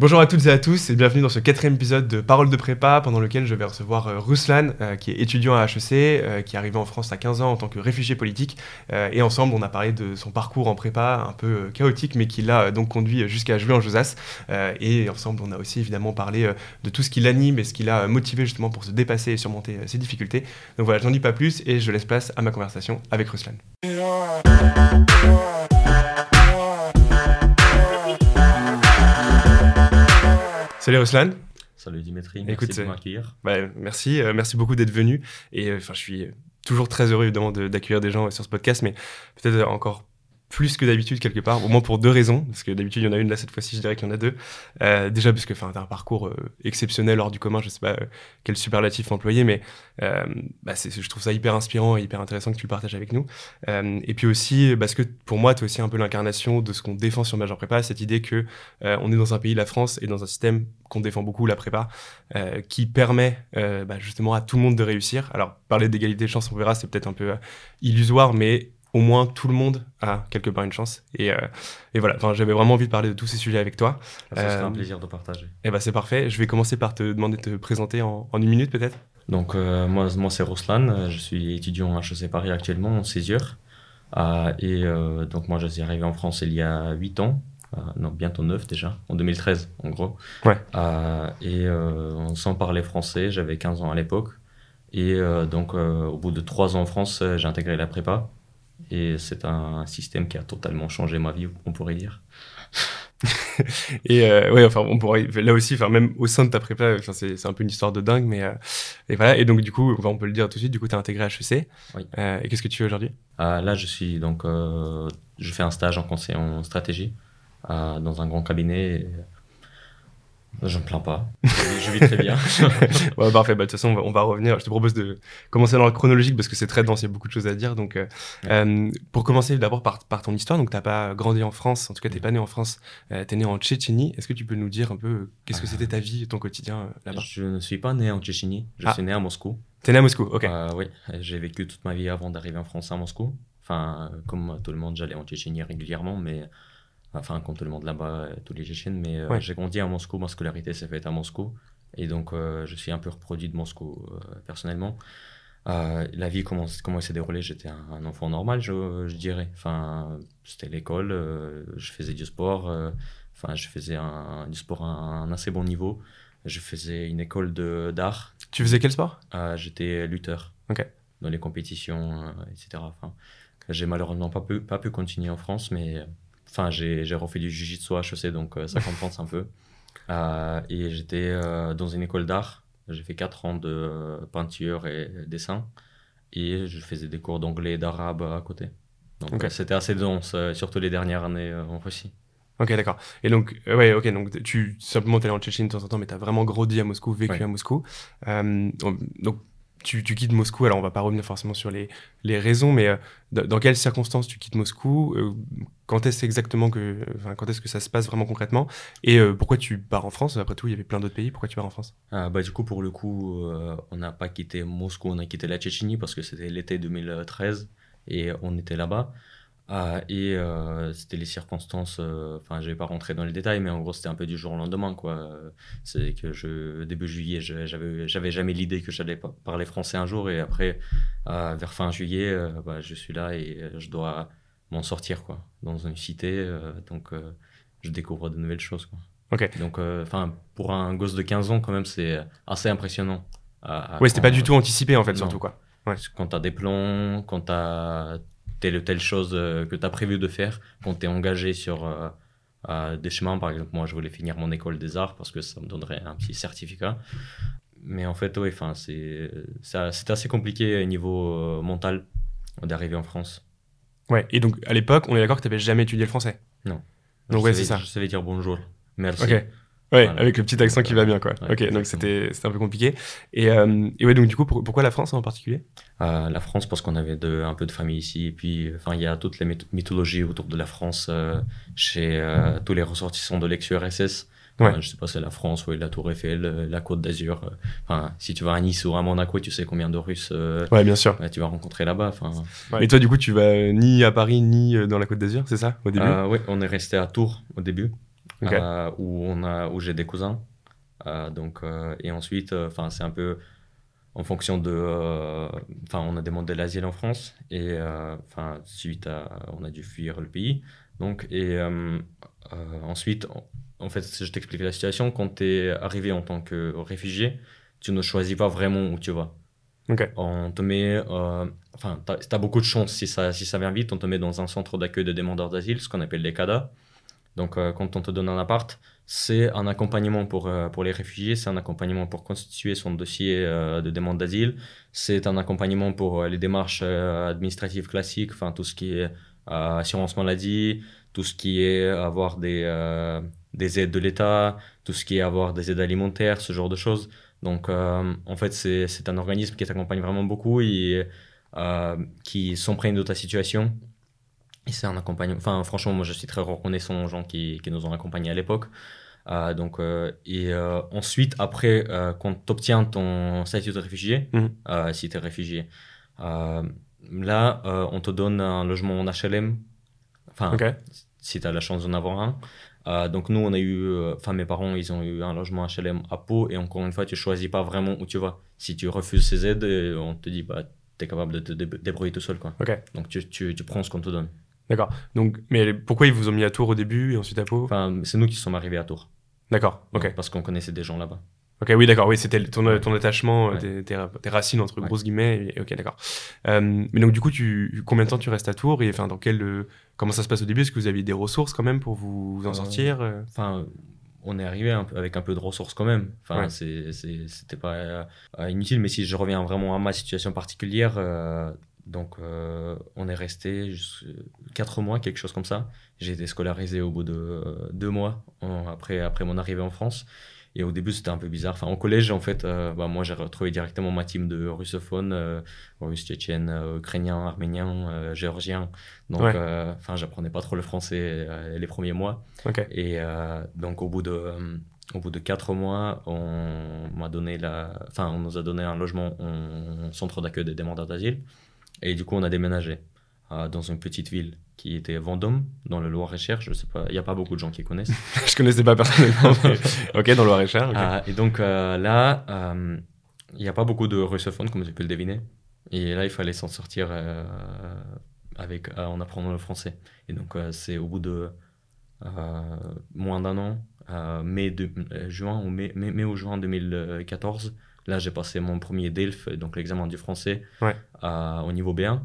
Bonjour à toutes et à tous et bienvenue dans ce quatrième épisode de Parole de prépa pendant lequel je vais recevoir euh, Ruslan euh, qui est étudiant à HEC, euh, qui est arrivé en France à 15 ans en tant que réfugié politique et ensemble on a parlé de son parcours en prépa un peu chaotique mais qui l'a donc conduit jusqu'à jouer en Josas et ensemble on a aussi évidemment parlé de tout ce qui l'anime et ce qui l'a motivé justement pour se dépasser et surmonter ses difficultés. Donc voilà, je n'en dis pas plus et je laisse place à ma conversation avec Ruslan. Salut Ruslan. Salut Dimitri, merci de m'accueillir. Bah, merci, euh, merci beaucoup d'être venu. Et euh, je suis toujours très heureux évidemment d'accueillir des gens sur ce podcast, mais peut-être encore plus que d'habitude quelque part, au moins pour deux raisons, parce que d'habitude il y en a une, là cette fois-ci je dirais qu'il y en a deux. Euh, déjà parce que tu as un parcours euh, exceptionnel hors du commun, je sais pas euh, quel superlatif employer, mais bah, je trouve ça hyper inspirant et hyper intéressant que tu le partages avec nous. et puis aussi parce que pour moi tu es aussi un peu l'incarnation de ce qu'on défend sur Major Prépa, cette idée que on est dans un pays, la France, et dans un système qu'on défend beaucoup, la prépa, qui permet bah, justement à tout le monde de réussir. Alors parler d'égalité de chance, on verra, c'est peut-être un peu illusoire, mais au moins tout le monde a quelque part une chance. Et, euh, et voilà, enfin, j'avais vraiment envie de parler de tous ces sujets avec toi. Ça serait un euh, plaisir de partager. Et eh ben c'est parfait. Je vais commencer par te demander de te présenter en, une minute peut-être. Donc euh, moi, moi c'est Roslan, je suis étudiant à HEC Paris actuellement en césure. et donc moi je suis arrivé en France il y a 8 ans, non bientôt 9 déjà, en 2013 en gros. Ouais. et sans parler français, j'avais 15 ans à l'époque. Et donc au bout de 3 ans en France, j'ai intégré la prépa. Et c'est un système qui a totalement changé ma vie, on pourrait dire. et euh, ouais, enfin, on pourrait là aussi, enfin même au sein de ta prépa, enfin c'est un peu une histoire de dingue, mais euh, et voilà. Et donc du coup, on peut le dire tout de suite. Du coup, tu as intégré HEC. Oui. Euh, et qu'est-ce que tu fais aujourd'hui? Là, je suis donc, je fais un stage en conseil en stratégie dans un grand cabinet. Je ne me plains pas. Je vis très bien. parfait. Bah, de toute façon, on va, revenir. Je te propose de commencer dans la chronologique parce que c'est très dense. Il y a beaucoup de choses à dire. Donc, euh, euh, pour commencer d'abord par, par, ton histoire. Donc, tu n'as pas grandi en France. En tout cas, tu n'es pas né en France. Euh, tu es né en Tchétchénie. Est-ce que tu peux nous dire un peu qu'est-ce que c'était ta vie, ton quotidien là-bas? Je ne suis pas né en Tchétchénie. Je ah. suis né à Moscou. Tu es né à Moscou, ok. oui, j'ai vécu toute ma vie avant d'arriver en France à Moscou. Enfin, comme tout le monde, j'allais en Tchétchénie régulièrement, mais enfin comme tout le monde là-bas, euh, tous les Tchétchènes, mais euh, j'ai grandi à Moscou, ma scolarité s'est faite à Moscou, et donc euh, je suis un peu reproduit de Moscou personnellement. la vie, comment, comment elle s'est déroulée, j'étais un, enfant normal, je, je dirais. Enfin, c'était l'école, je faisais du sport, enfin, je faisais un, du sport à un, assez bon niveau. Je faisais une école d'art. Tu faisais quel sport? J'étais lutteur. Ok. Dans les compétitions, etc. Enfin, j'ai malheureusement pas pu, pas pu continuer en France, mais Enfin, j'ai refait du jiu-jitsu à HEC, donc euh, ça compense un peu. Euh, et j'étais euh, dans une école d'art. J'ai fait 4 ans de peinture et dessin. Et je faisais des cours d'anglais et d'arabe à côté. Donc c'était assez dense, surtout les dernières années en Russie. Ok, d'accord. Et donc, ouais, ok, donc tu simplement es en Tchétchène de temps en temps, mais tu as vraiment grandi à Moscou, vécu à Moscou. donc, tu, quittes Moscou, alors on va pas revenir forcément sur les, les raisons, mais euh, dans quelles circonstances tu quittes Moscou euh, Quand est-ce exactement que, enfin, quand est-ce que ça se passe vraiment concrètement? Et euh, pourquoi tu pars en France? Après tout, il y avait plein d'autres pays. Pourquoi tu pars en France? Ah, bah, Du coup, pour le coup, on n'a pas quitté Moscou, on a quitté la Tchétchénie parce que c'était l'été 2013 et on était là-bas. Ah, et euh, c'était les circonstances, euh, enfin, je vais pas rentrer dans les détails, mais en gros, c'était un peu du jour au lendemain, quoi. C'est que je, début juillet, j'avais, j'avais jamais l'idée que j'allais parler français un jour, et après, euh, vers fin juillet, bah, je suis là et je dois m'en sortir, quoi, dans une cité, donc je découvre de nouvelles choses, quoi. Ok. Donc, enfin, pour un gosse de 15 ans, quand même, c'est assez impressionnant. ouais, c'était pas du tout anticipé, en fait, surtout, quoi. Ouais. Quand t'as des plans, quand t'as telle ou telle chose euh, que tu as prévu de faire quand tu es engagé sur euh, des chemins. Par exemple, moi, je voulais finir mon école des arts parce que ça me donnerait un petit certificat. Mais en fait, oui, c'est assez compliqué au niveau euh, mental d'arriver en France. Ouais, et donc à l'époque, on est d'accord que tu n'avais jamais étudié le français? Non. Donc, ouais, c'est ça. Je savais dire bonjour, merci. Ouais, avec le petit accent qui va bien, quoi. ok, donc c'était un peu compliqué. Et, euh, et, ouais, donc du coup, pourquoi la France en particulier? Euh, La France, parce qu'on avait de, un peu de famille ici. Et puis, enfin, il y a toutes les mythologies autour de la France euh, chez tous les ressortissants de l'ex-URSS. Ouais. je sais pas, c'est la France, ouais, la Tour Eiffel, la Côte d'Azur. Enfin, si tu vas à Nice ou à Monaco, tu sais combien de Russes ouais, bien sûr. tu vas rencontrer là-bas. Enfin, Et toi, du coup, tu vas ni à Paris ni dans la Côte d'Azur, c'est ça, au début? Oui, on est resté à Tours au début. Où, on a, où j'ai des cousins. donc, et ensuite, enfin c'est un peu en fonction de. Enfin, on a demandé l'asile en France et enfin suite à. On a dû fuir le pays. Donc, et ensuite, en fait, je t'explique la situation. Quand tu es arrivé en tant que réfugié, tu ne choisis pas vraiment où tu vas. On te met, euh, enfin, tu as, beaucoup de chance si ça, si ça vient vite, on te met dans un centre d'accueil de demandeurs d'asile, ce qu'on appelle les CADA. Donc, euh, quand on te donne un appart, c'est un accompagnement pour, euh, pour les réfugiés, c'est un accompagnement pour constituer son dossier de demande d'asile, c'est un accompagnement pour les démarches administratives classiques, enfin, tout ce qui est assurance maladie, tout ce qui est avoir des, des aides de l'État, tout ce qui est avoir des aides alimentaires, ce genre de choses. Donc, euh, en fait, c'est un organisme qui t'accompagne vraiment beaucoup et euh, qui s'empruntent de ta situation. Et c'est un accompagnement. Enfin, franchement, moi, je suis très reconnaissant aux gens qui, qui nous ont accompagnés à l'époque. Euh, donc, et ensuite, après, quand tu obtiens ton statut de réfugié, mmh. si tu es réfugié, là, on te donne un logement en HLM. Enfin, si tu as la chance d'en avoir un. Euh, donc nous, on a eu, euh, enfin mes parents, ils ont eu un logement HLM à Pau et encore une fois, tu choisis pas vraiment où tu vas. Si tu refuses ces aides, euh, on te dit bah tu es capable de te débrouiller tout seul quoi. Donc tu, tu, tu, prends ce qu'on te donne. D'accord. Donc mais pourquoi ils vous ont mis à Tours au début et ensuite à Pau? Enfin c'est nous qui sommes arrivés à Tours. D'accord. Ok. parce qu'on connaissait des gens là-bas. Ok, oui, d'accord, oui, c'était ton, ton attachement, tes, racines entre grosses guillemets. ok, d'accord. mais donc, du coup, tu, combien de temps tu restes à Tours et enfin, dans quel, Comment ça se passe au début? Est-ce que vous aviez des ressources quand même pour vous, en euh, sortir euh? Enfin, on est arrivé avec un peu de ressources quand même. Enfin, c'était pas euh, inutile, mais si je reviens vraiment à ma situation particulière, donc on est resté 4 mois, quelque chose comme ça. J'ai été scolarisé au bout de 2 mois après, après mon arrivée en France. Et au début, c'était un peu bizarre. Enfin, au collège, en fait, euh, bah, moi, j'ai retrouvé directement ma team de russophones, euh, russes, tchétchènes, euh, ukrainiens, arméniens, géorgiens. Donc, enfin, j'apprenais pas trop le français les premiers mois. Et donc, au bout de au bout de quatre mois, on m'a donné la, enfin, on nous a donné un logement en centre d'accueil des demandeurs d'asile. Et du coup, on a déménagé dans une petite ville qui était Vendôme, dans le Loir-et-Cher. Je sais pas, il n'y a pas beaucoup de gens qui connaissent. je connaissais pas personnellement. ok, dans le Loir-et-Cher. Ah, et donc euh, là, euh, il n'y a pas beaucoup de russophones, comme tu peux le deviner. Et là, il fallait s'en sortir euh, avec, en apprenant le français. Et donc, c'est au bout de moins d'un an, mai, de, juin ou mai, mai, ou juin 2014, là, j'ai passé mon premier DELF, donc l'examen du français, au niveau B1.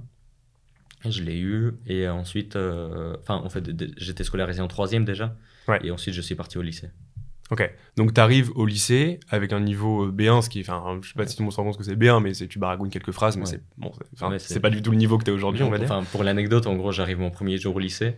Je l'ai eu et ensuite, euh, enfin en fait, j'étais scolarisé en troisième déjà. Et ensuite, je suis parti au lycée. Ok, donc tu arrives au lycée avec un niveau B1, ce qui, enfin, je sais pas si tout le monde se rend compte que c'est B1, mais tu baragouines quelques phrases, mais c'est bon, c'est pas du tout le niveau que tu as aujourd'hui, on va dire. Enfin, pour l'anecdote, en gros, j'arrive mon premier jour au lycée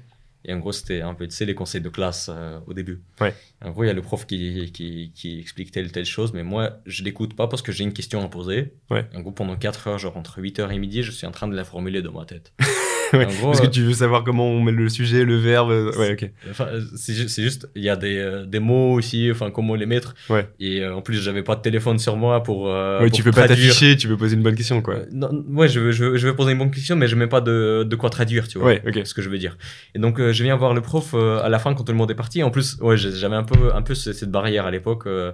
et en gros, c'était un peu, tu sais, les conseils de classe euh, au début. Ouais. En gros, il y a le prof qui, qui, qui, explique telle telle chose, mais moi, je l'écoute pas parce que j'ai une question à poser. Ouais. En gros, pendant 4 heures, genre entre 8 h et midi, je suis en train de la formuler dans ma tête. ouais. parce que euh, tu veux savoir comment on met le sujet, le verbe. Euh, ouais, ok. Enfin, c'est juste, il y a des, des mots aussi, enfin, comment les mettre. Ouais. Et en plus, j'avais pas de téléphone sur moi pour. ouais, tu peux pas t'afficher, tu peux poser une bonne question, quoi. non, ouais, je veux, je, veux, je veux poser une bonne question, mais je mets pas de, de quoi traduire, tu vois. Ouais, ok. Ce que je veux dire. Et donc, je viens voir le prof euh, à la fin quand tout le monde est parti. En plus, ouais, j'avais un peu, un peu cette barrière à l'époque euh,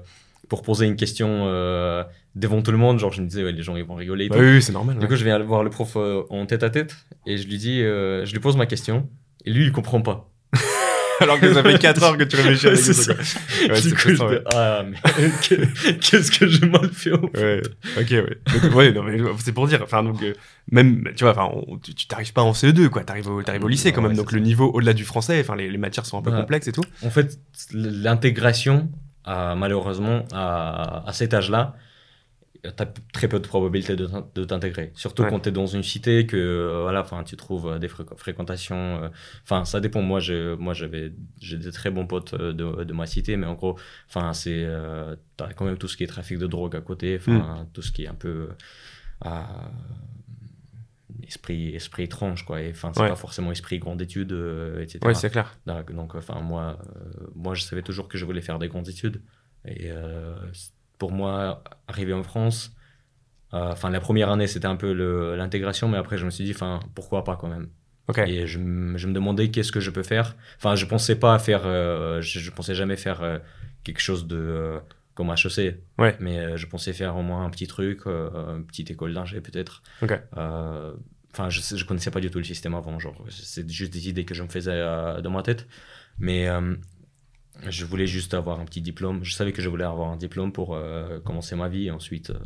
pour poser une question euh, devant tout le monde. Genre, je me disais, ouais, les gens ils vont rigoler. Bah oui, c'est normal. Du coup, je viens voir le prof en tête à tête et je lui dis, je lui pose ma question et lui il comprend pas. Alors que ça fait 4 heures que tu réfléchis à ça. Ouais, du coup, je ah, mais qu'est-ce que j'ai mal fait Ouais, ok, ouais. ouais, non, mais c'est pour dire, enfin, donc, euh, même, tu vois, enfin, tu t'arrives pas en CE2, quoi, t'arrives au, arrives au lycée quand même, donc le niveau au-delà du français, enfin, les, les, matières sont un peu complexes et tout. En fait, l'intégration, malheureusement, à, à cet âge-là, tu as très peu de probabilité de t'intégrer. Surtout quand tu es dans une cité que euh, voilà, tu trouves euh, des fréquentations. Euh, enfin, ça dépend. Moi, moi j'ai des très bons potes de, de, ma cité, mais en gros, c'est tu as quand même tout ce qui est trafic de drogue à côté, enfin mm. tout ce qui est un peu esprit esprit étrange quoi. Et enfin c'est pas forcément esprit grande étude, etc. Ouais, c'est clair. Donc enfin moi moi je savais toujours que je voulais faire des grandes études et pour moi, arriver en France, euh, enfin, la première année, c'était un peu l'intégration, mais après, je me suis dit, enfin, pourquoi pas quand même. Et je, je, me demandais qu'est-ce que je peux faire. Enfin, je pensais pas faire, je, je, pensais jamais faire quelque chose de comme HEC. Ouais. Mais je pensais faire au moins un petit truc, une petite école d'ingé peut-être. Enfin, je, je connaissais pas du tout le système avant. Genre, c'est juste des idées que je me faisais dans ma tête. Mais je voulais juste avoir un petit diplôme. Je savais que je voulais avoir un diplôme pour euh, commencer ma vie. Et ensuite, euh,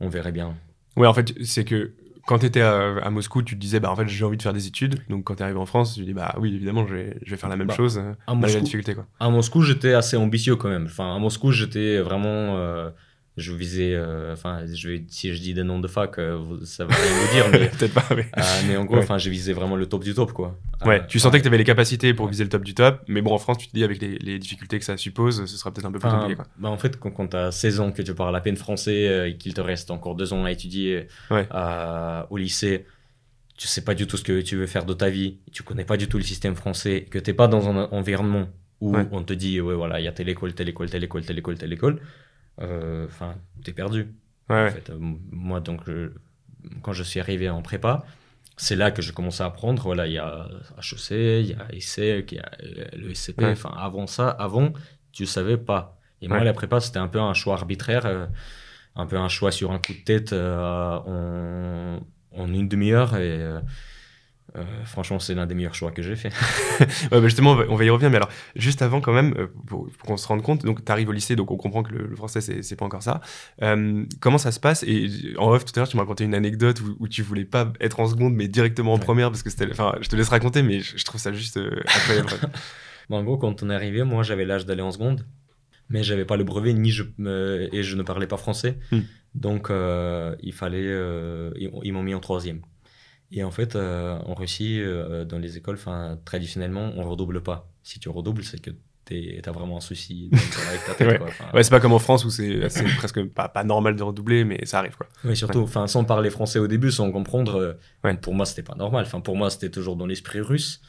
on verrait bien. Ouais, en fait, c'est que quand tu étais à, Moscou, tu te disais, bah, en fait, j'ai envie de faire des études. Donc, quand tu arrives en France, tu dis, bah oui, évidemment, je vais, je vais faire la même bah, chose, à Moscou, la difficulté. Quoi. À Moscou, j'étais assez ambitieux quand même. Enfin, à Moscou, j'étais vraiment. Euh, je visais, euh, enfin, je vais, si je dis des noms de fac, euh, ça va rien vous dire, mais peut-être pas. Mais, euh, mais en gros, enfin, j'ai visé vraiment le top du top, quoi. Ouais, tu sentais que tu avais les capacités pour viser le top du top, mais bon, en France, tu te dis avec les, les difficultés que ça suppose, ce sera peut-être un peu plus compliqué. Quoi. Bah, en fait, quand, quand tu as 16 ans, que tu parles à peine français et qu'il te reste encore deux ans à étudier au lycée, tu sais pas du tout ce que tu veux faire de ta vie, tu connais pas du tout le système français, que tu n'es pas dans un environnement où on te dit, ouais, voilà, il y a telle école, telle école, telle école, telle école, telle école. Euh, enfin, t'es perdu. en fait. Euh, moi, donc, quand je suis arrivé en prépa, c'est là que je commençais à apprendre. Voilà, il y a HEC, il y a ESSEC, il y a euh, le SCP. Enfin, avant ça, avant, tu savais pas. Et moi, la prépa, c'était un peu un choix arbitraire, un peu un choix sur un coup de tête en, en, une demi-heure. Et euh, franchement, c'est l'un des meilleurs choix que j'ai fait. ouais, bah, justement, on va, y revenir. Mais alors, juste avant, quand même, euh, pour, qu'on se rende compte, donc tu arrives au lycée, donc on comprend que le, français, c'est pas encore ça. Euh, comment ça se passe? Et en off, tout à l'heure, tu m'as raconté une anecdote où, tu voulais pas être en seconde, mais directement en première, parce que c'était. Enfin, je te laisse raconter, mais je, trouve ça juste incroyable. en gros, quand on est arrivé, moi, j'avais l'âge d'aller en seconde, mais j'avais pas le brevet, ni je, et je ne parlais pas français. Hmm. Donc, il fallait. ils m'ont mis en troisième. Et en fait, euh, en Russie, euh, dans les écoles, traditionnellement, on redouble pas. Si tu redoubles, c'est que tu as vraiment un souci avec ta tête. ouais, c'est pas comme en France où c'est presque pas, pas, normal de redoubler, mais ça arrive. Quoi. Oui, surtout, enfin, sans parler français au début, sans comprendre, euh, pour moi, c'était pas normal. Enfin, pour moi, c'était toujours dans l'esprit russe.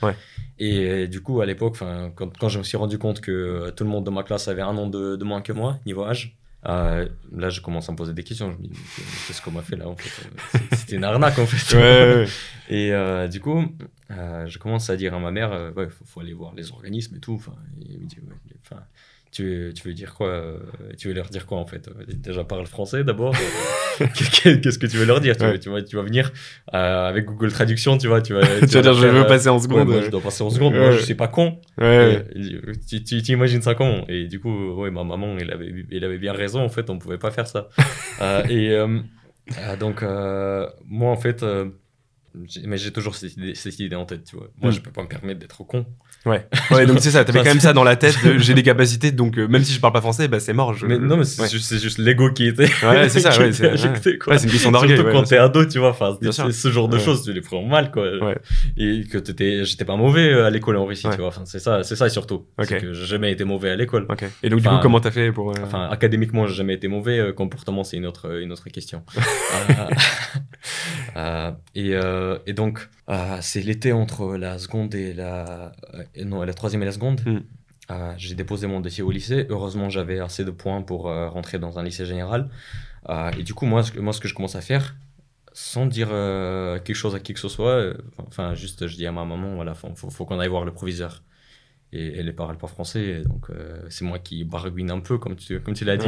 Et du coup, à l'époque, quand, quand je me suis rendu compte que tout le monde de ma classe avait un an de, de moins que moi, niveau âge, euh, là, je commence à me poser des questions. Je me dis, qu'est-ce qu'on m'a fait là en fait C'était une arnaque en fait. Et euh, du coup, euh, je commence à dire à ma mère, ouais, faut, faut, aller voir les organismes et tout. Enfin, tu, tu veux dire quoi euh, Tu veux leur dire quoi en fait? Déjà parle français d'abord. Qu'est-ce que tu veux leur dire? Tu, vas, tu, vas, tu, vas, venir euh, avec Google Traduction, tu vois. Tu vas, tu vas dire je veux passer en seconde. moi, je dois passer en seconde. Moi je suis pas con. Et, tu, tu, imagines ça comment Et du coup, ouais, ma maman, elle avait, elle avait bien raison. En fait, on pouvait pas faire ça. euh, et euh, donc moi en fait mais j'ai toujours cette idée, cette idée, en tête, tu vois. Moi, mm. je peux pas me permettre d'être con. Ouais. ouais donc c'est ça, t'avais quand même ça dans la tête, j'ai des capacités, donc euh, même si je parle pas français, bah c'est mort. Je... Mais non, mais c'est juste, juste l'ego qui était. Ouais, c'est ça, ouais. C'est injecté, quoi. Ouais, c'est une question d'orgueil. Surtout quand t'es ado, tu vois, enfin, ce genre de choses, tu les prends mal, quoi. Et que t'étais, j'étais pas mauvais euh, à l'école en Russie, tu vois. Enfin, c'est ça, c'est ça surtout. C'est que j'ai jamais été mauvais à l'école. Ok. Et donc, du coup, comment t'as fait pour. Euh, enfin, académiquement, j'ai jamais été mauvais. Comportement, c'est une autre, une autre question. et, et donc, c'est l'été entre la seconde et la. Euh, non, la troisième et la seconde. Hmm. Euh, j'ai déposé mon dossier au lycée. Heureusement, j'avais assez de points pour rentrer dans un lycée général. et du coup, moi ce, que, moi, ce que je commence à faire, sans dire quelque chose à qui que ce soit, enfin, juste, je dis à ma maman, voilà, faut, faut qu'on aille voir le proviseur et elle ne parle pas français, donc euh, c'est moi qui barguine un peu, comme tu, comme tu l'as dit.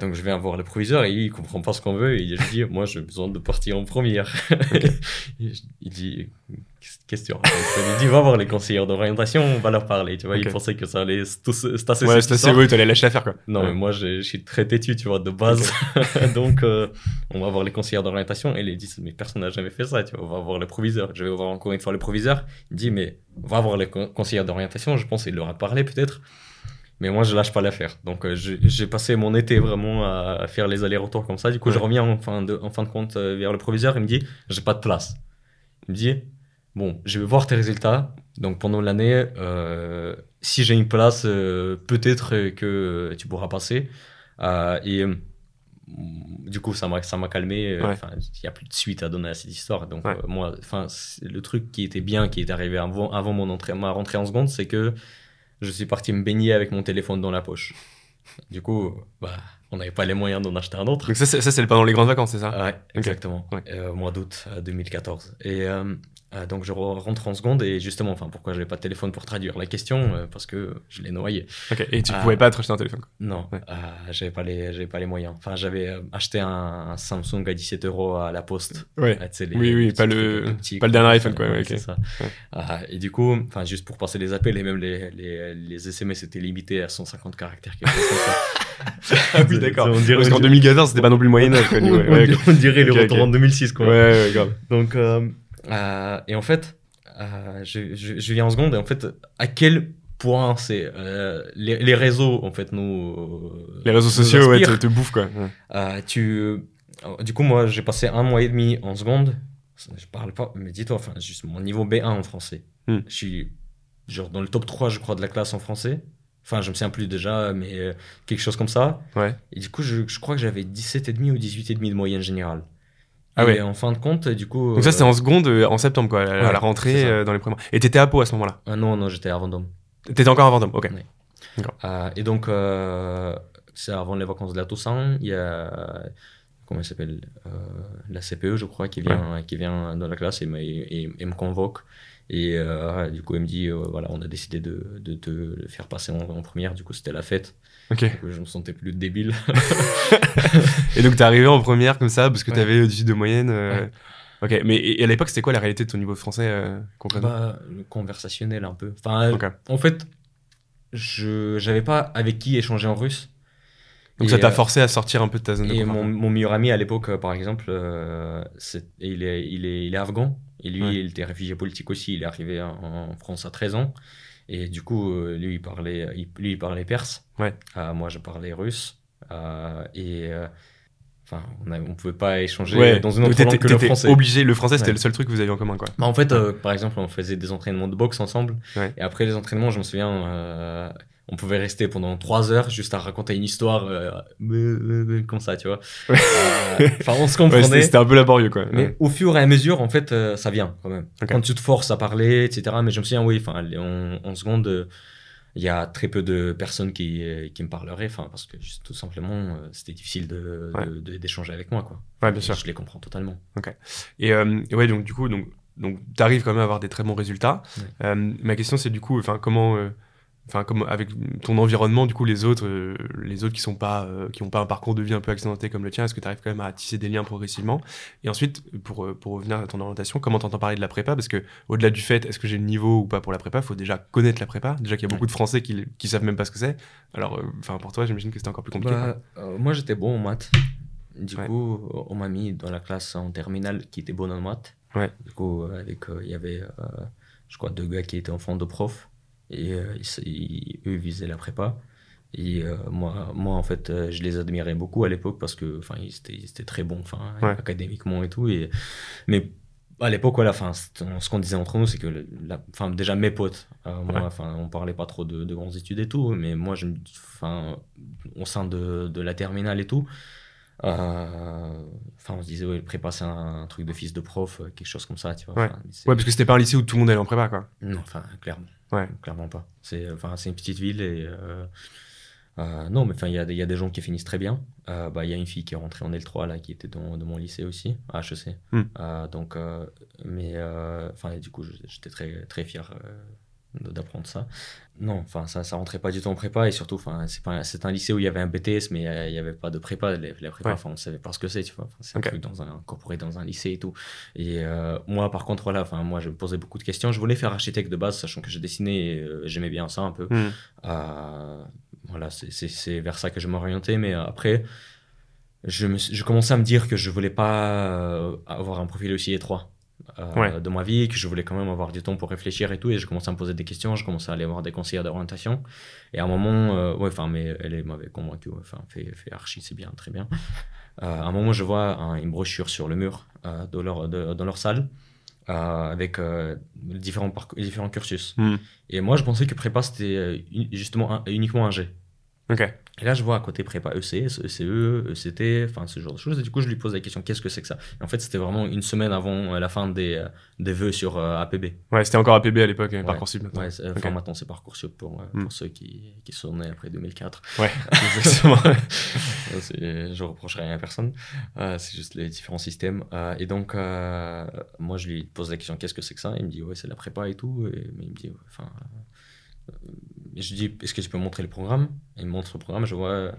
Donc je vais voir le proviseur et il comprend pas ce qu'on veut et je dis, moi j'ai besoin de partir en première. il dit, question. Lui dis, va voir les conseillers d'orientation, on va leur parler. Tu vois, il pensait que ça allait se tasser. Ouais, c'est oui, tu allais lâcher l'affaire quoi. Non, mais moi je suis très têtu, tu vois, de base. donc euh, on va voir les conseillers d'orientation et ils disent, mais personne n'a jamais fait ça, tu vois, on va voir le proviseur. Je vais voir encore une fois le proviseur. Il dit, mais va voir les conseillers d'orientation, je pense qu'il leur a parlé peut-être. Mais moi, je lâche pas l'affaire. Donc, euh, j'ai passé mon été vraiment à, faire les allers-retours comme ça. Du coup, je reviens en fin, de, en fin de compte euh, vers le proviseur. Il me dit, j'ai pas de place. Il me dit, bon, je vais voir tes résultats. Donc, pendant l'année, euh, si j'ai une place, peut-être que tu pourras passer. et du coup, ça m'a, ça m'a calmé. Il n'y a plus de suite à donner à cette histoire. Donc, moi, enfin, le truc qui était bien, qui est arrivé avant, avant mon entrée, ma rentrée en seconde, c'est que je suis parti me baigner avec mon téléphone dans la poche. Du coup, bah, on n'avait pas les moyens d'en acheter un autre. Donc ça, c'est pendant les grandes vacances, c'est ça? Ouais, exactement. mois d'août 2014. Et euh, donc je rentre en seconde et justement, enfin pourquoi j'avais pas de téléphone pour traduire la question euh, Parce que je l'ai noyé. Ok. Et tu ne pouvais pas acheter un téléphone Non, j'avais pas les j'avais pas les moyens. Enfin j'avais acheté un, Samsung à 17 euros à la poste. Ouais. oui oui, pas le pas le dernier iPhone quoi. c'est ça. et du coup, enfin juste pour passer les appels et même les, les, les SMS étaient limités à 150 caractères. ah oui d'accord. Parce qu'en 2014 c'était pas non plus le Moyen Âge. on, dirait les retours en 2006 quoi. Ouais ouais grave. Donc euh, euh, et en fait, euh, je, je, viens en seconde, et en fait, à quel point c'est les, les, réseaux, en fait, nous. les réseaux sociaux, ouais, te, te bouffent, quoi. tu, du coup, moi, j'ai passé un mois et demi en seconde. Je parle pas, mais dis-toi, enfin, juste mon niveau B1 en français. Hmm. Je suis genre dans le top 3, je crois, de la classe en français. Enfin, je me souviens plus déjà, mais quelque chose comme ça. Ouais. Et du coup, je, je crois que j'avais 17,5 ou 18,5 de moyenne générale. Ah ouais. en fin de compte, du coup. Donc ça, c'était en euh, seconde, euh, en septembre, quoi, à la rentrée, euh, dans les premiers mois. Et t'étais à Pau à ce moment-là? Ah Non, non, j'étais à Vendôme. T'étais encore à Vendôme, ok. et donc, c'est avant les vacances de la Toussaint. Il y a. Comment il s'appelle La CPE, je crois, qui vient, qui vient dans la classe et, me convoque. Et du coup, il me dit voilà, on a décidé de, de te faire passer en, en première. Du coup, c'était la fête. Ok. je me sentais plus débile. et donc, t'es arrivé en première comme ça parce que t'avais au-dessus de moyenne. Euh, ok, mais à l'époque, c'était quoi la réalité de ton niveau de français euh, concrètement bah, Conversationnel un peu. Enfin, en fait, je j'avais pas avec qui échanger en russe. Donc ça t'a euh, forcé à sortir un peu de ta zone de confort. Et mon, mon, meilleur ami à l'époque, par exemple, c'est, il, est, il, est, il est afghan. Et lui, il était réfugié politique aussi. Il est arrivé en France à 13 ans. Et du coup, euh, lui, il parlait, lui, il parlait perse. Ouais. Euh, moi, je parlais russe. Euh, et enfin, on ne pouvait pas échanger dans une autre langue que le français. obligé. Le français, c'était le seul truc que vous aviez en commun, quoi. Bah, en fait, par exemple, on faisait des entraînements de boxe ensemble. Et après les entraînements, je me souviens on pouvait rester pendant trois heures juste à raconter une histoire euh, comme ça, tu vois. Euh, enfin, on se comprenait. c'était un peu laborieux, quoi. Mais au fur et à mesure, en fait, euh, ça vient quand même. Quand tu te forces à parler, etc. Mais je me souviens, oui, enfin, en, seconde, il y a très peu de personnes qui, qui me parleraient, enfin, parce que tout simplement, c'était difficile de, d'échanger avec moi, quoi. Ouais, bien sûr. Je les comprends totalement. Ok. Et ouais, donc du coup, donc, donc, tu arrives quand même à avoir des très bons résultats. ma question, c'est du coup, enfin, comment enfin comme avec ton environnement du coup les autres euh, les autres qui sont pas euh, qui ont pas un parcours de vie un peu accidenté comme le tien est-ce que tu arrives quand même à tisser des liens progressivement? Et ensuite pour euh, pour revenir à ton orientation comment t'entends parler de la prépa? Parce que au-delà du fait est-ce que j'ai le niveau ou pas pour la prépa? Faut déjà connaître la prépa. Déjà qu'il y a beaucoup de français qui qui savent même pas ce que c'est. Alors enfin pour toi j'imagine que c'était encore plus compliqué bah, moi j'étais bon en maths. Du coup on m'a mis dans la classe en terminale qui était bonne en maths. Ouais. du coup avec il y avait je crois deux gars qui étaient enfants de profs et euh, eux visaient la prépa. Et euh, moi, moi, en fait, euh, je les admirais beaucoup à l'époque parce que, enfin, ils étaient, ils étaient très bons, enfin, académiquement et tout. Et, mais à l'époque, voilà, enfin, ce qu'on disait entre nous, c'est que, enfin, déjà mes potes, moi, enfin, on parlait pas trop de, de, grandes études et tout, mais moi, je, enfin, au sein de, de la terminale et tout, enfin, on se disait, ouais, prépa, c'est un, truc de fils de prof, quelque chose comme ça, tu vois. Ouais, ouais parce que c'était pas un lycée où tout le monde allait en prépa, quoi. Non, enfin, clairement. Ouais. Clairement pas. C'est enfin, une petite ville et. Euh, euh, non, mais il y, y, a des gens qui finissent très bien. Euh, bah, il y a une fille qui est rentrée en L3 là, qui était dans, mon lycée aussi, à HEC. Hmm. donc, mais enfin, du coup, j'étais très, très fier d'apprendre ça. Non, enfin ça, ça rentrait pas du tout en prépa et surtout, enfin c'est pas, c'est un lycée où il y avait un BTS mais il n'y avait pas de prépa. La, prépa, enfin on savait pas ce que c'est, tu vois. c'est un truc dans un incorporé dans un lycée et tout. Et euh, moi, par contre, voilà, enfin moi je me posais beaucoup de questions. Je voulais faire architecte de base, sachant que je dessinais, et, euh, j'aimais bien ça un peu. Hmm. Euh, voilà, c'est vers ça que je m'orientais, mais après. Je, me, je commençais à me dire que je voulais pas avoir un profil aussi étroit. Euh, de ma vie, que je voulais quand même avoir du temps pour réfléchir et tout. Et je commençais à me poser des questions, je commençais à aller voir des conseillers d'orientation. Et à un moment, euh, ouais, enfin, mais elle m'avait convaincu, enfin, fait, fait archi, c'est bien, très bien. Euh, à un moment, je vois une brochure sur le mur dans, leur, dans leur salle. avec différents, différents cursus. Hmm. Et moi, je pensais que prépa, c'était justement uniquement un G. Ok. Et là, je vois à côté prépa ECS, ECE, ECT, enfin ce genre de choses. Et du coup, je lui pose la question qu'est-ce que c'est que ça? Et en fait, c'était vraiment une semaine avant euh, la fin des, euh, des vœux sur euh, APB. Ouais, c'était encore APB à l'époque, ouais. Parcoursup maintenant. Ouais, enfin maintenant c'est Parcoursup pour, pour hmm. ceux qui, qui, sont nés après 2004. Ouais, exactement. je reprocherai rien à personne. c'est juste les différents systèmes. et donc, moi, je lui pose la question qu'est-ce que c'est que ça? Il me dit ouais, c'est la prépa et tout. Et, mais il me dit enfin je dis, est-ce que tu peux montrer le programme? Il me montre le programme, je vois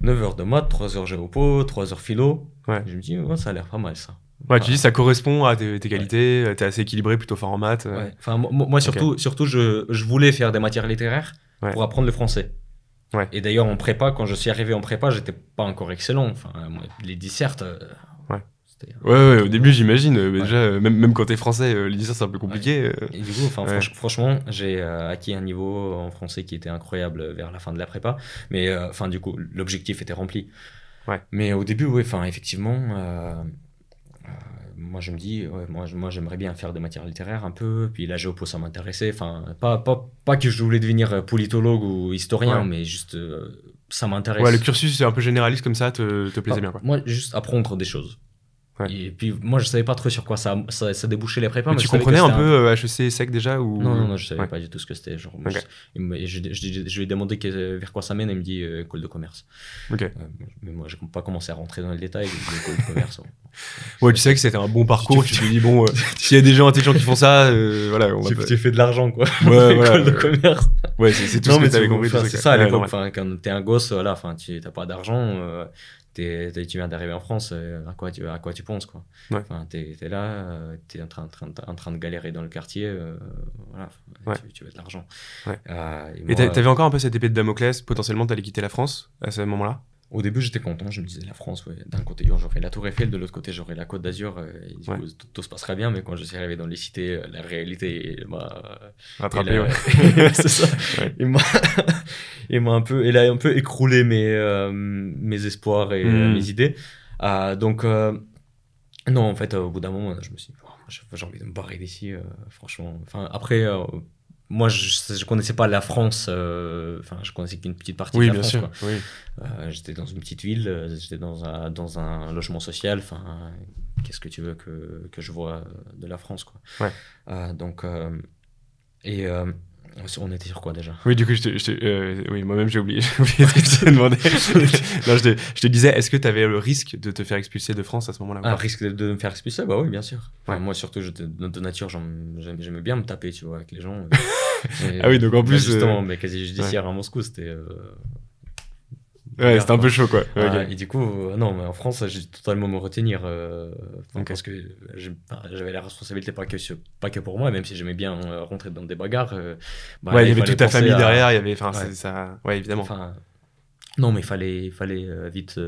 9 heures de maths, 3 heures géopo, 3 heures philo. Ouais. Je me dis, ça a l'air pas mal ça. Ouais, tu dis ça correspond à tes, qualités, tu es assez équilibré, plutôt fort en maths. Euh. Ouais. Enfin, moi, surtout, surtout je, je, voulais faire des matières littéraires pour apprendre le français. Ouais. Et d'ailleurs, en prépa, quand je suis arrivé en prépa, j'étais pas encore excellent. Enfin, les dissertes, euh, Ouais, ouais, au début, j'imagine. Euh, déjà, euh, même, même quand t'es français, euh, l'histoire, c'est un peu compliqué. Et du coup, franchement, j'ai acquis un niveau en français qui était incroyable vers la fin de la prépa. Mais enfin, du coup, l'objectif était rempli. Ouais. Mais au début, ouais, enfin, effectivement, moi, je me dis, ouais, moi, moi j'aimerais bien faire des matières littéraires un peu. Puis la géopo, ça m'intéressait. Enfin, pas, pas, pas que je voulais devenir politologue ou historien, mais juste ça m'intéresse. Ouais, le cursus, c'est un peu généraliste comme ça, te, te plaisait bien. Quoi. Moi, juste apprendre des choses. Et puis moi je savais pas trop sur quoi ça, ça, ça débouchait les prépas. Mais, tu comprenais un peu HEC euh, sec déjà ou... Non, non, non, je savais pas du tout ce que c'était. Genre, je, je, lui ai demandé vers quoi ça mène et il me dit euh, école de commerce. Ok. Euh, mais moi je n'ai pas commencé à rentrer dans le détail. école de commerce. ouais, tu sais que c'était un bon parcours. tu te dis bon, s'il y a des gens intelligents qui font ça, voilà. On tu, fais de l'argent quoi. Ouais, école de commerce. Ouais, c'est tout ce que tu avais compris. C'est ça à l'époque. Quand t'es un gosse, voilà, tu n'as pas d'argent tu viens d'arriver en France, euh, à quoi tu, à quoi tu penses quoi. Enfin, tu es, là, euh, tu es en train, en train de galérer dans le quartier, euh, voilà, tu, veux de l'argent. et tu avais encore un peu cette épée de Damoclès, potentiellement tu allais quitter la France à ce moment-là? Au début, j'étais content. Je me disais, la France, ouais, d'un côté, j'aurais la Tour Eiffel, de l'autre côté, j'aurais la Côte d'Azur. Euh, tout, se passerait bien. Mais quand je suis arrivé dans les cités, euh, la réalité m'a rattrapé. c'est ça. Il m'a un peu, il a un peu écroulé mes, euh, mes espoirs et hmm. mes idées. donc, non, en fait, au bout d'un moment, je me suis dit, oh, j'ai envie de me barrer d'ici, franchement. Enfin, après moi, je ne connaissais pas la France, euh, enfin, je connaissais qu'une petite partie de la bien France. Sûr, oui. Euh, j'étais dans une petite ville, euh, j'étais dans un, dans un logement social, enfin, qu'est-ce que tu veux que, que, je vois de la France, quoi. Ouais. donc, et on était sur quoi déjà? Oui, du coup, je te, euh, oui, moi-même j'ai oublié, oublié ce que je te demandais. non, je, te, je, te, disais, est-ce que tu avais le risque de te faire expulser de France à ce moment-là Un risque de, me faire expulser? Bah oui, bien sûr. Moi, surtout, je, de, nature, j'aimais bien me taper, tu vois, avec les gens. ah oui, donc en plus. Justement, euh, mais quasi judiciaire à Moscou, c'était. Euh, Ouais, c'était un peu chaud, quoi. Et du coup, euh, non, mais en France, j'ai totalement me retenir. Euh, Parce que j'avais la responsabilité pas que, pas que pour moi, même si j'aimais bien euh, rentrer dans des bagarres. Bah, ouais, il y avait toute ta famille derrière, il y avait. Enfin, ouais. ça. Ouais, évidemment. Enfin, non, mais il fallait, fallait vite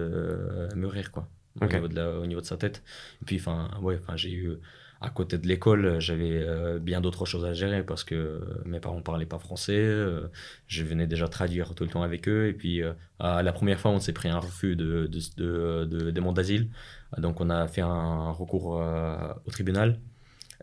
mûrir, quoi. Au, niveau de au niveau de sa tête. Et puis, enfin, ouais, j'ai eu à côté de l'école, j'avais euh, bien d'autres choses à gérer parce que mes parents ne parlaient pas français. Euh, je venais déjà traduire tout le temps avec eux. Et puis, euh, la première fois, on s'est pris un refus de, de demande d'asile. Donc, on a fait un recours au tribunal.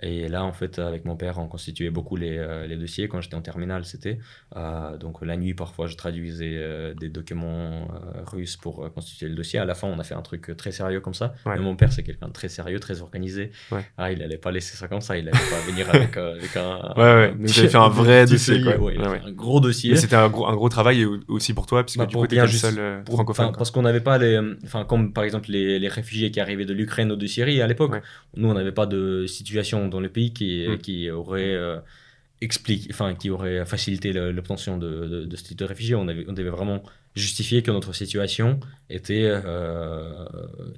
Et là, en fait, avec mon père, on constituait beaucoup les, euh, les dossiers. Quand j'étais en terminale, c'était. Euh, donc la nuit, parfois, je traduisais euh, des documents russes pour constituer le dossier. À la fin, on a fait un truc très sérieux comme ça. Mais mon père, c'est quelqu'un de très sérieux, très organisé. Ah, il n'allait pas laisser ça comme ça. Il n'allait pas venir avec, avec un. Ouais, ouais. Donc, fait un vrai dossier, quoi. Un gros dossier. c'était un gros, un gros travail aussi pour toi, puisque bah, du coup, tu étais le seul francophone. Parce qu'on n'avait pas les. Enfin, comme par exemple les, les réfugiés qui arrivaient de l'Ukraine ou de Syrie à l'époque. Nous, on n'avait pas de situation dans le pays qui, mm. qui aurait euh, expliqué, enfin, qui aurait facilité l'obtention de, de, ce titre de réfugié. On, avait, on devait vraiment justifier que notre situation était euh,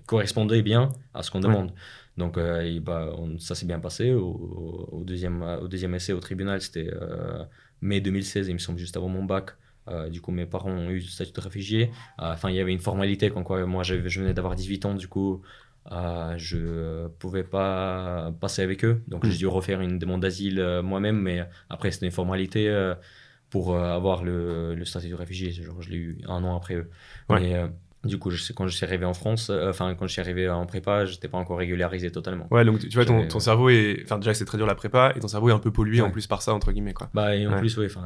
correspondait bien à ce qu'on demande. Donc euh, bah, ça s'est bien passé. Au, deuxième, au deuxième essai au tribunal, c'était mai 2016, il me semble, juste avant mon bac. du coup, mes parents ont eu le statut de réfugié. Enfin, il y avait une formalité, quoi moi, je venais d'avoir 18 ans, du coup, euh, je pouvais pas passer avec eux, donc j'ai mm. dû refaire une demande d'asile euh, moi-même, mais après c'était une formalité euh, pour avoir le, le, statut de réfugié. Genre, je l'ai eu un an après eux. Mais Du coup, je, quand je suis arrivé en France, euh, enfin, quand je suis arrivé en prépa, j'étais pas encore régularisé totalement. Ouais, donc tu vois, ton, ton cerveau est. Enfin, déjà, c'est très dur la prépa, et ton cerveau est un peu pollué en plus par ça, entre guillemets, quoi. Bah, et en plus, oui, enfin,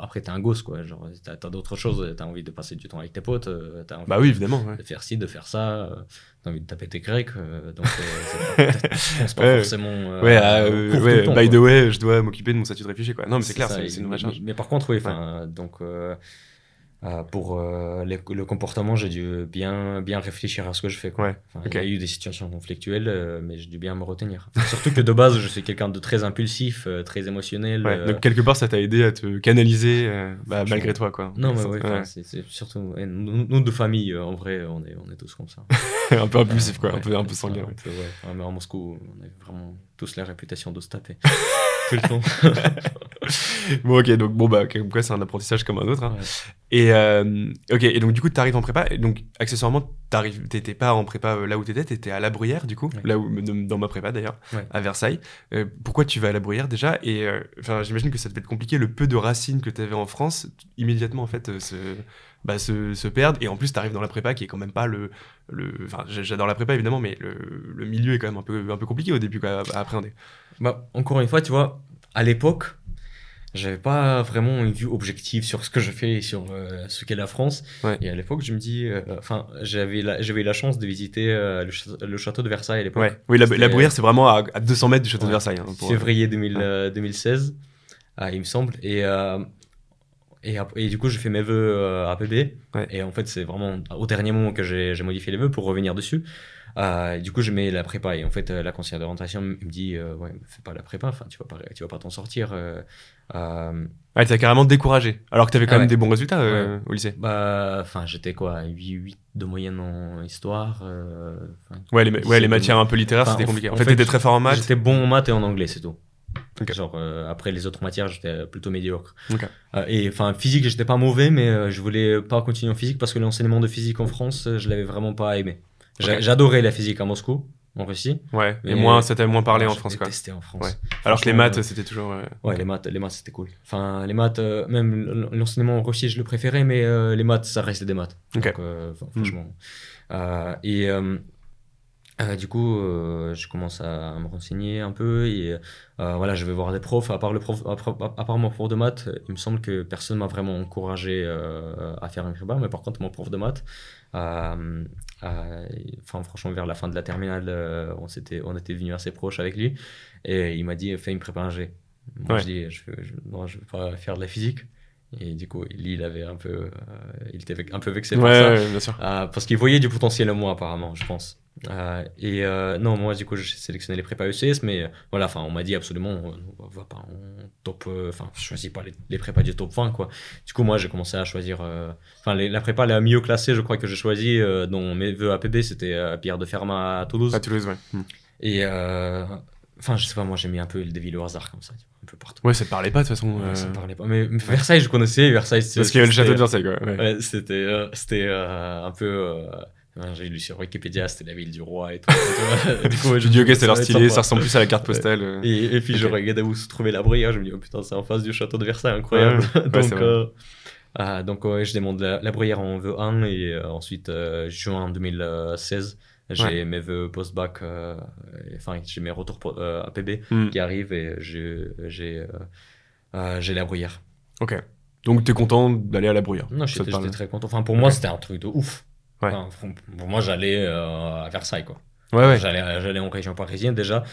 après, t'es un gosse, quoi. Genre, t'as as, d'autres choses, t'as envie de passer du temps avec tes potes, euh, as envie bah oui, évidemment. De faire ci, de faire ça, euh, t'as envie de taper tes grecs, donc c'est pas, pas forcément. ouais, ah, ouais by the way, je dois m'occuper de mon statut de réfugié, quoi. Non, mais c'est clair, c'est une vraie charge. Mais, par contre, oui, enfin, donc. Euh, pour euh, le comportement, j'ai dû bien, bien réfléchir à ce que je fais. Quoi. Il y a eu des situations conflictuelles, euh, mais j'ai dû bien me retenir. Surtout que de base, je suis quelqu'un de très impulsif, très émotionnel. donc, quelque part, ça t'a aidé à te canaliser bah, malgré toi. Quoi. Non, mais ouais, c'est surtout. nous, de famille, en vrai, on est, on est tous comme ça. un peu impulsif, quoi, un peu, un peu sanguin. mais en Moscou, on a vraiment tous la réputation de se taper. Tout le temps. bon, ok, donc bon, bah, comme quoi, c'est un apprentissage comme un autre. Hein. Et, euh, ok, et donc du coup, tu arrives en prépa, et donc accessoirement, t'étais pas en prépa euh, là où t'étais, t'étais à La Bruyère, du coup, là où, dans ma prépa d'ailleurs, à Versailles. Euh, pourquoi tu vas à La Bruyère déjà? Et enfin, j'imagine que ça devait être compliqué, le peu de racines que tu avais en France, immédiatement en fait, se, bah, se, se perdre. Et en plus, tu arrives dans la prépa qui est quand même pas le. le enfin, j'adore la prépa évidemment, mais le, le, milieu est quand même un peu, un peu compliqué au début à, à appréhender. Bah, encore une fois, tu vois, à l'époque, j'avais pas vraiment une vue objective sur ce que je fais et sur euh, ce qu'est la France. Et à l'époque, je me dis, euh, enfin, j'avais la, j'avais eu la chance de visiter euh, le, château, de Versailles à l'époque. Oui, la, la Bruyère, c'est vraiment à, 200 mètres du château de Versailles. Hein, février 2016, il me semble. Et, et, et, du coup, j'ai fait mes vœux à PB. Et en fait, c'est vraiment au dernier moment que j'ai, modifié les vœux pour revenir dessus. Euh, du coup, je mets la prépa. Et en fait, euh, la conseillère d'orientation me dit euh, Ouais, fais pas la prépa, enfin, tu vas pas, tu vas pas t'en sortir. Euh, ouais, t'as carrément découragé. Alors que t'avais quand même des bons résultats au lycée. Bah, enfin, j'étais quoi 8, 8 de moyenne en histoire. ouais, les, ouais, les matières un peu littéraires, c'était compliqué. En, fait, t'étais très fort en maths. J'étais bon en maths et en anglais, c'est tout. Genre, après les autres matières, j'étais plutôt médiocre. et enfin, physique, j'étais pas mauvais, mais je voulais pas continuer en physique parce que l'enseignement de physique en France, je l'avais vraiment pas aimé. J'adorais la physique à Moscou, en Russie. Ouais, et moins, ça moins parlé en France, quoi. en France. Alors que les maths, c'était toujours. Ouais, les maths, les maths c'était cool. Enfin, les maths, euh, même l'enseignement en Russie, je le préférais, mais euh, les maths, ça restait des maths. Donc, euh, franchement. Et. du coup, je commence à me renseigner un peu et voilà, je vais voir des profs. À part, le prof, à, part mon prof de maths, il me semble que personne m'a vraiment encouragé à faire un prépa, mais par contre, mon prof de maths, enfin, franchement, vers la fin de la terminale, euh, on, s'était, on était venu assez proche avec lui. Et il m'a dit fais une prépa un G. Moi, je dis je, non, je veux pas faire de la physique. Et du coup, lui, il avait un peu, euh, il était un peu vexé par ça, bien sûr. Euh, parce qu'il voyait du potentiel en moi apparemment, je pense. Euh, et non, moi, du coup, j'ai sélectionné les prépas ECS, mais voilà, enfin, on m'a dit absolument, on va pas en top, enfin, choisis pas les, les, prépas du top 20, quoi. Du coup, moi, j'ai commencé à choisir, enfin, la prépa la mieux classée, je crois que j'ai choisi, dont mes vœux APB, c'était Pierre de Fermat à Toulouse. À Toulouse, ouais. Hmm. Et enfin, je sais pas, moi, j'ai mis un peu le dévi au hasard comme ça un peu partout. Ouais, ça parlait pas de toute façon. ça me parlait pas. Mais, Versailles, je connaissais. Versailles, Parce qu'il y avait le château de Versailles, quoi. Ouais. c'était euh, c'était euh, un peu. Euh, j'ai lu sur Wikipédia, c'était la ville du roi et tout. du coup, je me dis, ok, c'est leur stylé, ça ressemble plus à la carte postale. Et, et, puis, je regardais où se trouvait la Bruyère, je me dis, oh putain, c'est en face du château de Versailles, incroyable. donc, ah, donc je demande la, la, Bruyère en V1 et ensuite, juin 2016, j'ai mes vœux post-bac, euh, enfin, j'ai mes retours euh, APB hmm. qui arrivent et j'ai euh, j'ai la bruyère. Ok. Donc, tu es content d'aller à la bruyère Non, j'étais très content. Enfin, pour moi, c'était un truc de ouf. Ouais. pour moi, j'allais à Versailles, quoi. Ouais, ouais. J'allais en région parisienne déjà.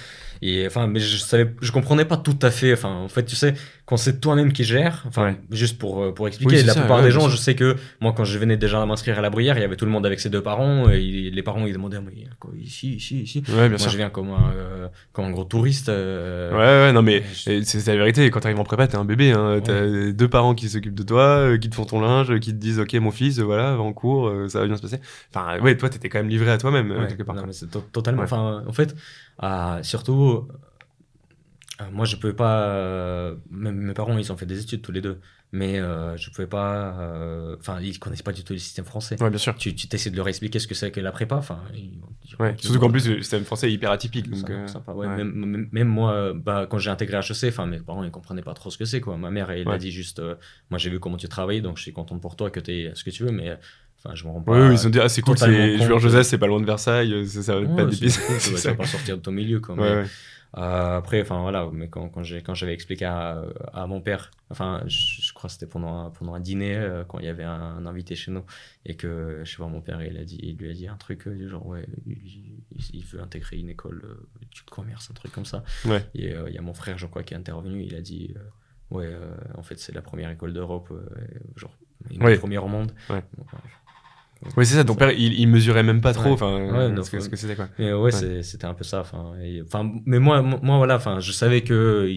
Et enfin, mais je savais, je comprenais pas tout à fait. Enfin, en fait, tu sais, quand c'est toi-même qui gère, enfin, juste pour, euh, pour expliquer, la plupart des gens, je sais que moi, quand je venais déjà m'inscrire à la bruyère, il y avait tout le monde avec ses deux parents. Et les parents, ils demandaient, mais quoi, ici, ici, ici. Ouais, bien moi, sûr. je viens comme un, euh, comme un gros touriste. Euh, ouais, ouais, non, mais c'est la vérité. Quand tu arrives en prépa, t'es un bébé. Hein. T'as deux parents qui s'occupent de toi, qui te font ton linge, qui te disent, ok, mon fils, voilà, va en cours, ça va bien se passer. Enfin, ouais, toi, t'étais quand même livré à toi-même, quelque part. Non, mais totalement. Enfin, en fait, surtout euh, moi, je pouvais pas. Euh, mes parents, ils ont fait des études tous les deux, mais euh, je pouvais pas. Enfin, ils connaissent pas du tout le système français. Ouais, bien sûr. Tu, tu essaies de leur expliquer ce que c'est que la prépa. Enfin, ouais, surtout qu'en plus, le système français est hyper atypique. Donc, sympa, ouais. Même, même, moi, bah, quand j'ai intégré HEC, enfin, mes parents, ils comprenaient pas trop ce que c'est. Quoi. Ma mère, elle a dit juste Moi, j'ai vu comment tu travailles, donc je suis contente pour toi que tu aies ce que tu veux, mais Enfin, je me rends pas. Oui, ils ont dit, ah, c'est cool, c'est joueur Joseph, c'est pas loin de Versailles, ça, ça va pas d'épices. Cool, ça va pas sortir de ton milieu, quand même. Euh, après, enfin voilà, mais quand, quand j'avais expliqué à, à, mon père, enfin, je, crois que c'était pendant un, pendant un dîner, euh, quand il y avait un, invité chez nous, et que, je sais pas, mon père, il, a dit, il lui a dit un truc, euh, genre, ouais, il, veut intégrer une école de commerce, un truc comme ça. Ouais. Et il y a mon frère, je crois, qui est intervenu, il a dit, ouais, en fait, c'est la première école d'Europe, genre, une ouais. première au monde. Ouais. Oui, c'est ça. Ton père, il, il, mesurait même pas trop. Enfin, ce que, c'était quoi. Mais ouais, c'était un peu ça. Enfin, enfin, mais moi, moi, voilà. Enfin, je savais que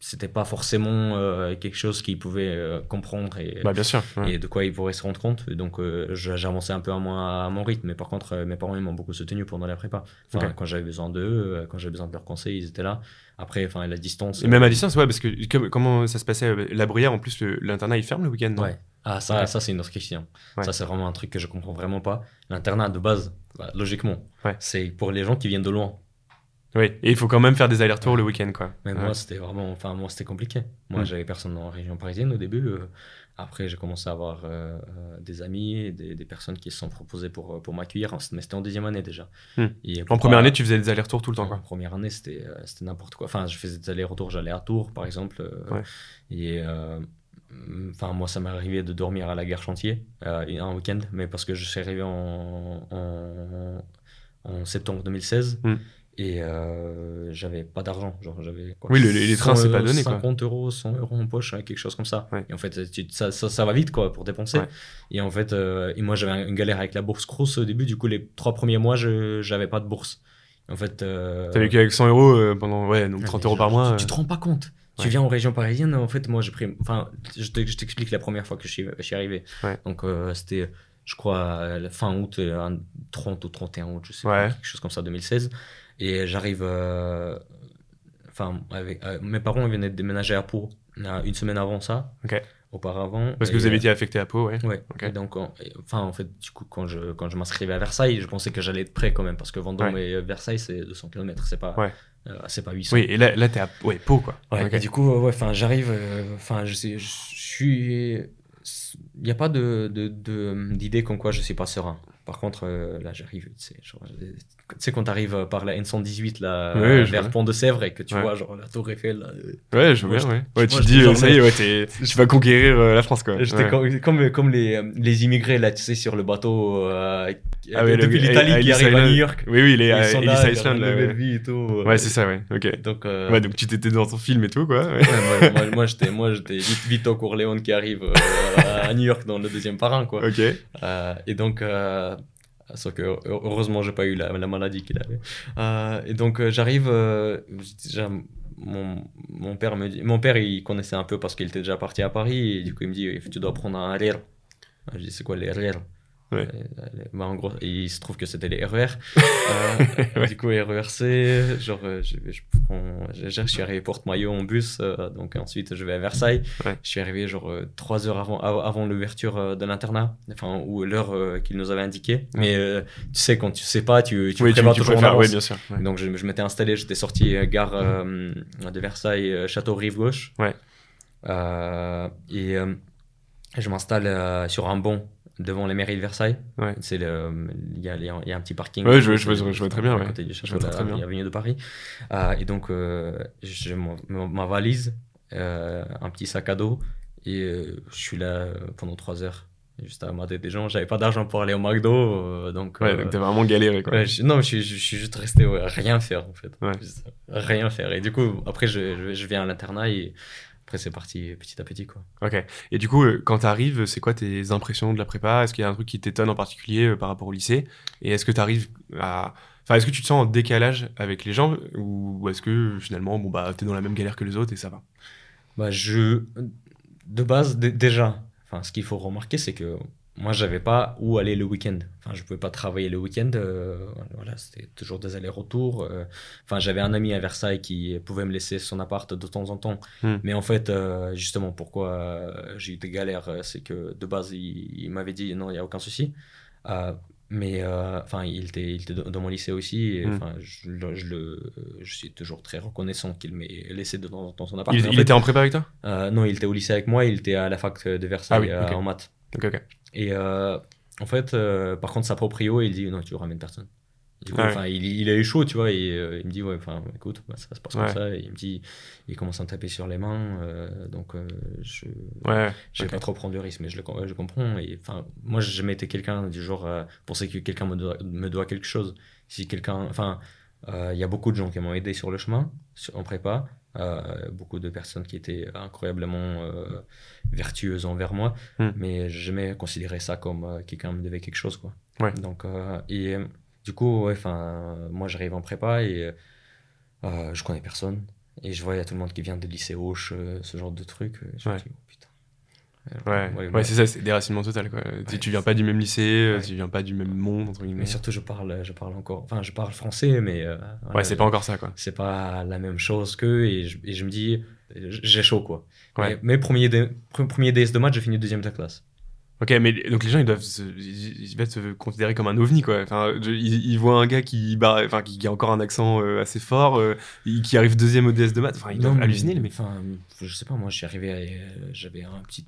c'était pas forcément euh, quelque chose qu'il pouvait euh, comprendre et, bah, bien sûr, et de quoi il pourrait se rendre compte. donc, euh, j'avançais un peu à, moi, à mon rythme. Mais par contre, mes parents ils m'ont beaucoup soutenu pendant la prépa. Enfin, Quand j'avais besoin d'eux, quand j'avais besoin de leur conseil, ils étaient là. Après, enfin, la distance. Et même à distance, ouais, parce que comment ça se passait La bruyère, en plus, l'internat il ferme le week-end, non? Ouais. Ah, ça, ça c'est une autre question. Ça, c'est vraiment un truc que je comprends vraiment pas. L'internat, de base, bah, logiquement, c'est pour les gens qui viennent de loin. Oui, et il faut quand même faire des allers-retours le week-end, quoi. Mais moi, c'était vraiment, enfin, moi, c'était compliqué. Moi, mm. j'avais personne en région parisienne au début. Euh, après, j'ai commencé à avoir euh, euh, des amis, des, des, personnes qui se sont proposées pour, pour m'accueillir. Mais c'était en deuxième année déjà. Mm. Et en première année, tu faisais des allers-retours tout le temps, quoi. En première année, c'était n'importe quoi. Enfin, je faisais des allers-retours, j'allais à Tours, par exemple. Et Enfin, moi, ça m'est arrivé de dormir à la gare chantier euh, un week-end, mais parce que je suis arrivé en, en, septembre 2016 hmm. Et euh, j'avais pas d'argent. Genre, j'avais Oui, les, trains, c'est pas donné. 50 euros, 100 euros en poche, hein, quelque chose comme ça. Et en fait, ça, ça, va vite quoi, pour dépenser. Et en fait, euh, et moi, j'avais une galère avec la bourse Cross au début. Du coup, les trois premiers mois, je j'avais pas de bourse. En fait. Euh... T'as vécu avec 100 euros pendant ouais, donc 30 euros par mois. Tu, tu te rends pas compte. Tu viens en région parisienne, en fait, moi j'ai pris. Enfin, je t'explique la première fois que je suis, je suis arrivé. Donc euh, c'était, je crois, fin août, 30 ou 31 août, je sais pas, quelque chose comme ça, 2016. Et j'arrive. Euh, enfin, avec, euh, mes parents ils venaient de déménager à Pau une semaine avant ça. Auparavant. Parce que vous avez été affecté à Pau, ouais. Ouais. donc, enfin, en fait, du coup, quand je, quand je m'inscrivais à Versailles, je pensais que j'allais être prêt quand même, parce que Vendôme et Versailles, c'est 200 km, c'est pas. Euh, c'est pas 800. Oui, et là, là t'es à ouais, Pau, quoi. Ouais, du coup, ouais, enfin, j'arrive, euh, enfin, je sais, je suis. Il n'y a pas de, de, d'idée comme quoi je suis pas serein. Par contre, euh, là, j'arrive, tu sais, sais, quand tu arrives par la N118, là, vers Pont de Sèvres, et que tu vois, genre, la Tour Eiffel. Là, ouais, je vois bien, ouais. Ouais, tu te dis, ça y est, ouais, tu vas conquérir la France, quoi. J'étais comme, comme, les, les immigrés, là, tu sais, sur le bateau, euh, ah, depuis l'Italie qui arrive à New York. Oui, oui, les Ellis Island. et tout. Ouais, c'est ça, ouais. Ok. Donc, euh, ouais, donc tu t'étais dans ton film et tout, quoi. Ouais, moi, moi, j'étais, moi, j'étais Vito Corleone qui arrive à New York dans le deuxième parrain, quoi. Ok. et donc, Sauf que heureusement, j'ai pas eu la, la maladie qu'il avait. Euh, et donc, euh, j'arrive. Euh, mon, mon, père me dit. Mon père, il connaissait un peu parce qu'il était déjà parti à Paris. Et du coup, il me dit Tu dois prendre un RR. Je dis C'est quoi les RR Ouais. Bah, en gros, il se trouve que c'était les RER. euh, Du coup, RERC, genre, euh, je, je, prends, je, je, suis arrivé Porte-Maillot en bus, euh, donc ensuite je vais à Versailles. Ouais. Je suis arrivé genre euh, trois heures avant, avant l'ouverture de l'internat, enfin, ou l'heure qu'il nous avait indiqué. Mais tu sais, quand tu sais pas, tu, tu oui, tu. Oui, bien sûr. Donc je, je m'étais installé, j'étais sorti gare de Versailles, Château Rive Gauche. Ouais. et je m'installe sur un banc devant les mairies de Versailles. Ouais. C'est le, il y a, y a, un petit parking. Ouais, je, je, je, je vois très bien. À côté du château de l'avenue de Paris. Euh, et donc, euh, j'ai ma, valise, euh, un petit sac à dos, et euh, je suis là pendant trois heures. Juste à mater des gens, j'avais pas d'argent pour aller au McDo, euh, donc. Ouais, donc t'as vraiment galéré quoi. Ouais, je, non, je, je, suis juste resté ouais, rien faire en fait. rien faire. Et du coup, après, je, je viens à l'internat et après, c'est parti petit à petit. Quoi. Ok. Et du coup, euh, quand tu arrives, c'est quoi tes impressions de la prépa? Est-ce qu'il y a un truc qui t'étonne en particulier euh, par rapport au lycée? Et est-ce que tu arrives à. Enfin, est-ce que tu te sens en décalage avec les gens? Ou est-ce que finalement, bon, bah, tu es dans la même galère que les autres et ça va? Bah, je... De base, déjà, enfin, ce qu'il faut remarquer, c'est que moi, j'avais pas où aller le week-end. Enfin, je pouvais pas travailler le week-end. Euh, voilà, c'était toujours des allers-retours. Euh. enfin, j'avais un ami à Versailles qui pouvait me laisser son appart de temps en temps. Hmm. Mais en fait, euh, justement, pourquoi j'ai eu des galères, c'est que de base, il, m'avait dit non, il y a aucun souci. mais enfin, il était, il était dans mon lycée aussi. Hmm. Enfin, je, le, je suis toujours très reconnaissant qu'il m'ait laissé de temps en temps son appart. Il, était en prépa avec toi? Non, il était au lycée avec moi. Il était à la fac de Versailles ah en maths. Ok, ok. Et en fait, par contre, sa proprio, il dit non, tu ramènes personne. Du coup, Ouais. il, il a eu chaud, tu vois, et euh, il me dit, ouais, enfin, écoute, bah, ça se passe Ouais. comme ça. Et il me dit, il commence à me taper sur les mains, euh, donc euh, je Ouais. je vais pas trop prendre de risques, mais je le je comprends. Et enfin, moi, j'ai jamais été quelqu'un du genre penser que quelqu'un me doit, me doit quelque chose. Si quelqu'un, enfin, euh, il y a beaucoup de gens qui m'ont aidé sur le chemin, sur- en prépa. Euh, beaucoup de personnes qui étaient incroyablement euh, vertueuses envers moi, Hmm. mais jamais considéré ça comme euh, quelqu'un me devait quelque chose, quoi. Ouais. Donc, euh, et du coup, ouais, enfin, moi, j'arrive en prépa et je connais personne. Et je vois, il y a tout le monde qui vient de lycée Auch, ce genre de truc. me dis. Ouais, ouais, ouais, c'est ça, c'est déracinement total. Quoi. Tu- tu viens pas du même lycée, euh, Ouais. tu viens pas du même monde, entre guillemets. Mais surtout, je parle, je parle encore. Enfin, je parle français, mais. euh, Ouais, c'est pas encore ça, quoi. c'est pas la même chose qu'eux. Et je, et je me dis, j'ai chaud, quoi. Ouais. Mais, premier, DS de maths, j'ai fini deuxième de la classe. Ok, mais donc les gens, ils doivent se, ils, doivent se considérer comme un ovni, quoi. Enfin, je- ils, ils voient un gars qui, barre- enfin, qui, qui a encore un accent euh, assez fort, euh, qui arrive deuxième au DS de maths. Enfin, ils doivent mais- halluciner, les mecs. Enfin, je sais pas, moi, je suis arrivé, à- euh, j'avais un petit.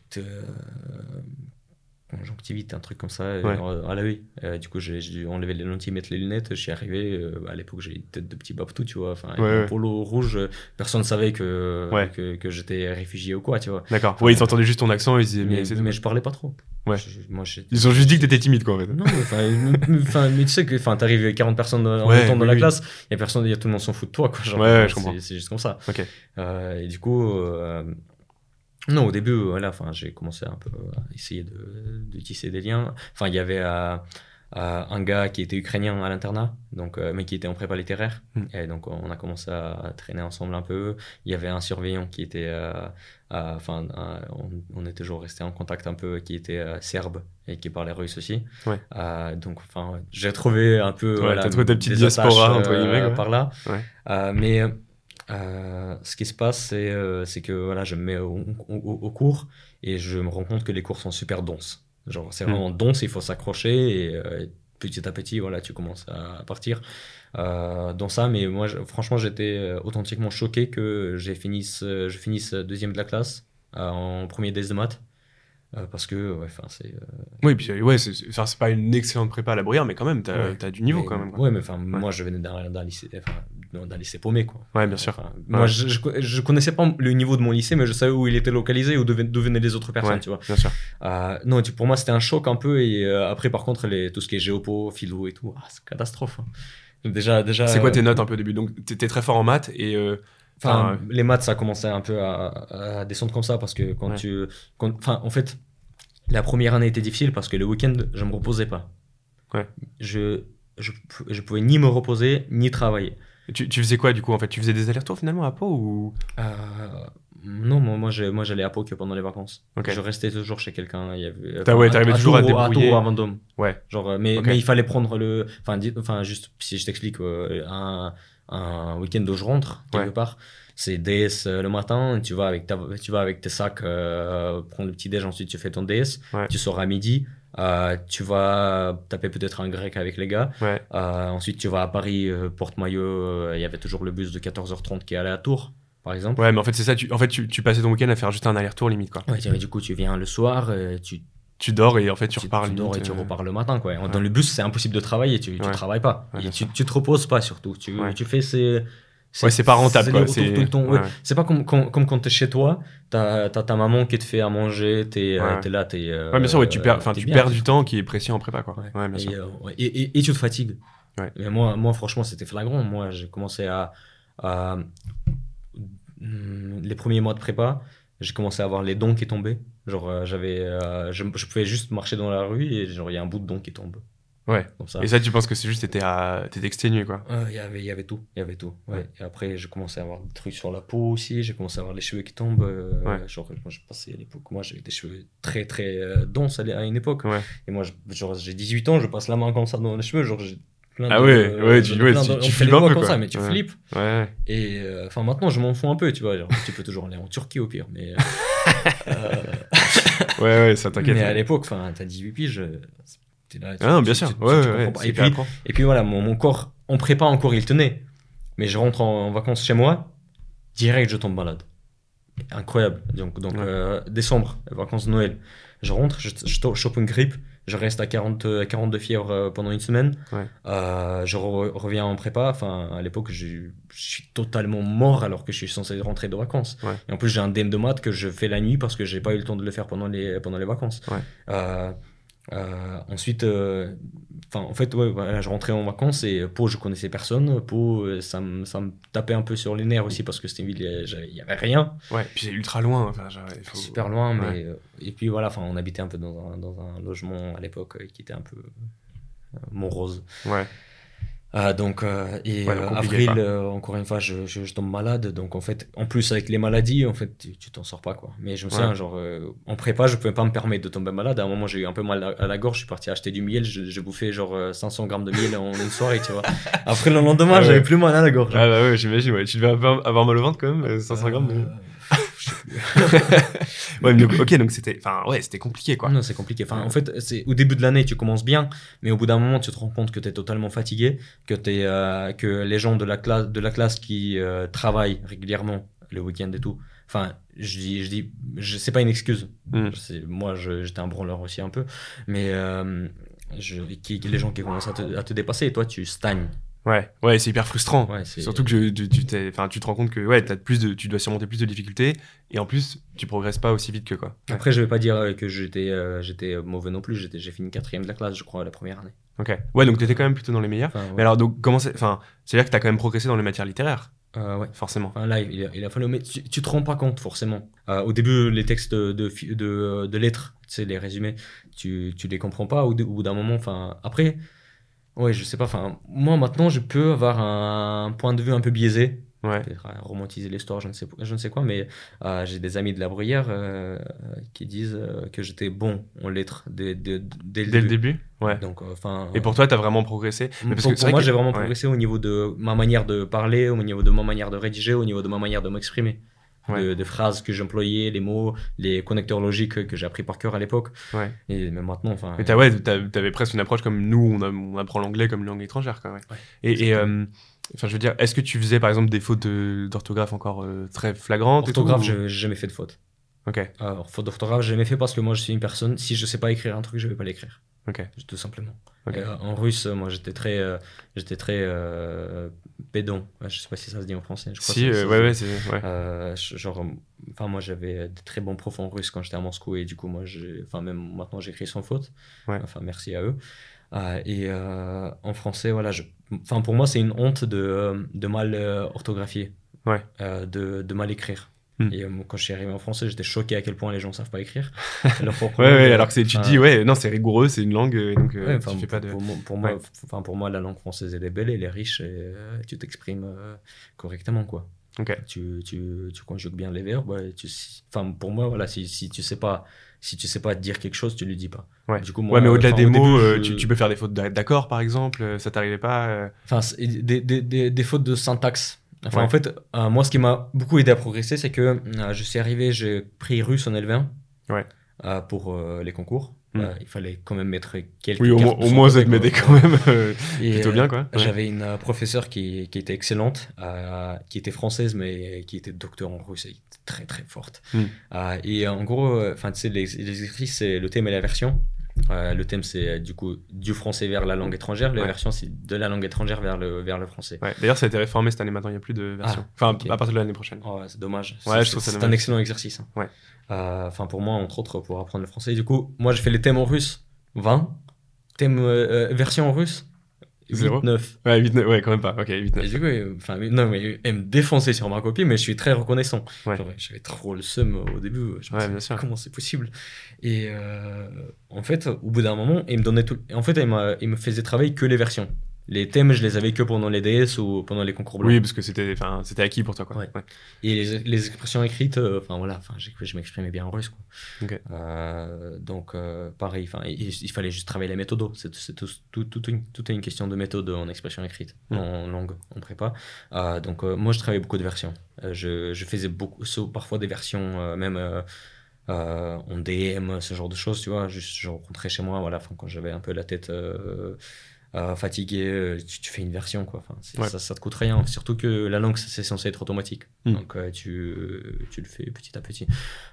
Euh, conjonctivite, un truc comme ça, euh, Ouais. à l'œil. Euh, du coup, j'ai dû enlever les lentilles, mettre les lunettes. Je suis arrivé, euh, à l'époque, j'ai une tête de petit babtou, tu vois. Enfin, Ouais, ouais. polo rouge, euh, personne ne savait que, que, que j'étais réfugié ou quoi, tu vois. D'accord. Ouais, ils entendaient juste ton accent ils disaient, mais, je parlais pas trop. Ouais. Je- moi, j'ai- Ils ont juste dit que t'étais timide, quoi, en fait. Non, mais enfin, mais- tu sais que enfin, t'arrives avec 40 personnes en même temps dans oui, la oui. classe, il y a personne, y a tout le monde s'en fout de toi, quoi. Genre, Ouais, je comprends. C'est juste comme ça. Ok. Euh, et du coup, euh, non, au début, voilà, enfin, j'ai commencé un peu à essayer de, de tisser des liens. Enfin, il y avait euh, euh, un gars qui était ukrainien à l'internat, donc, euh, mais qui était en prépa littéraire. Mm. Et donc, on a commencé à traîner ensemble un peu. Il y avait un surveillant qui était, euh, enfin, on, on est toujours resté en contact un peu, qui était serbe et qui parlait russe aussi. Ouais. Donc, enfin, j'ai trouvé un peu. Ouais, voilà, t'as trouvé ta petite diaspora, entre guillemets, ouais. par là. Ouais. Mais euh, ce qui se passe, c'est euh, c'est que voilà, je me mets au, au- au cours et je me rends compte que les cours sont super denses. Genre, c'est Mm. vraiment dense, il faut s'accrocher et euh, petit à petit, voilà, tu commences à partir dans ça. Mais moi, je- franchement, j'étais authentiquement choqué que j'ai fini ce- je finisse deuxième de la classe en premier DS de maths. Euh, parce que, ouais, enfin, c'est. euh, Oui, puis euh, ouais, c'est c'est- pas une excellente prépa à la bruyère, mais quand même, t'as Ouais. t'as du niveau mais- quand même. quoi. Ouais, mais enfin, moi, je venais d'un d'un lycée, enfin, d'un lycée paumé, quoi. Ouais, bien sûr. Enfin, Moi, je, je, je connaissais pas le niveau de mon lycée, mais je savais où il était localisé, où d'où venaient les autres personnes, tu vois. bien sûr. Euh, non, tu- pour moi, c'était un choc un peu. Et après, par contre, les, tout ce qui est géopo, philo et tout, ah, c'est catastrophe. hein. Déjà, déjà. C'est quoi tes notes un peu au début? Donc, t'étais très fort en maths et. Enfin, Enfin, les maths, ça commençait un peu à, à descendre comme ça parce que quand Ouais. tu. Enfin, en fait, la première année était difficile parce que le week-end, je me reposais pas. Ouais. Je, je, je pouvais ni me reposer ni travailler. tu, tu faisais quoi du coup en fait? Tu faisais des allers-retours finalement à Pau ou? Euh, non, moi, moi, j'allais à Pau que pendant les vacances. Ok. Je restais toujours chez quelqu'un. il y avait- T'as- ouais, t'arrivais toujours à débrouiller. Tours ou à Vendôme. Ouais. Genre, euh, mais, il fallait prendre le. Enfin juste si je t'explique, euh, un, un week-end où je rentre, quelque Ouais. part, c'est DS euh, le matin, tu vas avec, ta, tu vas avec tes sacs euh, prendre le petit déj, ensuite tu fais ton DS, Ouais. tu sors à midi, euh, tu vas taper peut-être un grec avec les gars, Ouais. euh, ensuite tu vas à Paris, euh, porte-maillot, il y avait toujours le bus de 14h30 qui allait à Tours, par exemple. Ouais, mais en fait c'est ça. Tu, en fait, tu, tu passais ton week-end à faire juste un aller-retour limite quoi. Ouais, du coup, tu viens le soir, tu, Tu dors et en fait tu, tu, repars tu dors et tu euh, repars le matin. Quoi. Dans le bus, c'est impossible de travailler, tu, tu Ouais. travailles pas. Ouais, Et bien tu, tu te reposes pas surtout. Tu, tu fais ces. c'est pas rentable, c'est- pas comme, comme, comme quand t'es chez toi, t'as as ta maman qui te fait à manger, t'es euh, t'es là, t'es. euh, Ouais, bien sûr, ouais, tu perds, enfin, tu perds du temps qui est précieux en prépa quoi. Ouais. Bien et, sûr. et, et- et tu te fatigues. Ouais. Mais moi, moi, franchement, c'était flagrant. Moi, j'ai commencé à, à- Hmm, Les premiers mois de prépa, j'ai commencé à avoir les dons qui tombaient. Genre, euh, j'avais, euh, je, je pouvais juste marcher dans la rue et genre, il y a un bout de don qui tombe. Ouais. Comme ça. Et ça, tu penses que c'est juste t'étais à... t'étais exténué quoi. Il y avait, il y avait tout, il y avait tout. Ouais. Ouais. Et après, j'ai commencé à avoir des trucs sur la peau aussi. J'ai commencé à avoir les cheveux qui tombent. euh, Ouais. Genre, moi, je passais à l'époque. Moi, j'avais des cheveux très, très denses à une époque. Ouais. Et moi, je- genre, j'ai 18 ans, je passe la main comme ça dans les cheveux. Genre, j'ai plein Ah ouais, ouais, tu- ouais, tu- tu flippes un peu, comme ça, mais tu Ouais. flippes. Ouais. Et euh, enfin, maintenant, je m'en fous un peu, tu vois. Genre, tu peux toujours aller en Turquie au pire. Mais, euh, Ouais, ouais, ça t'inquiète. mais à l'époque, enfin, t'as 18 piges. euh, t'es là, tu- Ah non, bien sûr. ouais, Et puis, et puis voilà, mon, mon corps, en prépa encore, il tenait. Mais je rentre en, en vacances chez moi, direct, je tombe malade. incroyable. Donc, donc décembre, vacances de Noël. Je rentre, je, je chope une grippe, je reste à 40, 42 fièvres pendant une semaine. je reviens en prépa. Enfin, à l'époque, je, suis totalement mort alors que je suis censé rentrer de vacances. Et en plus, j'ai un DM de maths que je fais la nuit parce que j'ai pas eu le temps de le faire pendant les, pendant les vacances. Euh, ensuite, euh, enfin, en fait, ouais, je rentrais en vacances et Pau, je connaissais personne. Pau, euh, ça me, ça me tapait un peu sur les nerfs aussi parce que c'était une ville, il y avait rien. Ouais, puis c'est ultra loin. Enfin, Super loin, mais. et puis voilà, enfin, on habitait un peu dans un, dans un logement à l'époque qui était un peu morose. Ouais. Euh, donc, euh, et euh, avril, encore une fois, je, je, tombe malade. Donc, en fait, en plus, avec les maladies, en fait, tu t'en sors pas, quoi. Mais je me souviens, genre, en prépa, je pouvais pas me permettre de tomber malade. À un moment, j'ai eu un peu mal à, la gorge. Je suis parti acheter du miel. J'ai bouffé, genre, 500 grammes de miel en une soirée, tu vois. Après, le lendemain, ah j'avais plus mal à la gorge. Ah, bah ouais, j'imagine, ouais. Tu devais avoir mal au ventre quand même, 500 grammes de ouais, ok, donc c'était, enfin, ouais, c'était compliqué, quoi. Non, c'est compliqué. Enfin, en fait, c'est au début de l'année, tu commences bien, mais au bout d'un moment, tu te rends compte que tu es totalement fatigué, que es, euh, que les gens de la classe, de la classe qui euh, travaillent régulièrement le week-end et tout. Enfin, je dis, je dis, je, c'est pas une excuse. Mm. Moi, j'étais un branleur aussi un peu, mais euh, je, qui, les gens qui commencent à te, à te dépasser, et toi, tu stagnes. Ouais, ouais, c'est hyper frustrant. Surtout que tu, tu, tu te rends compte que ouais, as plus de, tu dois surmonter plus de difficultés et en plus, tu progresses pas aussi vite que quoi. Après, je vais pas dire euh, que j'étais euh, j'étais mauvais non plus. J'ai fini quatrième de la classe, je crois, la première année. Ok. Ouais, donc tu étais quand même plutôt dans les meilleurs. Mais alors, donc, comment c'est. Enfin, c'est-à-dire que tu as quand même progressé dans les matières littéraires euh, ouais. Forcément. là, il a, il a fallu. Mais tu, tu, te rends pas compte, forcément. Euh, au début, les textes de, de, de, lettres, tu sais, les résumés, tu, tu les comprends pas. Au, au bout d'un moment, enfin. Après Ouais, je sais pas. Enfin, moi maintenant, je peux avoir un point de vue un peu biaisé. Ouais. romantiser l'histoire, je ne sais je ne sais quoi, mais euh, j'ai des amis de la bruyère euh, qui disent euh, que j'étais bon en lettres dès, dès, dès, le, début. Ouais. Donc, enfin. Et pour toi, tu as vraiment progressé? Parce pour, que moi, j'ai vraiment progressé au niveau de ma manière de parler, au niveau de ma manière de rédiger, au niveau de ma manière de m'exprimer de, phrases que j'employais, les mots, les connecteurs logiques que j'ai appris par cœur à l'époque. Ouais. Et même maintenant, enfin. Mais ouais, t'avais presque une approche comme nous, on, apprend l'anglais comme langue étrangère, quoi. Et, euh, enfin, je veux dire, est-ce que tu faisais par exemple des fautes d'orthographe encore euh, très flagrantes Orthographe, j'ai jamais fait de faute. Ok. Alors, faute d'orthographe, j'ai jamais fait parce que moi, je suis une personne, si je sais pas écrire un truc, je vais pas l'écrire. Ok. Tout simplement. Euh, en russe, moi, j'étais très, euh, j'étais très euh, pédon. Je sais pas si ça se dit en français. Je crois si, ouais, ouais, c'est. Ouais. genre, enfin, moi, j'avais de très bons profs en russe quand j'étais à Moscou et du coup, moi, enfin, même maintenant, j'écris sans faute. Ouais. Enfin, merci à eux. et en français, voilà, je... enfin, pour moi, c'est une honte de, de mal orthographier. Ouais. de, de mal écrire. Et euh, quand je suis arrivé en français, j'étais choqué à quel point les gens savent pas écrire. alors, ouais, ouais, alors que tu te dis, ouais, non, c'est rigoureux, c'est une langue, euh, donc euh, tu fais pas de. Pour, pour moi, enfin, pour moi, la langue française, elle est belle, elle est riche, et tu t'exprimes correctement, quoi. Ok. Tu, tu, tu, conjugues bien les verbes. tu, enfin, pour moi, voilà, si, si tu sais pas si tu sais pas dire quelque chose, tu le dis pas. Ouais. Du coup, moi, ouais, mais au-delà des mots, tu, tu, peux faire des fautes d'accord, par exemple. Ça t'arrivait pas Enfin, des, des, des, des, fautes de syntaxe. Enfin, en fait, euh, moi, ce qui m'a beaucoup aidé à progresser, c'est que euh, je suis arrivé, j'ai pris russe en L20 ouais. Euh, pour les concours. Hmm. il fallait quand même mettre quelques. Oui, au, au moins, ça te m'aidait quand même plutôt bien, quoi. J'avais une professeure qui, qui, était excellente, qui était française, mais qui était docteur en russe et très très forte. Hmm. et en gros, enfin, tu sais, les, les exercices, c'est le thème et la version le thème, c'est euh, du coup du français vers la langue étrangère. La version, c'est de la langue étrangère vers le, vers le français. D'ailleurs, ça a été réformé cette année maintenant, il n'y a plus de version. Ah, enfin, à partir de l'année prochaine. Oh, c'est dommage. c'est un excellent exercice. Hein. Ouais. Euh, enfin, pour moi, entre autres, pour apprendre le français. Du coup, moi, je fais les thèmes en russe 20, thème euh, version en russe 8, 9. Ouais, 8, 9. Ouais, quand même pas. Ok, 8, 9. Et du coup, enfin, non, mais elle me défonçait sur ma copie, mais je suis très reconnaissant. Ouais. J'avais trop le seum au début. Je ouais, bien sûr. Comment c'est possible? Et euh, en fait, au bout d'un moment, il me donnait tout. En fait, il me faisait travailler que les versions les thèmes, je les avais que pendant les DS ou pendant les concours blancs. Oui, parce que c'était, enfin, c'était acquis pour toi, quoi. Et les, les, expressions écrites, euh, enfin voilà, enfin, je m'exprimais bien en russe, quoi. Euh, donc, euh, pareil, enfin, il, fallait juste travailler la méthode. C'est, tout, tout, tout, une, une, question de méthode en expression écrite, mm. en langue, en prépa. donc, moi, je travaillais beaucoup de versions. Je, je, faisais beaucoup, parfois des versions, même. en DM, ce genre de choses, tu vois. Juste, je rencontrais chez moi, voilà, quand j'avais un peu la tête euh, fatigué, tu, fais une version, quoi. Enfin, ça, ça te coûte rien. Surtout que la langue, c'est censé être automatique. Hmm. Donc, tu, tu le fais petit à petit.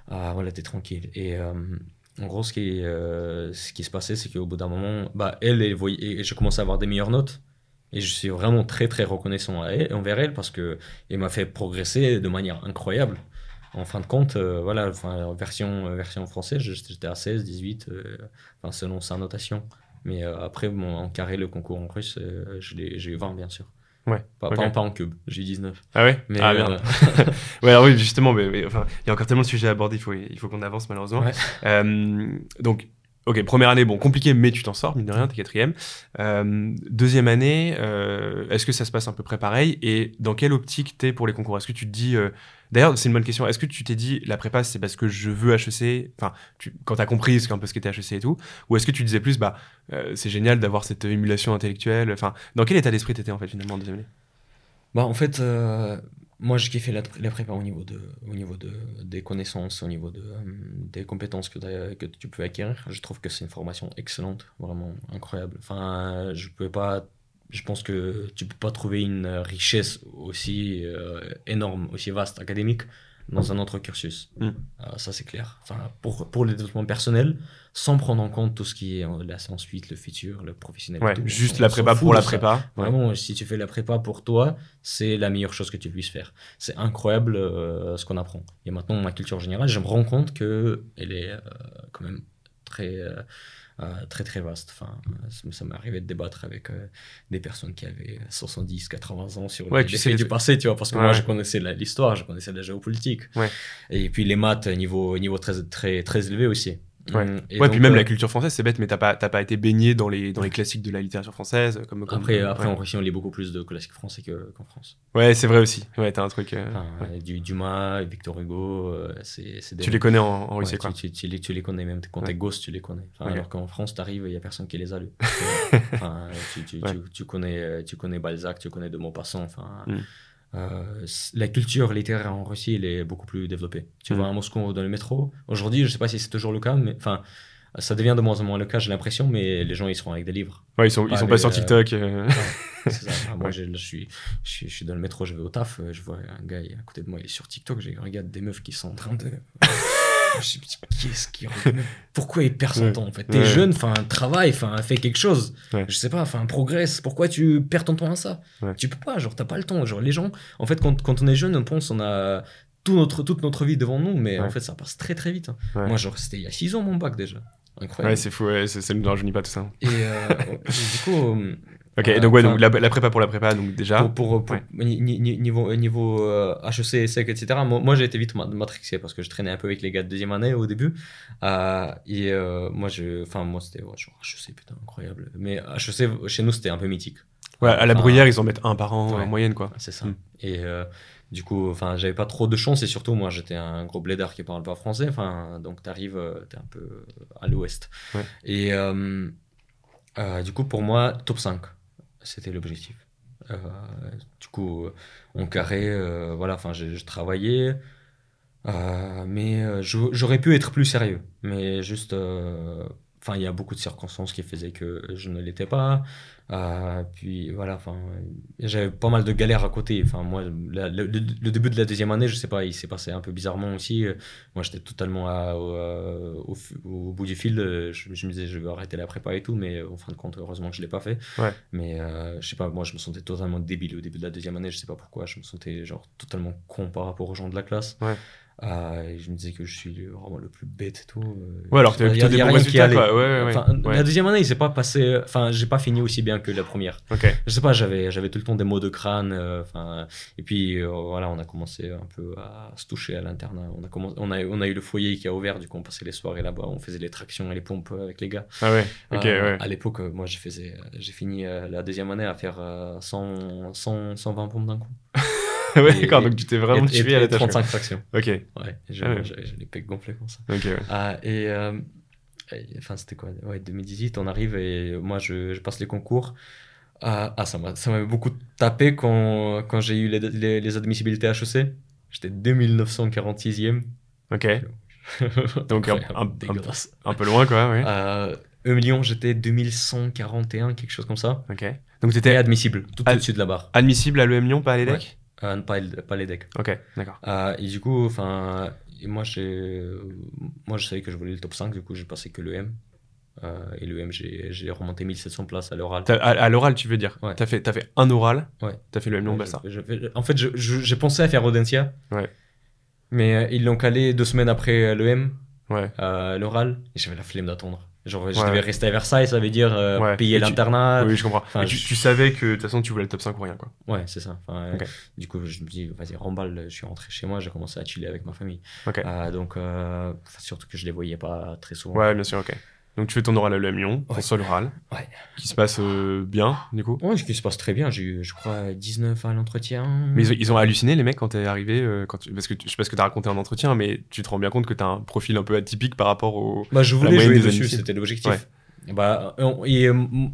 Ah, voilà, t'es tranquille. Et en gros, ce qui, ce qui se passait, c'est qu'au bout d'un moment, bah, elle, elle, voyait, je commençais à avoir des meilleures notes. Et je suis vraiment très très reconnaissant à elle, envers elle parce que elle m'a fait progresser de manière incroyable. En fin de compte, euh, voilà, enfin, version, euh, version française, j'étais à 16, 18, euh, enfin, selon sa notation. Mais après, bon, en carré, le concours en russe, j'ai eu 20 bien sûr. Ouais. Pas, pas, en cube, j'ai eu 19. Ah ouais? Mais, Ah merde. ouais, alors oui, justement, mais, enfin, il y a encore tellement de sujets à aborder, il faut, il faut qu'on avance malheureusement. donc, Ok, première année, bon, compliqué, mais tu t'en sors, mine de rien, t'es quatrième. Euh, deuxième année, euh, est-ce que ça se passe un peu près pareil? Et dans quelle optique t'es pour les concours? Est-ce que tu te dis. Euh, d'ailleurs, c'est une bonne question. Est-ce que tu t'es dit, la prépa, c'est parce que je veux HEC Enfin, quand t'as compris qu'un peu ce qu'était HEC et tout Ou est-ce que tu disais plus, bah, c'est génial d'avoir cette émulation intellectuelle Enfin, dans quel état d'esprit t'étais, en fait, finalement, en deuxième année? Bah, en fait, moi, j'ai kiffé la, la, prépa au niveau, de, au niveau de, des connaissances, au niveau de, euh, des compétences que, que tu peux acquérir. Je trouve que c'est une formation excellente, vraiment incroyable. Enfin, je peux pas. Je pense que tu peux pas trouver une richesse aussi euh, énorme, aussi vaste académique dans un autre cursus. Mm. Euh, ça, c'est clair. Enfin, pour, pour le développement personnel, sans prendre en compte tout ce qui est euh, là, ensuite le futur, le professionnel. Ouais, juste la prépa pour la prépa. Vraiment, si tu fais la prépa pour toi, c'est la meilleure chose que tu puisses faire. C'est incroyable euh, ce qu'on apprend. Et maintenant, ma culture générale, je me rends compte qu'elle est quand même très euh, très très vaste. Enfin, ça m'est arrivé de débattre avec euh, des personnes qui avaient 70, 80 ans sur ouais, les faits du passé, tu vois, parce que moi je connaissais l'histoire, je connaissais la géopolitique. Et puis les maths, niveau, niveau très, très, très élevé aussi. Ouais, mm. ouais puis même la euh, culture française, c'est bête, mais t'as pas, pas été baigné dans les, dans les classiques de la littérature française. Comme, après, après en Russie, on lit beaucoup plus de classiques français qu'en France. Ouais, c'est vrai aussi. Ouais, t'as un truc. Euh, du, Dumas, Victor Hugo, euh, c'est Tu les connais en, Russie, quoi. Tu, tu, les, tu, les, connais, même quand t'es gosse, tu les connais. Alors qu'en France, t'arrives, il y a personne qui les a lus. tu, connais, tu connais Balzac, tu connais De Maupassant, enfin. Mm. Euh, la culture littéraire en Russie, elle est beaucoup plus développée. Tu vois, à Moscou, dans le métro, aujourd'hui, je sais pas si c'est toujours le cas, mais enfin, ça devient de moins en moins le cas, j'ai l'impression, mais les gens, ils seront avec des livres. Ouais, ils sont, ils sont pas sur euh, TikTok. Euh. moi, je, suis, je, suis, dans le métro, je vais au taf, je vois un gars à côté de moi, il est sur TikTok, je regarde des meufs qui sont en train de. Je me dis, qu'est-ce qui. Pourquoi il perd son temps en fait T'es jeune, enfin, travaille, enfin, fais quelque chose. Je sais pas, enfin, progresse. Pourquoi tu perds ton temps à ça Tu peux pas, genre, t'as pas le temps. Genre, les gens, en fait, quand, quand on est jeune, on pense, on a tout notre, toute notre vie devant nous, mais en fait, ça passe très très vite. Hein. Moi, genre, c'était il y a 6 ans mon bac déjà. Incroyable. Ouais, c'est fou, ça ne nous rajeunit pas tout ça. Et euh, du coup, Ok, donc, ouais, donc la, prépa pour la prépa, donc déjà. Pour, niveau, niveau euh, HEC, SEC, etc. Moi, j'ai été vite matrixé parce que je traînais un peu avec les gars de deuxième année au début. Euh, et euh, moi, je, enfin, moi c'était ouais, genre HEC, putain, incroyable. Mais HEC, chez nous, c'était un peu mythique. Ouais, à la bruyère, ils en mettent un par an en moyenne, quoi. C'est ça. Hmm. Et du coup, enfin, j'avais pas trop de chance et surtout, moi, j'étais un gros blédard qui parle pas français. Enfin, donc, t'arrives, t'es un peu à l'ouest. Et du coup, pour moi, top 5 c'était l'objectif. Euh, du coup, on carré, euh, voilà, enfin, je, travaillais, euh, mais j'aurais pu être plus sérieux. Mais juste, enfin, il y a beaucoup de circonstances qui faisaient que je ne l'étais pas. Euh, puis voilà, enfin, j'avais pas mal de galères à côté. Enfin, moi, le, début de la deuxième année, je sais pas, il s'est passé un peu bizarrement aussi. Moi, j'étais totalement au, bout du fil. Je, me disais, je vais arrêter la prépa et tout, mais en fin de compte, heureusement que je l'ai pas fait. Ouais. Mais euh, je sais pas, moi, je me sentais totalement débile au début de la deuxième année. Je sais pas pourquoi, je me sentais genre totalement con par rapport aux gens de la classe. Ouais. Ah, je me disais que je suis vraiment le plus bête et tout. Euh. Ouais, alors tu as des bons résultats, quoi. Ouais, ouais, enfin, La deuxième année, il s'est pas passé. Enfin, j'ai pas fini aussi bien que la première. Okay. Je sais pas, j'avais, j'avais tout le temps des maux de crâne. Euh, et puis euh, voilà, on a commencé un peu à se toucher à l'internat. On a commencé, on a, on a eu le foyer qui a ouvert. Du coup, on passait les soirées là-bas. On faisait les tractions et les pompes avec les gars. Ah ouais. Ok. ouais. À l'époque, moi, faisais, j'ai fini la deuxième année à faire 100, 100, 120 pompes d'un coup. ouais, d'accord, donc tu t'es vraiment tué à la tâche. 35 fractions. Ok. Ouais, j'ai ah les pecs gonflés comme ça. Ok, ouais. Ah, et, euh, enfin, c'était quoi? Ouais, 2018, on arrive et moi, je, je passe les concours. Ah, ah ça m'a beaucoup tapé quand, quand j'ai eu les, les, les, admissibilités HEC. J'étais 2946e. Ok. Donc un, un, un, peu loin, quoi. Ouais. Euh, Lyon, j'étais 2141, quelque chose comme ça. Ok. Donc tu Et étais admissible, tout Ad- au-dessus de la barre. admissible à l'EM Lyon, pas à l'EDEC Euh, pas, pas les decks. Ok, d'accord. Euh, et du coup, enfin, moi, j'ai, moi, je savais que je voulais le top 5, du coup, j'ai passé que l'EM. Euh, et l'EM, j'ai, j'ai remonté 1700 places à l'oral. À, à l'oral, tu veux dire? Ouais. T'as fait, fait un oral Ouais. T'as fait Ouais, bah j'ai- ça. j'ai fait- en fait, j'ai pensé à faire Audencia. Ouais. Mais ils l'ont calé deux semaines après euh, l'EM, Ouais. l'oral, et j'avais la flemme d'attendre. Genre, je devais rester à Versailles, ça veut dire euh, Ouais. payer Et tu- l'internat. oui, je comprends. enfin, tu, je- tu savais que de toute façon, tu voulais le top 5 ou rien, quoi. Ouais, c'est ça. Enfin, euh. Du coup, je me dis, vas-y, remballe, je suis rentré chez moi, j'ai commencé à chiller avec ma famille. Euh, donc, surtout que je les voyais pas très souvent. Ouais, bien sûr, ok. Donc tu fais ton oral à l'EM Lyon, ton Ouais. seul oral, Ouais. qui se passe euh, bien, du coup? Ouais, ce qui se passe très bien. J'ai eu, je crois, 19 à l'entretien. Mais ils, ont- ils ont halluciné, les mecs, quand t'es arrivé, euh, quand tu- parce que tu- je sais pas ce que t'as raconté en entretien, mais tu te rends bien compte que t'as un profil un peu atypique par rapport au. Bah, je La voulais jouer des dessus, c'était l'objectif. Ouais. Bah, et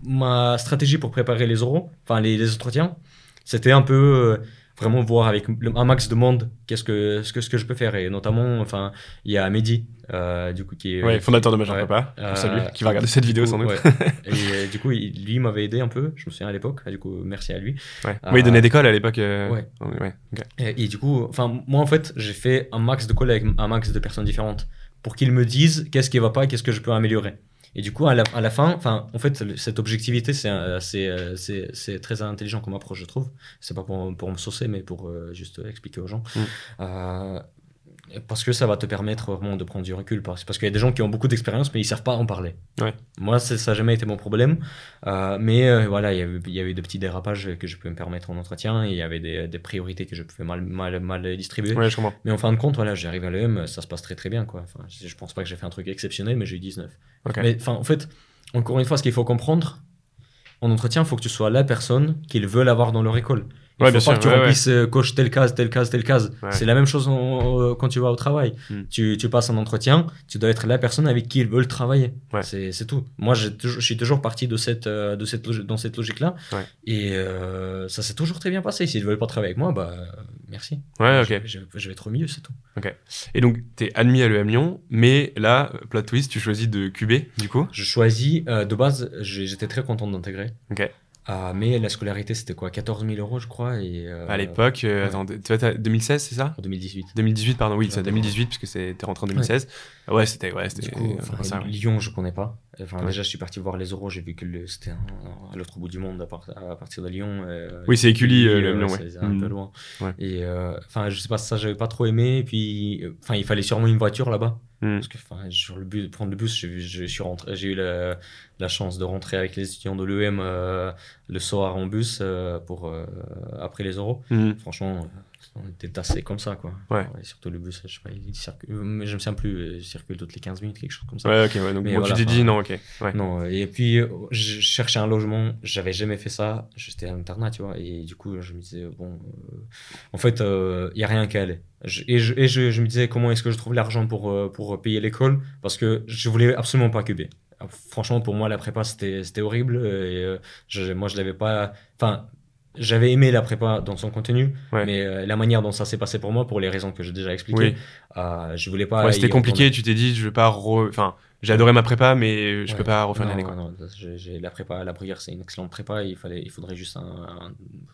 ma stratégie pour préparer les oraux, enfin les, les entretiens, c'était un peu euh, vraiment voir avec le- un max de monde qu'est-ce que, ce que, ce que je peux faire. Et notamment, enfin, il y a Mehdi, euh, du coup, qui est. Ouais, fondateur de Major Ouais. Papa, Euh, qui va regarder cette vidéo sans doute. ouais. Et euh, du coup, il- lui m'avait aidé un peu, je me souviens à l'époque. Du coup, merci à lui. Ouais. Euh, il donnait des calls à l'époque. ouais. Et, et du coup, enfin, moi en fait, j'ai fait un max de collègues, un max de personnes différentes pour qu'ils me disent qu'est-ce qui va pas et qu'est-ce que je peux améliorer. Et du coup, à la, à la fin, enfin, en fait, cette objectivité, c'est un- c'est euh, c'est c'est très intelligent comme approche, je trouve. C'est pas pour, pour me saucer, mais pour euh, juste expliquer aux gens. Mm. Euh, parce que ça va te permettre vraiment de prendre du recul. Parce, parce qu'il y a des gens qui ont beaucoup d'expérience, mais ils savent pas en parler. Ouais. Moi, ça n'a jamais été mon problème. Euh, mais euh, voilà, il y, avait, il y avait des petits dérapages que je pouvais me permettre en entretien. Et il y avait des, des priorités que je pouvais mal, mal, mal distribuer. Ouais. Mais en fin de compte, voilà, j'arrive à l'EM, ça se passe très très bien. Quoi. Enfin, je, pense pas que j'ai fait un truc exceptionnel, mais j'ai eu 19. Ok. Mais enfin, en fait, encore une fois, ce qu'il faut comprendre, en entretien, il faut que tu sois la personne qu'ils veulent avoir dans leur école. Il Ouais, faut bien pas sûr, que tu ouais, remplisses euh, coche telle case, telle case, telle case. Ouais. C'est la même chose en- euh, quand tu vas au travail. Hmm. Tu, tu passes un entretien, tu dois être la personne avec qui ils veulent travailler. Ouais. C'est tout. Moi, je suis toujours parti de cette, euh, de cette logi- dans cette logique-là. Ouais. Et euh, ça s'est toujours très bien passé. S'ils ne veulent pas travailler avec moi, bah merci. Ouais, Je- ok. Je, je vais être au milieu, c'est tout. Et donc, t'es admis à l'EM Lyon, mais là, plot twist, tu choisis de QB, du coup? Je choisis, euh, de base, j'étais très content d'intégrer. Ok. Ah, mais la scolarité, c'était quoi? 14 000 euros, je crois. Et, euh, À l'époque, euh, ouais. attends, tu vois, t'as 2016, c'est ça? En 2018. 2018, pardon, oui, c'est 2018, puisque c'est- t'es rentré en 2016. Ouais, c'était, ouais, c'était, Du coup, euh, enfin. Lyon, je connais pas. Enfin, Ouais. Déjà, je suis parti voir les euros, j'ai vu que le- c'était à l'autre bout du monde à, part- à partir de Lyon. euh, Oui, c'est Écully, euh, le euh, Lyon, ouais. C'est un Mhm. peu loin. Ouais. Et euh, enfin, je sais pas, ça, j'avais pas trop aimé. Et puis, enfin, il fallait sûrement une voiture là-bas. Hmm. Parce que enfin, sur le bus, prendre le bus, j'ai, vu- je suis rentré, j'ai eu la, la chance de rentrer avec les étudiants de l'EM le soir en bus pour après les euros. Mhm. Franchement, on était tassés comme ça, quoi. Ouais. Et surtout le bus, je sais pas, il circule, mais je me souviens plus, euh, il circule toutes les 15 minutes, quelque chose comme ça. Ouais, ok, ouais, donc Mais bon, voilà, tu t'es dit, non, ok. Ouais. Non, euh, et puis euh, je cherchais un logement, j'avais jamais fait ça, j'étais à l'internat, tu vois, et du coup je me disais, bon, euh, en fait, il y a rien qu'à aller. Je- et je, et je, je me disais, comment est-ce que je trouve l'argent pour, euh, pour payer l'école? Parce que je voulais absolument pas cuber. Franchement, pour moi, la prépa, c'était c'était horrible, et euh, je, moi, je l'avais pas. Enfin, j'avais aimé la prépa dans son contenu, Ouais. mais euh, la manière dont ça s'est passé pour moi, pour les raisons que j'ai déjà expliquées, Oui. euh, je voulais pas. Ouais, c'était compliqué, tu t'es dit, je vais pas re... Enfin, j'ai adoré ma prépa, mais je Ouais. peux pas refaire l'année, j'ai- la prépa, la bruyère, c'est une excellente prépa. Il fallait, il faudrait juste un, un-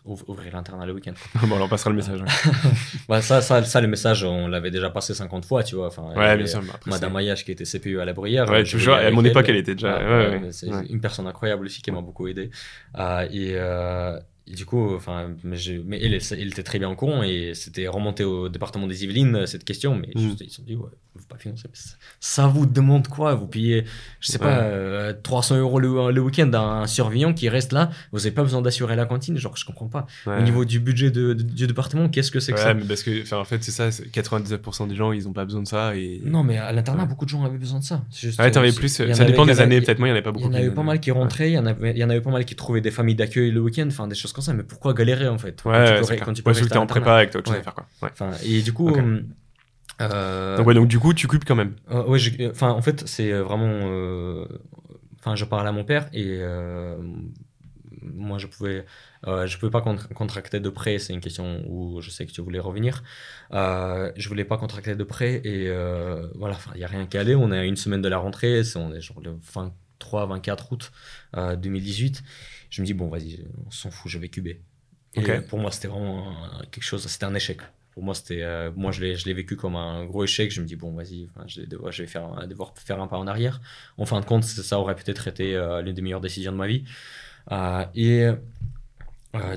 ouv- ouvrir l'internat le week-end. bon, alors on passera le message. Bah, ça, ça, ça, le message, on l'avait déjà passé 50 fois, tu vois. Enfin, Ouais, bien sûr. après, Madame Maillage qui était CPU à la bruyère. Ouais, je toujours. À mon époque, elle était déjà. C'est une personne incroyable aussi qui m'a beaucoup aidé. Euh, euh, et du coup, enfin, mais, j'ai- mais il, il était très bien au courant et c'était remonté au département des Yvelines cette question. Mais Mm. juste, ils se sont dit, ouais, vous pas financer. Ça, ça vous demande quoi? Vous payez, je sais pas, Ouais. euh, 300 euros le, le week-end à un surveillant qui reste là. Vous n'avez pas besoin d'assurer la cantine? Genre, je comprends pas. Ouais. Au niveau du budget de- de- du département, qu'est-ce que c'est que Ouais, ça? mais parce que, en fait, c'est ça, c'est 99% des gens, ils ont pas besoin de ça. Et... Non, mais à l'internat, Ouais. beaucoup de gens avaient besoin de ça. Juste, Ouais, t'en euh, avais plus. il Ça avait- dépend il des années, peut-être. Moi, il y en avait pas Il beaucoup. y en avait pas mal qui rentraient, il y, en avait, il y en avait pas mal qui trouvaient des familles d'accueil le week-end, enfin des choses comme ça. Mais pourquoi galérer en fait? Ouais, quand tu peux, quand tu peux Ouais, que en prépa avec toi, chose Ouais. faire, quoi. Ouais. Enfin, et du coup, euh, euh, Donc, ouais, donc du coup, tu cubes quand même. euh, ouais, je- enfin, en fait, c'est euh, vraiment. euh, Enfin, je parle à mon père et euh, moi, je pouvais, euh, je pouvais pas contra- contracter de prêt. C'est une question où je sais que tu voulais revenir. Euh, je voulais pas contracter de prêt et euh, voilà. Il y a rien qu'à aller. On est à une semaine de la rentrée. c'est- On est genre le 20 23, 24 août 2018. Je me dis, bon, vas-y, on s'en fout, je vais QB. Et pour moi, c'était vraiment quelque chose, c'était un échec. Pour moi, c'était, moi, je l'ai, je l'ai vécu comme un gros échec. Je me dis, bon, vas-y, je, je, vais faire, devoir faire un pas en arrière. En fin de compte, ça aurait peut-être été l'une des meilleures décisions de ma vie. et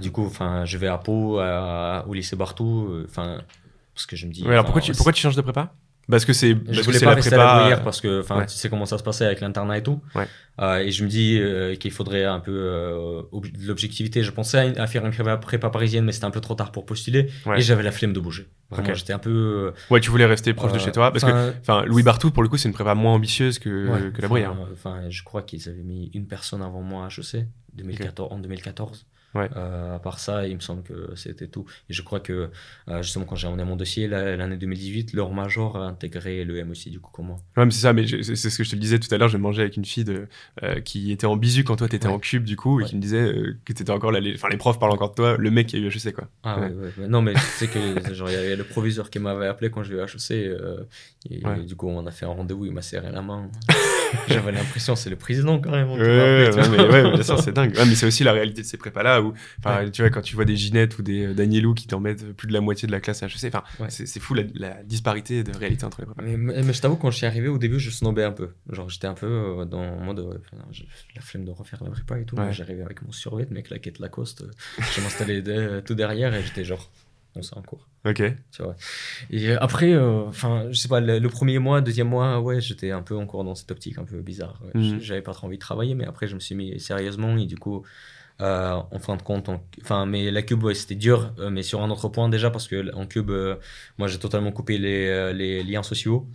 du coup, enfin, je vais à Pau, au lycée Bartou. Enfin, parce que je me dis. alors pourquoi tu, pourquoi tu changes de prépa? Parce que c'est. Je voulais pas rester prépa... à la parce que enfin tu sais comment ça se passait avec l'internat et tout. Ouais. Euh, et je me dis euh, qu'il faudrait un peu euh, de l'objectivité. Je pensais à, faire une prépa, prépa, parisienne, mais c'était un peu trop tard pour postuler. Et j'avais la flemme de bouger. Vraiment, j'étais un peu. Ouais, tu voulais rester proche de chez toi. Parce que enfin Louis Bartou, pour le coup, c'est une prépa moins ambitieuse que, que la Bruyère. Enfin, je crois qu'ils avaient mis une personne avant moi à HEC 2014, en 2014. Ouais. Euh, à part ça, il me semble que c'était tout. Et je crois que, euh, justement, quand j'ai emmené mon dossier, l'année 2018, leur major a intégré le M aussi, du coup, comment Ouais, mais c'est ça, mais c'est ce que je te disais tout à l'heure. J'ai mangé avec une fille de, euh, qui était en bisu quand toi t'étais en cube, du coup, et qui me disait que t'étais encore là. Enfin, les profs parlent encore de toi, le mec qui a eu HEC, quoi. Ah ouais, ouais. Non, mais tu sais que, genre, il y avait le proviseur qui m'avait appelé quand j'ai eu HEC, et du coup, on a fait un rendez-vous, il m'a serré la main. J'avais l'impression, c'est le président quand même. Ouais, mais, bien sûr, c'est dingue. mais c'est aussi la réalité de ces prépas-là où, tu vois, quand tu vois des Ginette ou des euh, Danielou qui t'en mettent plus de la moitié de la classe à HEC, enfin, c'est fou la, disparité de réalité entre les prépas. Mais, je t'avoue, quand je suis arrivé au début, je snobais un peu. Genre, j'étais un peu euh, dans le mode, la flemme de refaire la prépa et tout. J'arrivais avec mon survêt, mec, la quête Lacoste. je m'installais tout derrière et j'étais genre, on s'est en cours. Ok. Tu vois. Et après, euh, enfin, je sais pas, le, premier mois, deuxième mois, ouais, j'étais un peu encore dans cette optique un peu bizarre. Mhm. J'avais pas trop envie de travailler, mais après, je me suis mis sérieusement et du coup, euh, en fin de compte, enfin, mais la cube, ouais, c'était dur, euh, mais sur un autre point déjà, parce que en cube, moi, j'ai totalement coupé les, les liens sociaux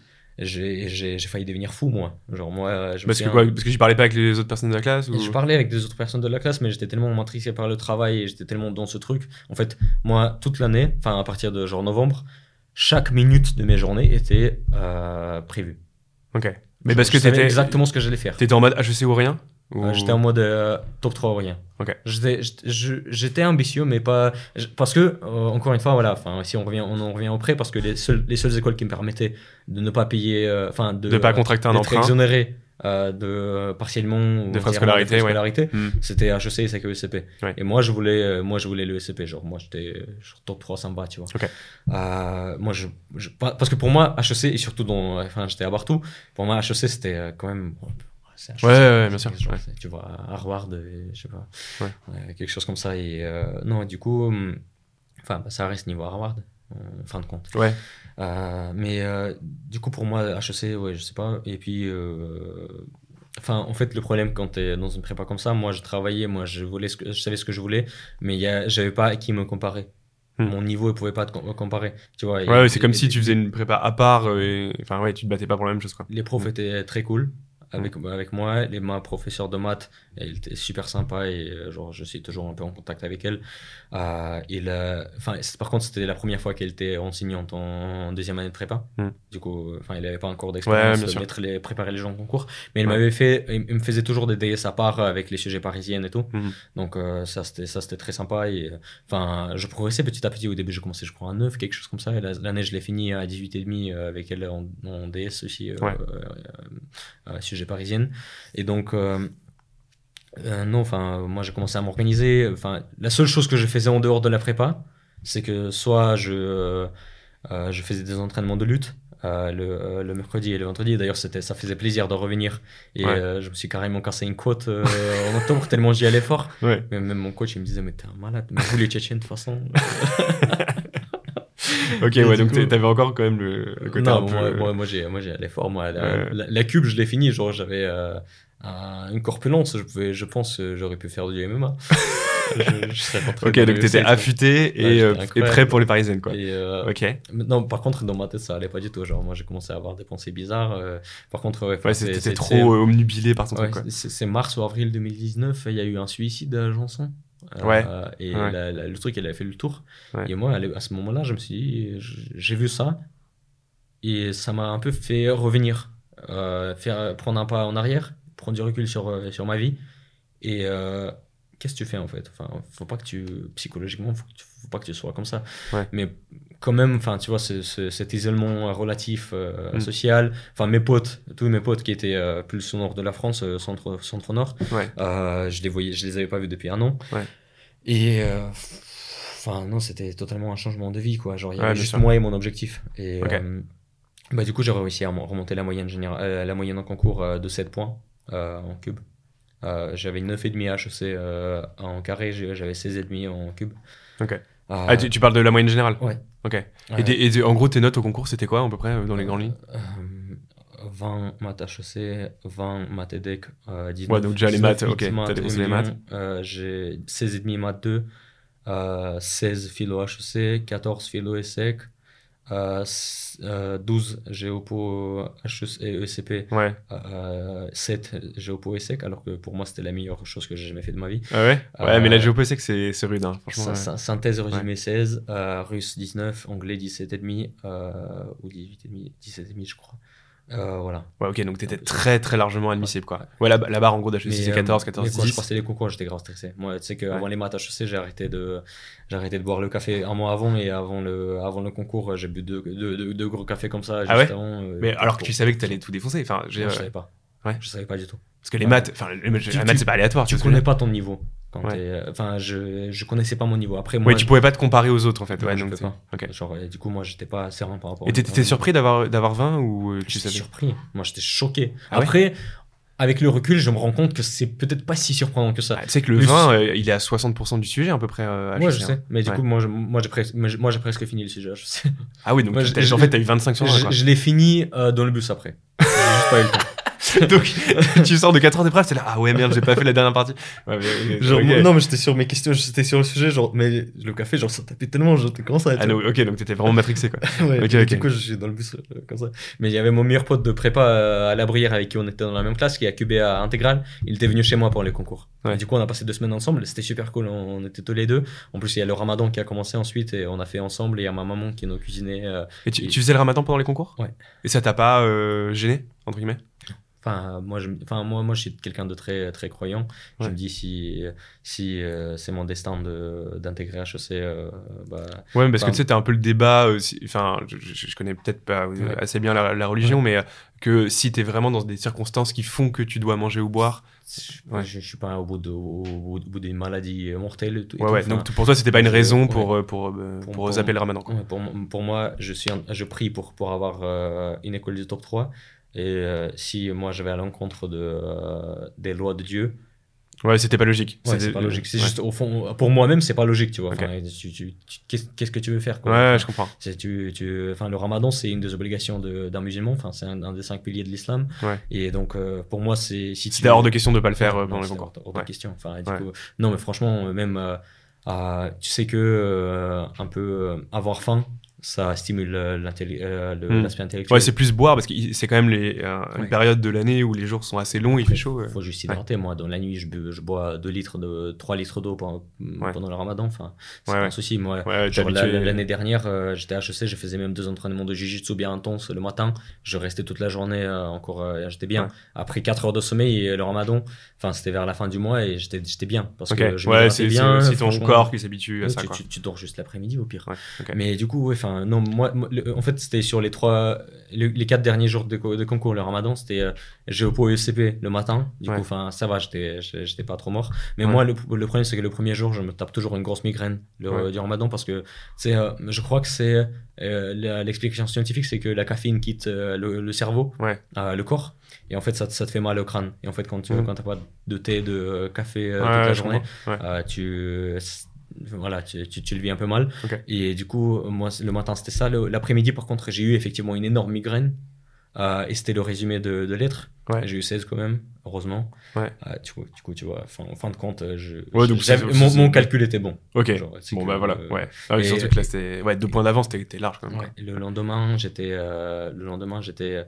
j'ai failli devenir fou, moi. Genre, moi, je parce, que quoi, parce que parlais pas avec les autres personnes de la classe Je parlais avec des autres personnes de la classe, mais j'étais tellement matrixé par le travail et j'étais tellement dans ce truc. En fait, moi, toute l'année, enfin, à partir de genre novembre, chaque minute de mes journées était euh, prévue. Ok. Mais parce que c'était exactement ce que j'allais faire. T'étais en mode HEC ou rien? Euh, j'étais en mode euh, top 3 ou rien. J'étais ambitieux, mais pas. Parce que, euh, encore une fois, voilà, si on revient, on en revient au prêt, parce que les seules, les seules écoles qui me permettaient de ne pas payer. Enfin, de ne pas contracter un emprunt. exonéré de partiellement. De frais de scolarité, scolarité hmm. C'était HEC et CQECP. Ouais. Et moi, je voulais, moi, je voulais le ECP. Genre, moi, j'étais top 3, ça me va, tu vois. Moi, je, parce que pour moi, HEC, et surtout dans. Enfin, j'étais à Bartou, pour moi, HEC, c'était quand même Ouais, ouais, bien sûr. Tu vois, Harvard, je sais pas. quelque chose comme ça. Et euh, non, du coup, hum, enfin, bah, ça reste niveau Harvard, en fin de compte. Ouais. Euh, mais euh, du coup, pour moi, HEC, ouais, je sais pas. Et puis, enfin, en fait, le problème quand tu es dans une prépa comme ça, moi, je travaillais, moi, je, voulais ce que, je savais ce que je voulais, mais j'avais pas à qui me comparer. Hmm. Mon niveau ne pouvait pas te comparer. Tu vois, ouais, c'est comme si tu faisais une prépa à part. Et... Enfin, ouais, tu te battais pas pour la même chose. Quoi. Les profs hmm. étaient très cool avec, avec moi. Et ma professeure de maths, elle était super sympa et euh, genre, je suis toujours un peu en contact avec elle. Euh, par contre, c'était la première fois qu'elle était enseignante en, deuxième année de prépa. Hmm. Du coup, enfin, il n'avait pas encore d'expérience de mettre les, préparer les gens en concours. Mais il m'avait fait, me faisait toujours des DS à part avec les sujets parisiennes et tout. Hmm. Donc, euh, ça, c'était, ça, c'était très sympa. Et, enfin, je progressais petit à petit. Au début, je commençais, je crois, à 9, quelque chose comme ça. Et l'année, je l'ai fini à 18,5 avec elle en, DS aussi, sujet parisienne. Et donc, euh, non, enfin, moi j'ai commencé à m'organiser. Enfin, la seule chose que je faisais en dehors de la prépa, c'est que soit je, euh, euh, je faisais des entraînements de lutte le, le, mercredi et le vendredi. D'ailleurs, c'était, ça faisait plaisir de revenir. Et je me suis carrément cassé une côte en octobre tellement j'y allais fort. Mais même mon coach, il me disait, mais t'es un malade. Mais vous les Tchétchènes, de toute façon. ok, ouais, donc t'avais encore quand même le, côté non, un peu... moi, moi, j'ai, moi, j'ai allé fort. Moi, la, la, cube, je l'ai fini. Genre, j'avais une corpulence. Je, pouvais, je pense que j'aurais pu faire du MMA. je, ok, donc t'étais affûté et, euh, et, prêt pour les parisiennes, quoi. Euh, ok. Non, par contre, dans ma tête, ça allait pas du tout. Genre, moi, j'ai commencé à avoir des pensées bizarres. Euh, par contre, ouais, c'était trop omnubilé par ton truc, quoi. C'est mars ou avril 2019, il y a eu un suicide à Janson. Ouais. et le truc, il avait fait le tour. Et moi, à ce moment-là, je me suis dit, j'ai vu ça. Et ça m'a un peu fait revenir, faire, prendre un pas en arrière prendre du recul sur, euh, sur ma vie et euh, qu'est-ce que tu fais en fait? Enfin, faut pas que tu psychologiquement, faut, faut pas que tu sois comme ça. Ouais. Mais quand même, enfin, tu vois, ce- ce- cet isolement relatif euh, Mm. social. Enfin, mes potes, tous mes potes qui étaient euh, plus au nord de la France, euh, centre centre nord, Ouais. euh, je les voyais, je les avais pas vus depuis un an. Ouais. Et euh, enfin non, c'était totalement un changement de vie quoi. Genre il y avait juste moi et mon objectif. Et euh, bah du coup j'ai réussi à mo- remonter la moyenne générale, euh, la moyenne en concours de 7 points en cube. Euh, j'avais 9,5 HEC euh, en carré, j'avais 16,5 en cube. Ok. Euh, Ah, tu, tu parles de la moyenne générale Ouais. Ok. Et, en gros, tes notes au concours, c'était quoi à peu près dans les grandes lignes? 20 maths HEC, 20 maths EDEC, euh, 19, Ouais, donc déjà les 19 maths, ok, maths t'as les maths. euh, j'ai 16,5 maths 2, euh, 16 philo HEC, 14 philo ESSEC, euh, s- euh, 12 géopo HEC et ECP, Ouais. euh, 7 géopo ESSEC, alors que pour moi c'était la meilleure chose que j'ai jamais fait de ma vie. Ah ouais? Ouais, mais la Euh, géopo, c'est que c'est c'est rude, hein, franchement. Ouais. sy- Synthèse résumé 16, euh, russe 19, anglais 17,5 euh, ou 18,5, 17,5 je crois. Euh, voilà. Ouais, ok, donc t'étais très très largement admissible, quoi. Ouais, la, la barre en gros d'HEC, c'est euh, 14, 14, mais quand je 10. passais les concours, j'étais grave stressé. Moi, tu sais qu'avant Ouais. les maths HEC, j'ai arrêté, de, j'ai arrêté de boire le café un mois avant et avant le, avant le concours, j'ai bu deux, deux, deux, deux gros cafés comme ça juste Ah ouais avant. euh, Mais alors que tu savais que t'allais tout défoncer. Enfin, j'ai- je euh, savais pas. Ouais. Je savais pas du tout. parce que les maths, enfin, les maths, c'est pas aléatoire. Tu connais pas ton niveau. Ouais. t'es- Enfin, je, je connaissais pas mon niveau. Après, moi, Ouais, tu pouvais pas te comparer aux autres en fait. Ouais, donc pas. Genre, et du coup, moi, j'étais pas serein par rapport Et à- t'étais t'étais surpris d'avoir d'avoir 20 ou euh, tu J'étais savais? surpris. Moi, j'étais choqué. Ah ouais? Après, avec le recul, je me rends compte que c'est peut-être pas si surprenant que ça. Ah, Tu sais que le Le- 20, euh, il est à 60% du sujet à peu près. euh, Moi, HEC, je hein. sais. Mais du Ouais. coup, moi, je- moi, j'ai presque, moi, j'ai- moi, j'ai presque fini le sujet. Je, sais. Ah oui, donc Moi, en fait, t'as eu 25 sur 20. je, l'ai fini euh, dans le bus après. Juste pas eu le temps. donc tu sors de 4 heures d'épreuve, c'est là, ah ouais, merde, j'ai pas fait la dernière partie. Ouais, mais- mais- Genre, non, mais j'étais sur mes questions, j'étais sur le sujet, genre, mais le café, genre, ça tapait tellement, t'es comment ça Ah, non, ok, donc t'étais vraiment matrixé quoi. Ouais, Ok, et ok. Du coup, je suis dans le bus euh, comme ça. Mais il y avait mon meilleur pote de prépa euh, à la Brière avec qui on était dans la même classe, qui a cubé à Intégral. Il était venu chez moi pour les concours. Ouais. Du coup, on a passé deux semaines ensemble. C'était super cool. On, on était tous les deux. En plus, il y a le ramadan qui a commencé ensuite et on a fait ensemble. Et il y a ma maman qui nous cuisinait. euh, Et tu, Et- tu faisais le ramadan pendant les concours? Ouais. Et ça t'a pas gêné, entre guillemets? Enfin, moi, je, enfin, moi, moi, je suis quelqu'un de très, très croyant. Je me dis si, si euh, c'est mon destin de, d'intégrer HEC, euh, bah, Ouais, parce que tu sais, t'as un peu le débat, euh, enfin, je, je- connais peut-être pas Ouais. assez bien la, la religion, mais euh, que si t'es vraiment dans des circonstances qui font que tu dois manger ou boire. Ouais. je, je suis pas au bout, de, au, au bout d'une maladie mortelle. et tout- et Ouais, tout. Donc pour toi, c'était pas une raison pour, pour, Pour- pour, zapper le ramadan. Quoi. Pour, mo- pour moi, je, suis un- je prie pour, pour avoir une école du top 3. Et euh, si moi je vais à l'encontre de, euh, des lois de Dieu, Ouais, c'était pas logique. ouais, c'est pas logique. C'est ouais. juste, au fond, pour moi-même, c'est pas logique, tu vois. Ok. Enfin, tu- tu- tu- Qu'est-ce que tu veux faire quoi Ouais, Enfin, je comprends. tu, tu, enfin, le ramadan, c'est une des obligations de- d'un musulman. Enfin, c'est un, un des cinq piliers de l'islam. Ouais. Et donc, euh, pour moi, c'est. Si C'était hors de question de pas le faire euh, pendant les concours. hors- de question. Enfin, du coup, non, mais franchement, même, euh, tu sais que un peu avoir faim, ça stimule euh, euh, Hmm. l'aspect intellectuel. Ouais, c'est plus boire parce que c'est quand même les, euh, une Ouais. période de l'année où les jours sont assez longs, il fait chaud. euh. faut juste s'hydrater. Moi, dans la nuit, je, bu- je bois 2 litres de 3 litres d'eau pendant, pendant le ramadan. Enfin, c'est Ouais, pas ouais. un souci. Moi, Ouais. L'année dernière, euh, j'étais à HEC, je faisais même deux entraînements de jiu-jitsu bien intenses le matin. Je restais toute la journée euh, encore, euh, j'étais bien. Ouais. Après 4 heures de sommeil, et le ramadan, enfin c'était vers la fin du mois et j'étais bien. Parce que je ouais, c'est aussi ton corps qui s'habitue à Ouais, ça. tu, dors juste l'après-midi au pire. Ouais. Mais du coup, ouais, enfin, non, moi, moi, le- en fait, c'était sur les trois, le- les quatre derniers jours de, co- de concours, le ramadan, c'était euh, Géopo et ECP le matin. Du Ouais. coup, enfin, ça va, j'étais, j'étais pas trop mort. Mais Ouais. moi, le, le problème, c'est que le premier jour, je me tape toujours une grosse migraine le, Ouais. du ramadan parce que, c'est, euh, je crois que c'est, euh, l'explication scientifique, c'est que la caféine quitte euh, le, cerveau, Ouais. le corps, et en fait, ça, te- ça te fait mal au crâne. Et en fait, quand tu Mhm. quand t'as pas de thé, de café toute la journée, tu, voilà, tu, tu, tu le vis un peu mal. Et du coup, moi, le matin, c'était ça. L'après-midi, par contre, j'ai eu effectivement une énorme migraine. Euh, et c'était le résumé de, de. Ouais. J'ai eu 16 quand même, heureusement. Ouais. Euh, du, coup, du coup, tu vois, fin- en fin de compte, euh, je, Ouais, donc j'avais- c'est- mon, mon calcul était bon. Ok. Genre, Bon, que, bah voilà. euh, Ouais. Ah oui, et- surtout que là, c'était. Ouais, deux points d'avance, t'es large quand même. Le lendemain, j'étais, le lendemain, j'étais,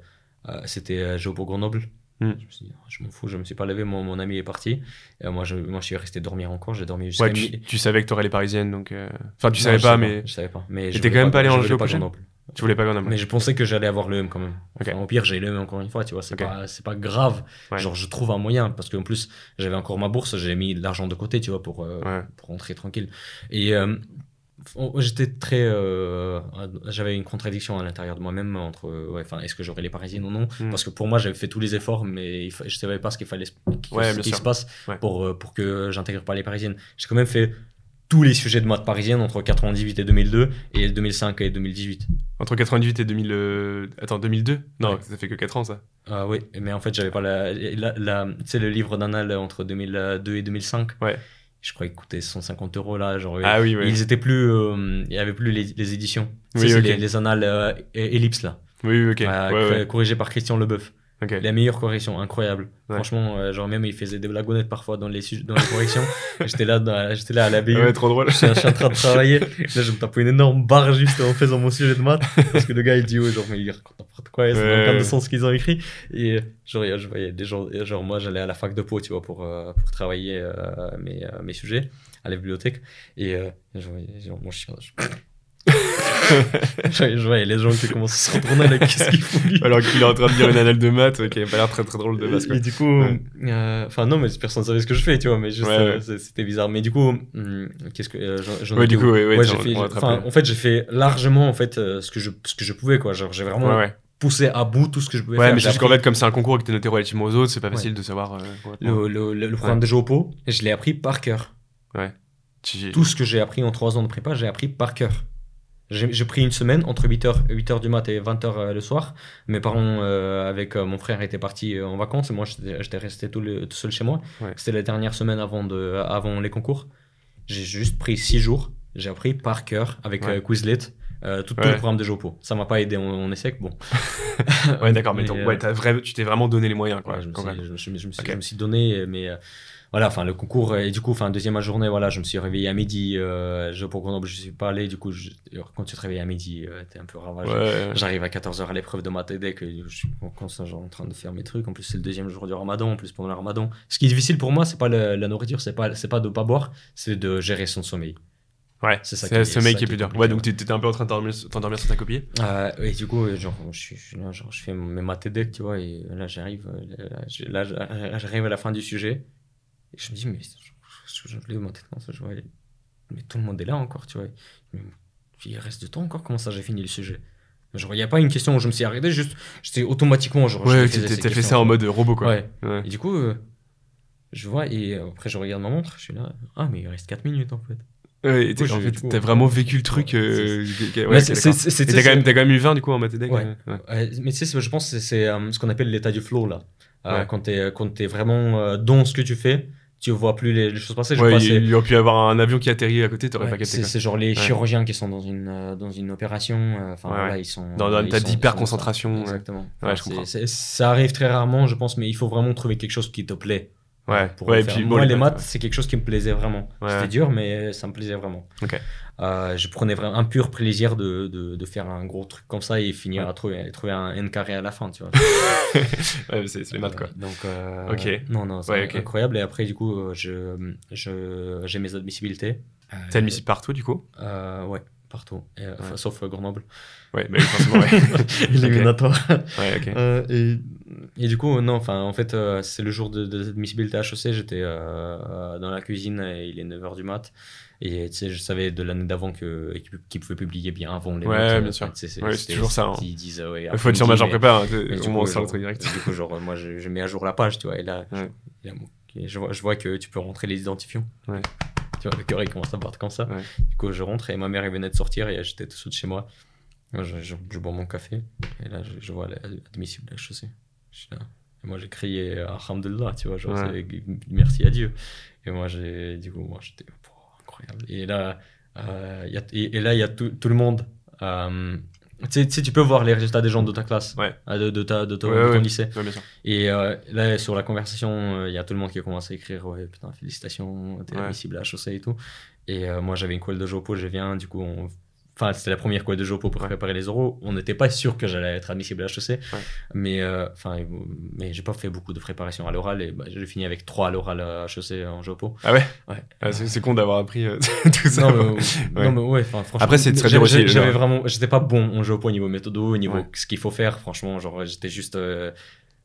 c'était Géo pour Grenoble. Hmm. Je me suis dit, oh, je m'en fous, je me suis pas levé, mon, mon ami est parti. Et moi, je, moi, je suis resté dormir encore. J'ai dormi jusqu'à Ouais, tu, tu savais que t'aurais les parisiennes, donc. euh, Enfin, tu Non, savais pas, mais. Je savais pas. Mais t'es quand même pas allé en je voulais Géo pas Grenoble. Tu voulais pas Grenoble Mais je pensais que j'allais avoir le M quand même. Enfin, Au pire, j'ai le M encore une fois, tu vois, c'est pas, pas grave. Genre, je trouve un moyen, parce qu'en plus, j'avais encore ma bourse, j'ai mis de l'argent de côté, tu vois, pour, euh, pour rentrer tranquille. Et euh, j'étais très. Euh, j'avais une contradiction à l'intérieur de moi-même entre. Ouais, enfin, est-ce que j'aurais les Parisiennes ou non? Hmm. Parce que pour moi, j'avais fait tous les efforts, mais je savais pas ce qu'il fallait qu'il se passe pour, pour que j'intègre pas les Parisiennes. J'ai quand même fait tous les sujets de maths parisienne entre 98 et 2002 et 2005 et 2018. Entre 98 et 2000. Euh, attends, 2002 Non, ça fait que 4 ans ça. Ah oui, mais en fait, j'avais pas la. la, tu sais, le livre d'Annal entre 2002 et 2005 Ouais. Je crois qu'il coûtait 150 euros là. Genre, ah oui, oui. Ils étaient plus. Euh, il y avait plus les, éditions. Oui, les, les, annales euh, ellipses là. Oui, ok. corrigé par Christian Leboeuf. La meilleure correction, incroyable. Franchement, euh, genre même il faisait des blagounettes parfois dans les, dans les corrections. j'étais là, j'étais là à la BU. Ouais, trop drôle. Je suis, en train de travailler. Là, je me tape une énorme barre juste en faisant mon sujet de maths. Parce que le gars, il dit, ouais, genre, mais il raconte n'importe quoi. C'est dans le cadre de sens qu'ils ont écrit. Et genre, je voyais des gens, genre, moi, j'allais à la fac de Pau, tu vois, pour, euh, pour travailler euh, mes, mes sujets à la bibliothèque. Et je voyais, genre, mon chien, je voyais les gens qui commencent à se retourner là, qu'est-ce qu'ils font Alors qu'il est en train de dire une annale de maths qui n'a pas l'air très très drôle de base. Quoi. Et du coup, euh, enfin non, mais personne ne savait ce que je fais, tu vois, mais juste euh, c'était bizarre. Mais du coup, hmm, qu'est-ce que euh, j'en ouais, du coup, ouais, ouais, j'ai fait, en fait, j'ai fait largement en fait ce que je ce que je pouvais quoi. Genre, j'ai vraiment poussé à bout tout ce que je pouvais ouais, faire. mais c'est qu'en fait, comme c'est un concours que t'es noté relativement aux autres, c'est pas facile de savoir. le, le, le, programme de jeu au pot, je l'ai appris par cœur. Ouais. Tout ce que j'ai appris en trois ans de prépa, j'ai appris par cœur. J'ai pris une semaine entre 8h, 8h du mat et 20h euh, le soir. Mes parents, euh, avec euh, mon frère, étaient partis en vacances et moi, j'étais resté tout, tout, seul chez moi. C'était la dernière semaine avant, de, avant les concours. J'ai juste pris 6 jours. J'ai appris par cœur avec Quizlet. tout, le programme de Jopo. Ça m'a pas aidé en, en essai, bon. ouais, d'accord, mais, vrai, tu t'es vraiment donné les moyens, quoi. je, me suis, je, me suis, donné, mais voilà, enfin le concours et du coup, enfin deuxième journée, voilà, je me suis réveillé à midi. Euh, je pour Grenoble, je suis pas allé. Du coup, quand tu te réveilles à midi, euh, t'es un peu ravagé. J'arrive à 14h à l'épreuve de ma TED que je suis en train de faire mes trucs. En plus, c'est le deuxième jour du Ramadan. En plus, pendant le Ramadan, ce qui est difficile pour moi, c'est pas la nourriture, c'est pas c'est pas de pas boire, c'est de gérer son sommeil. Ouais, c'est ça. C'est le sommeil qui est plus dur. Ouais, donc t'étais un peu en train de t'endormir sur ta copie? Euh, et du coup, genre, je suis là, genre, je fais mes maths tu vois, et là, j'arrive, là, j'arrive à la fin du sujet. Et je me dis, mais je, je, je ça, je vois, mais tout le monde est là encore, tu vois. il reste de temps encore, comment ça j'ai fini le sujet? Genre, il n'y a pas une question où je me suis arrêté, juste, j'étais automatiquement. Genre, ouais, t'as fait ça en mode robot, quoi. Ouais. Et du coup, euh, je vois, et après, je regarde ma montre, je suis là, ah, mais il reste 4 minutes en fait. Ouais, t'as vraiment vécu le truc. Euh, ouais, t'as quand, quand, même eu 20 du coup en maths ouais. mais tu sais, je pense que c'est euh, ce qu'on appelle l'état du flow là. Euh, quand t'es es vraiment dans ce que tu fais, tu vois plus les, choses passer. Je ouais, il, aurait pu y avoir un avion qui atterrit à côté, t'aurais pas capté. C'est genre les chirurgiens qui sont dans une, euh, dans une opération. Euh, enfin, voilà, ils sont. Dans un état d'hyper concentration. Exactement. ça arrive très rarement, je pense, mais il faut vraiment trouver quelque chose qui te plaît. Ouais. Pour ouais, puis, Moi, les maths, c'est quelque chose qui me plaisait vraiment. C'était dur, mais ça me plaisait vraiment. Ok. Euh, je prenais vraiment un pur plaisir de, de, de, faire un gros truc comme ça et finir à trouver, trouver un n carré à la fin, tu vois. ouais, c'est les maths, quoi. donc, euh, ok. Non, non, c'est incroyable. Et après, du coup, je, je, j'ai mes admissibilités. T'es admissible partout, du coup? Euh, Ouais, partout. sauf Grenoble. Ouais, mais forcément, ouais. Éliminatoire. ouais, ok. et, et, du coup, non, enfin, en fait, c'est le jour de, de l'admissibilité HEC, j'étais dans la cuisine et il est 9h du mat'. Et tu sais, je savais de l'année d'avant qu'ils qu pouvaient publier bien avant les Ouais, bien sûr. c'est toujours ça. Hein. Ils disent, ouais, Il faut être sur major prépa, hein, au moins ça le direct. Du coup, genre, moi, je, je, mets à jour la page, tu vois, et là, je, je, vois, je vois que tu peux rentrer les identifiants. Ouais. Tu vois, le cœur, il commence à battre comme ça. Du coup, je rentre et ma mère, elle venait de sortir et j'étais tout de chez moi. Je, je, je, bois mon café et là, je, vois l'admissible de Et moi, j'ai crié Alhamdulillah, tu vois, genre, merci à Dieu. Et moi, j'ai, du coup, moi, j'étais et là, euh, y a, et, là, il y a tout, tout le monde. Euh, tu sais, tu peux voir les résultats des gens de ta classe, ouais. Euh, de, de, ta, de, ton, lycée. Et euh, là, sur la conversation, il y a tout le monde qui commence à écrire Ouais, putain, félicitations, t'es admissible à HEC et tout. Et moi, j'avais une colle de Jopo, je viens, du coup, on Enfin, c'était la première quoi de jeu pour préparer les oraux. On n'était pas sûr que j'allais être admissible à HEC. Mais, euh, enfin, mais j'ai pas fait beaucoup de préparation à l'oral et bah, j'ai fini avec 3 à l'oral à HEC en Jopo. Ah ouais, ouais. Ah, c'est con d'avoir appris euh, tout ça. Non, mais, non, mais ouais, franchement. Après, c'est très aussi. J'avais vraiment, j'étais pas bon en Jopo au niveau méthodo, au niveau ce qu'il faut faire. Franchement, genre, j'étais juste. Euh,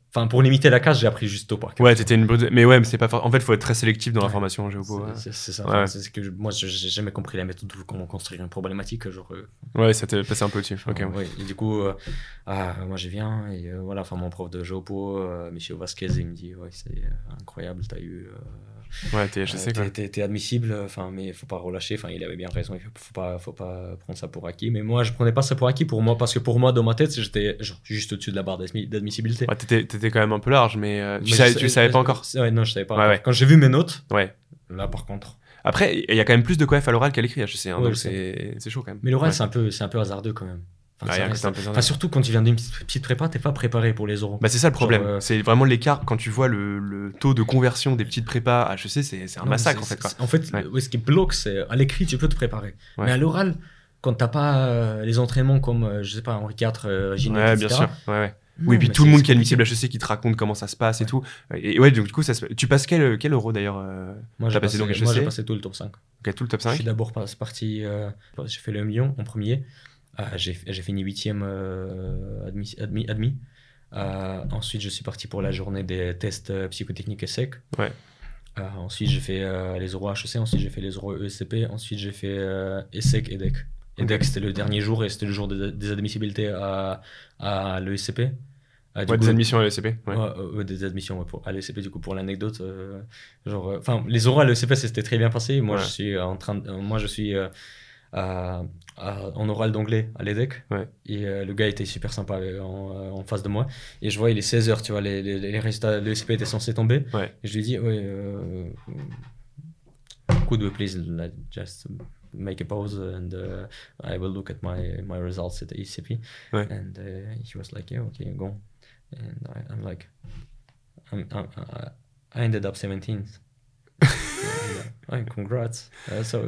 Enfin, pour limiter la casse, j'ai appris juste au parc. Ouais, t'étais une Mais ouais, mais c'est pas. En fait, il faut être très sélectif dans la formation en géopo. C'est ça. c'est que moi, j'ai jamais compris la méthode de comment construire une problématique. Genre, euh. Ouais, ça t'est passé un peu dessus. Ok. ouais. Et du coup, euh, ah, moi, j'y viens et euh, voilà. Enfin, mon prof de géopo, Monsieur Vasquez, il me dit, ouais, c'est incroyable, t'as eu Ouais, t'es HEC quoi. T'es admissible, enfin, mais faut pas relâcher. Enfin, il avait bien raison. Il faut pas, faut pas prendre ça pour acquis. Mais moi, je prenais pas ça pour acquis pour moi parce que pour moi, dans ma tête, j'étais juste au-dessus de la barre d'admissibilité. Ouais, t'étais quand même un peu large, mais, euh, tu, savais, savais, pas encore. Ouais, non, je savais pas. Quand j'ai vu mes notes, ouais. là, par contre. Après, il y a quand même plus de coef à l'oral qu'à l'écrit, HEC. Hein, donc c'est chaud quand même. Mais l'oral, c'est un peu, un peu hasardeux quand même. Enfin, surtout quand tu viens d'une petite prépa, t'es pas préparé pour les oraux. Bah, c'est ça le problème. Euh, c'est vraiment l'écart quand tu vois le, le, taux de conversion des petites prépas à HEC, c'est un massacre en fait. Quoi. En fait, ce qui bloque, c'est à l'écrit, tu peux te préparer. Mais à l'oral, quand t'as pas euh, les entraînements comme, euh, je sais pas, Henri IV, euh, ouais, bien sûr. Oui, et puis tout le monde qui est admissible à HEC qui te raconte comment ça se passe et tout. Et ouais, du coup, ça se... tu passes quel, quel euro d'ailleurs Moi, j'ai passé, passé, moi, passé tout le top 5. Ok, tout le top 5. Je suis d'abord parti, j'ai fait le million en premier. Ah, j'ai fini huitième euh, admis. admis, admis. Euh, ensuite, je suis parti pour la journée des tests euh, psychotechniques et sec. Ouais. ensuite, j'ai fait les euros HEC. Ensuite, j'ai fait les euros ESCP. Ensuite, j'ai fait ESSEC et DEC. Et DEC, c'était le dernier jour et c'était le jour des, admissibilités à, à l'ESCP. Ah, ouais, des admissions à l'ESCP. Ouais. des admissions pour, à l'ESCP, du coup, pour l'anecdote. genre, enfin, les oraux à l'ESCP, c'était très bien passé. Moi, je suis en train moi, je suis en oral d'anglais à l'EDEC. Et euh, le gars était super sympa euh, en, face de moi. Et je vois, il est 16h, tu vois, les, les, les résultats de l'ESP étaient censés tomber. Et je lui dis, ouais, euh, could we please just make a pause and uh, I will look at my, my results at the ECP. And uh, he was like, yeah, okay, go. And I, I'm like, I'm, I'm, I ended up 17th. yeah. congrats. Uh, so,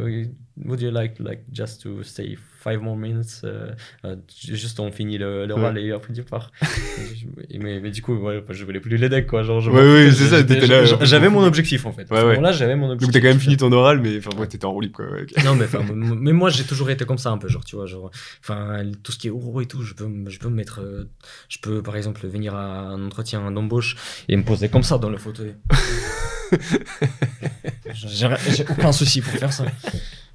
would you like like just to stay five more minutes? Uh, uh, Juste on finit le, le et après tu pars. mais, mais du coup, ouais, je voulais plus les decks quoi. Genre, je ouais, oui, c'est ça. là. J'avais mon objectif en fait. À ce moment-là, j'avais mon objectif. Donc t'as quand même fini ton oral, mais enfin, t'étais en roue libre quoi. Okay. Non, mais mais moi j'ai toujours été comme ça un peu, genre tu vois, genre, enfin tout ce qui est euro et tout, je peux, je peux me mettre, euh, je peux par exemple venir à un entretien d'embauche et me poser comme ça dans le fauteuil. J'ai aucun souci pour faire ça.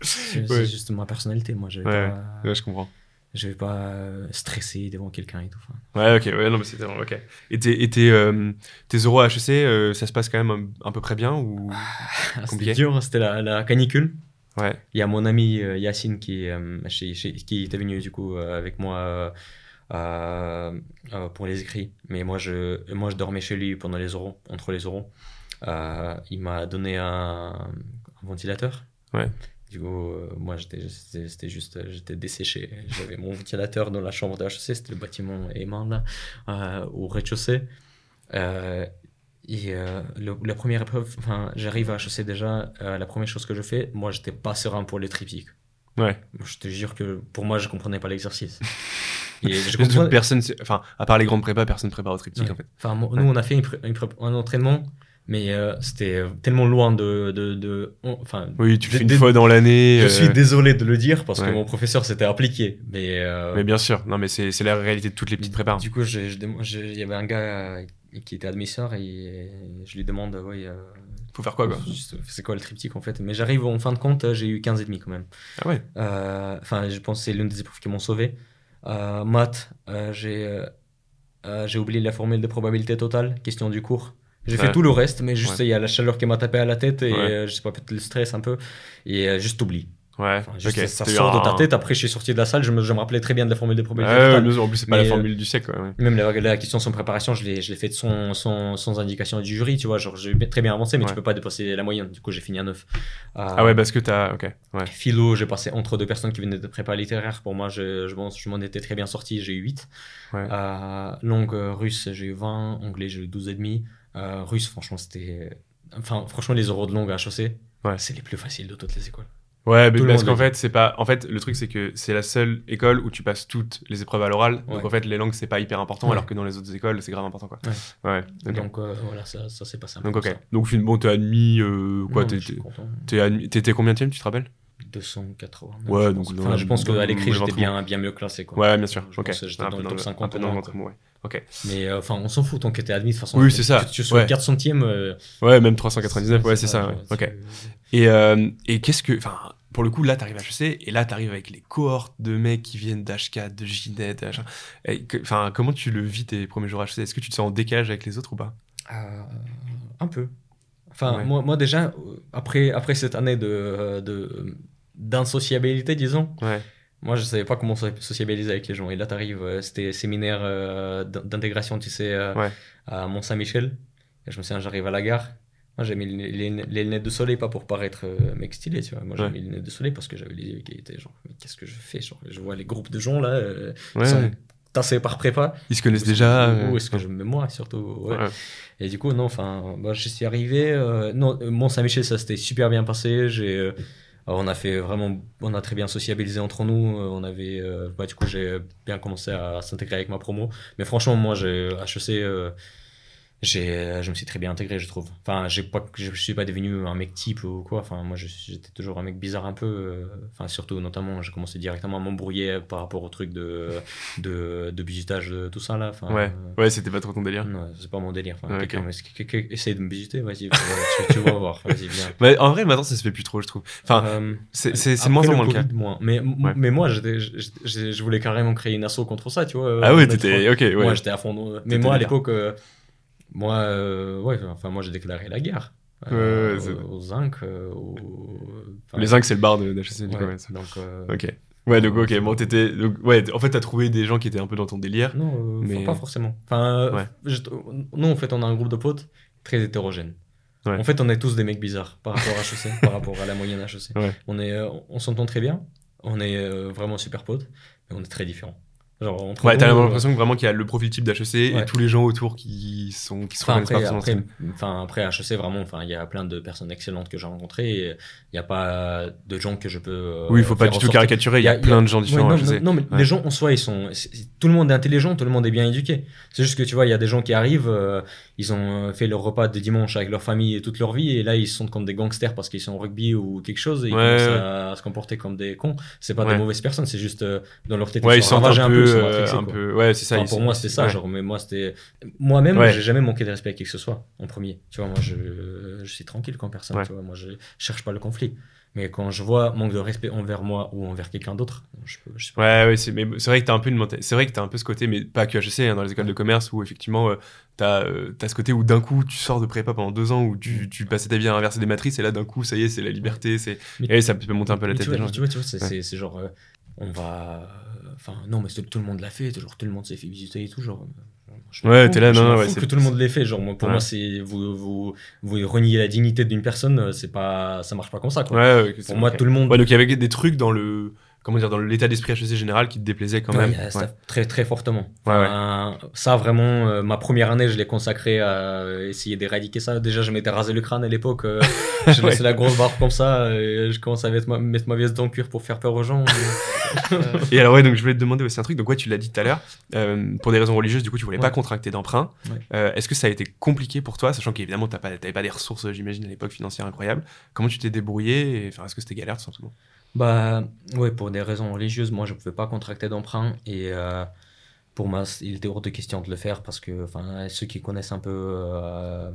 C'est juste ma personnalité. Moi, je vais ouais, pas, ouais, je comprends. Je vais pas euh, stresser devant quelqu'un et tout. Ouais, ok, ouais, non, mais c'était ok. Et tes, tes, euh, tes euros à HEC, euh, ça se passe quand même à peu près bien ou ah, C'était dur, hein, c'était la, la, canicule. Ouais. Il y a mon ami Yacine qui, qui était venu du coup avec moi pour les écrits. Mais moi je, moi, je dormais chez lui pendant les euros, entre les euros. Euh, il m'a donné un, ventilateur. Ouais. Du coup, euh, moi, j'étais juste, j'étais desséché. J'avais mon ventilateur dans la chambre de HEC, c'était le bâtiment aimant là, euh, au rez-de-chaussée. et la première épreuve, enfin, j'arrive à HEC déjà, la première chose que je fais, moi, j'étais pas serein pour les triptyques. Ouais. Je te jure que pour moi, je comprenais pas l'exercice. je personne, enfin, à part les grandes prépas, personne ne prépare au triptyque en fait. Enfin, nous, on a fait un entraînement mais euh, c'était tellement loin de, de, de enfin oui tu le fais une fois dans l'année je suis euh, désolé de le dire parce que mon professeur s'était appliqué mais euh, mais bien sûr. Non mais c'est c'est la réalité de toutes les petites prépares. Du coup il y avait un gars qui était admisseur et je lui demande oui faut faire quoi quoi c'est quoi le triptyque en fait. Mais j'arrive en fin de compte j'ai eu 15 et demi quand même. Ah ouais. Enfin je pense que c'est l'une des épreuves qui m'ont sauvé. Maths j'ai j'ai oublié la formule de probabilité totale question du cours j'ai fait tout le reste, mais juste il y a la chaleur qui m'a tapé à la tête et euh, je sais pas, peut-être le stress un peu. Et euh, juste oublie. Ouais, juste, ça sort de ta tête. Après, je suis sorti de la salle, je me, je me rappelais très bien de la formule des probabilités. Ouais, en plus, c'est pas la formule du siècle. Ouais. Même la, la, question sans préparation, je l'ai faite sans, sans, sans, indication du jury, tu vois. Genre, j'ai très bien avancé, mais tu peux pas dépasser la moyenne. Du coup, j'ai fini à 9. Euh, ah ouais, parce que t'as. Ok. Ouais. Philo, j'ai passé entre deux personnes qui venaient de prépa littéraire. Pour moi, je, je, je m'en étais très bien sorti, j'ai eu 8. Ouais. langue russe, j'ai eu 20. Anglais, j'ai eu 12,5. Euh, russe, franchement, c'était. Enfin, franchement, les euros de longue à chaussée, ouais. c'est les plus faciles de toutes les écoles. Ouais, mais parce qu'en fait, c'est pas. En fait, le truc, c'est que c'est la seule école où tu passes toutes les épreuves à l'oral. Donc en fait, les langues, c'est pas hyper important, Ouais. alors que dans les autres écoles, c'est grave important, quoi. Ouais. Ouais. Donc euh, voilà, ça, ça s'est passé un peu Donc, ok. ça. Donc, bon, t'es admis. euh, quoi T'étais combien tu te rappelles? 280. Ouais, donc Enfin, je pense qu'à l'écrit, j'étais bien, bien mieux classé. Quoi. Ouais, bien sûr. Je Ok. j'étais dans le top un 50 Ok. Mais euh, enfin, on s'en fout tant que t'es admis de toute façon. Oui, c'est ça. Tu sois Ouais. 4 centièmes. euh, Ouais, même 399, ouais, c'est ça. ouais. Ok. Et, euh, et qu'est-ce que. Enfin, pour le coup, là, t'arrives à HEC, et là, t'arrives avec les cohortes de mecs qui viennent d'H4, de JNet, de Enfin, comment tu le vis tes premiers jours HEC Est-ce que tu te sens en décalage avec les autres ou pas? Un peu. Enfin, Ouais. moi, moi déjà, après, après cette année de, de, d'insociabilité, disons, Ouais. Moi je savais pas comment so- sociabiliser avec les gens. Et là, t'arrives, euh, c'était séminaire euh, d'in- d'intégration, tu sais, euh, Ouais. à Mont-Saint-Michel. Et je me souviens, j'arrive à la gare. Moi, j'ai mis les, les- les lunettes de soleil, pas pour paraître euh, mec stylé, tu vois. Moi, j'ai Ouais. mis les lunettes de soleil parce que j'avais les yeux qui étaient genre, mais qu'est-ce que je fais genre, Je vois les groupes de gens là, Ouais. qui sont tassés par prépa. Ils se connaissent déjà. Où est-ce que je me mets moi, surtout. Et du coup, non, enfin, bah, je suis arrivé. non, Mont-Saint-Michel, ça s'était super bien passé. J'ai, on a fait vraiment, on a très bien sociabilisé entre nous. euh, On avait, euh, bah, du coup, j'ai bien commencé à s'intégrer avec ma promo. Mais franchement, moi, j'ai HEC, je me suis très bien intégré, je trouve. Enfin, j'ai pas, je suis pas devenu un mec type ou quoi. Enfin, moi, j'étais toujours un mec bizarre un peu. euh, Enfin, surtout, notamment, j'ai commencé directement à m'embrouiller par rapport au truc de, de, de bisutage, de tout ça là. Enfin, Ouais. euh, Ouais, c'était pas trop ton délire. non, c'est pas mon délire. Enfin, Ouais, quelqu'un ok. mais c'est- quelqu'un- essaye de me visiter, vas-y, tu, tu vas voir. Ouais, en vrai, maintenant, ça se fait plus trop, je trouve. Enfin, Euh, c'est moins en moins le cas. Moins. Mais, Ouais. mais moi, j'étais- je, voulais carrément créer une asso contre ça, tu vois. Ah euh, ouais, mettre- t'étais. Ok, ouais. Moi, j'étais à fond. Mais moi, à l'époque, euh, moi, euh, ouais, enfin, moi, j'ai déclaré la guerre. Ouais, ouais, c'est- aux, aux Zinc, euh, aux... enfin, Les zincs, c'est le bar de d'HEC, du ouais, ouais, ça. donc, euh, Ok. Ouais, donc, ok, bon, t'étais. donc, Ouais, en fait, t'as trouvé des gens qui étaient un peu dans ton délire. Non, euh, Mais- enfin, pas forcément. Enfin, euh, Ouais. je- nous, en fait, on a un groupe de potes très hétérogène. Ouais. En fait, on est tous des mecs bizarres par rapport à HEC, par rapport à la moyenne HEC. Ouais. On, est, euh, on s'entend très bien, on est euh, vraiment super potes, mais on est très différents. Genre, entre Ouais, t'as euh, l'impression que vraiment qu'il y a le profil type d'HEC et Ouais. tous les gens autour qui sont qui se Enfin, après, après, ensemble. enfin, après HEC, vraiment, enfin, il y a plein de personnes excellentes que j'ai rencontrées. Il n'y a pas de gens que je peux. euh, Oui, il faut pas du tout caricaturer, il y a plein de gens Ouais, différents non, à HEC. non, non, mais Ouais. les gens en soi, ils sont. Tout le monde est intelligent, tout le monde est bien éduqué. C'est juste que tu vois, il y a des gens qui arrivent, euh, ils ont euh, fait leur repas de dimanche avec leur famille et toute leur vie, et là, ils se sentent comme des gangsters parce qu'ils sont au rugby ou quelque chose, et ils Ouais, commencent ouais. à, à se comporter comme des cons. C'est pas Ouais. des mauvaises personnes, c'est juste euh, dans leur tête, Ouais, ils sont ravagés un peu, matrixés, un peu. Ouais, c'est ça. Enfin, pour moi, c'était ça, ouais. genre, mais moi, c'était. Moi-même, Ouais. j'ai jamais manqué de respect à qui que ce soit, en premier. Tu vois, moi, je, je suis tranquille comme personne, Ouais. tu vois, moi, je cherche pas le conflit. Mais quand je vois manque de respect envers moi ou envers quelqu'un d'autre, je peux. Je sais pas. Ouais, ouais, c'est mais c'est vrai que t'as un peu une c'est vrai que t'as un peu ce côté, mais pas que HEC, hein, dans les écoles de commerce où effectivement euh, t'as euh, t'as ce côté où d'un coup tu sors de prépa pendant deux ans où Mm. tu, tu passais ta vie à inverser des matrices et là d'un coup ça y est c'est la liberté, c'est Mais- et ça peut monter un peu la tête tu des vois, gens. tu vois, tu vois, c'est Ouais. c'est- c'est genre, euh, on va. Enfin, non, mais c'est- tout le monde l'a fait, genre, tout le monde s'est fait visiter et tout, genre. euh, je Ouais, t'es là, non, non, ouais, que tout le monde l'ait fait, genre, moi, pour Ouais. moi, c'est. Vous, vous, vous reniez la dignité d'une personne, euh, c'est pas. Ça marche pas comme ça, quoi. Ouais, pour moi, tout le monde. Ouais, donc il y avait des trucs dans le comment dire dans l'état d'esprit HEC général qui te déplaisaient quand même. Ouais. très très fortement. Ouais, ouais. Enfin, Ça vraiment, euh, ma première année, je l'ai consacrée à essayer d'éradiquer ça. Déjà, je m'étais rasé le crâne à l'époque. euh, je laissais la grosse barbe comme ça. Et je commençais à mettre ma, mettre ma veste en cuir pour faire peur aux gens. Et alors ouais, donc je voulais te demander aussi un truc. Donc ouais, tu l'as dit tout à l'heure, euh, pour des raisons religieuses, du coup, tu voulais pas contracter d'emprunt. Euh, Est-ce que ça a été compliqué pour toi, sachant qu'évidemment t'as pas, t'avais pas des ressources, j'imagine, à l'époque financières incroyables. Comment tu t'es débrouillé Enfin, est-ce que c'était galère tout simplement? Bah ouais, pour des raisons religieuses, moi je pouvais pas contracter d'emprunt et euh, pour moi il était hors de question de le faire parce que enfin ceux qui connaissent un peu euh,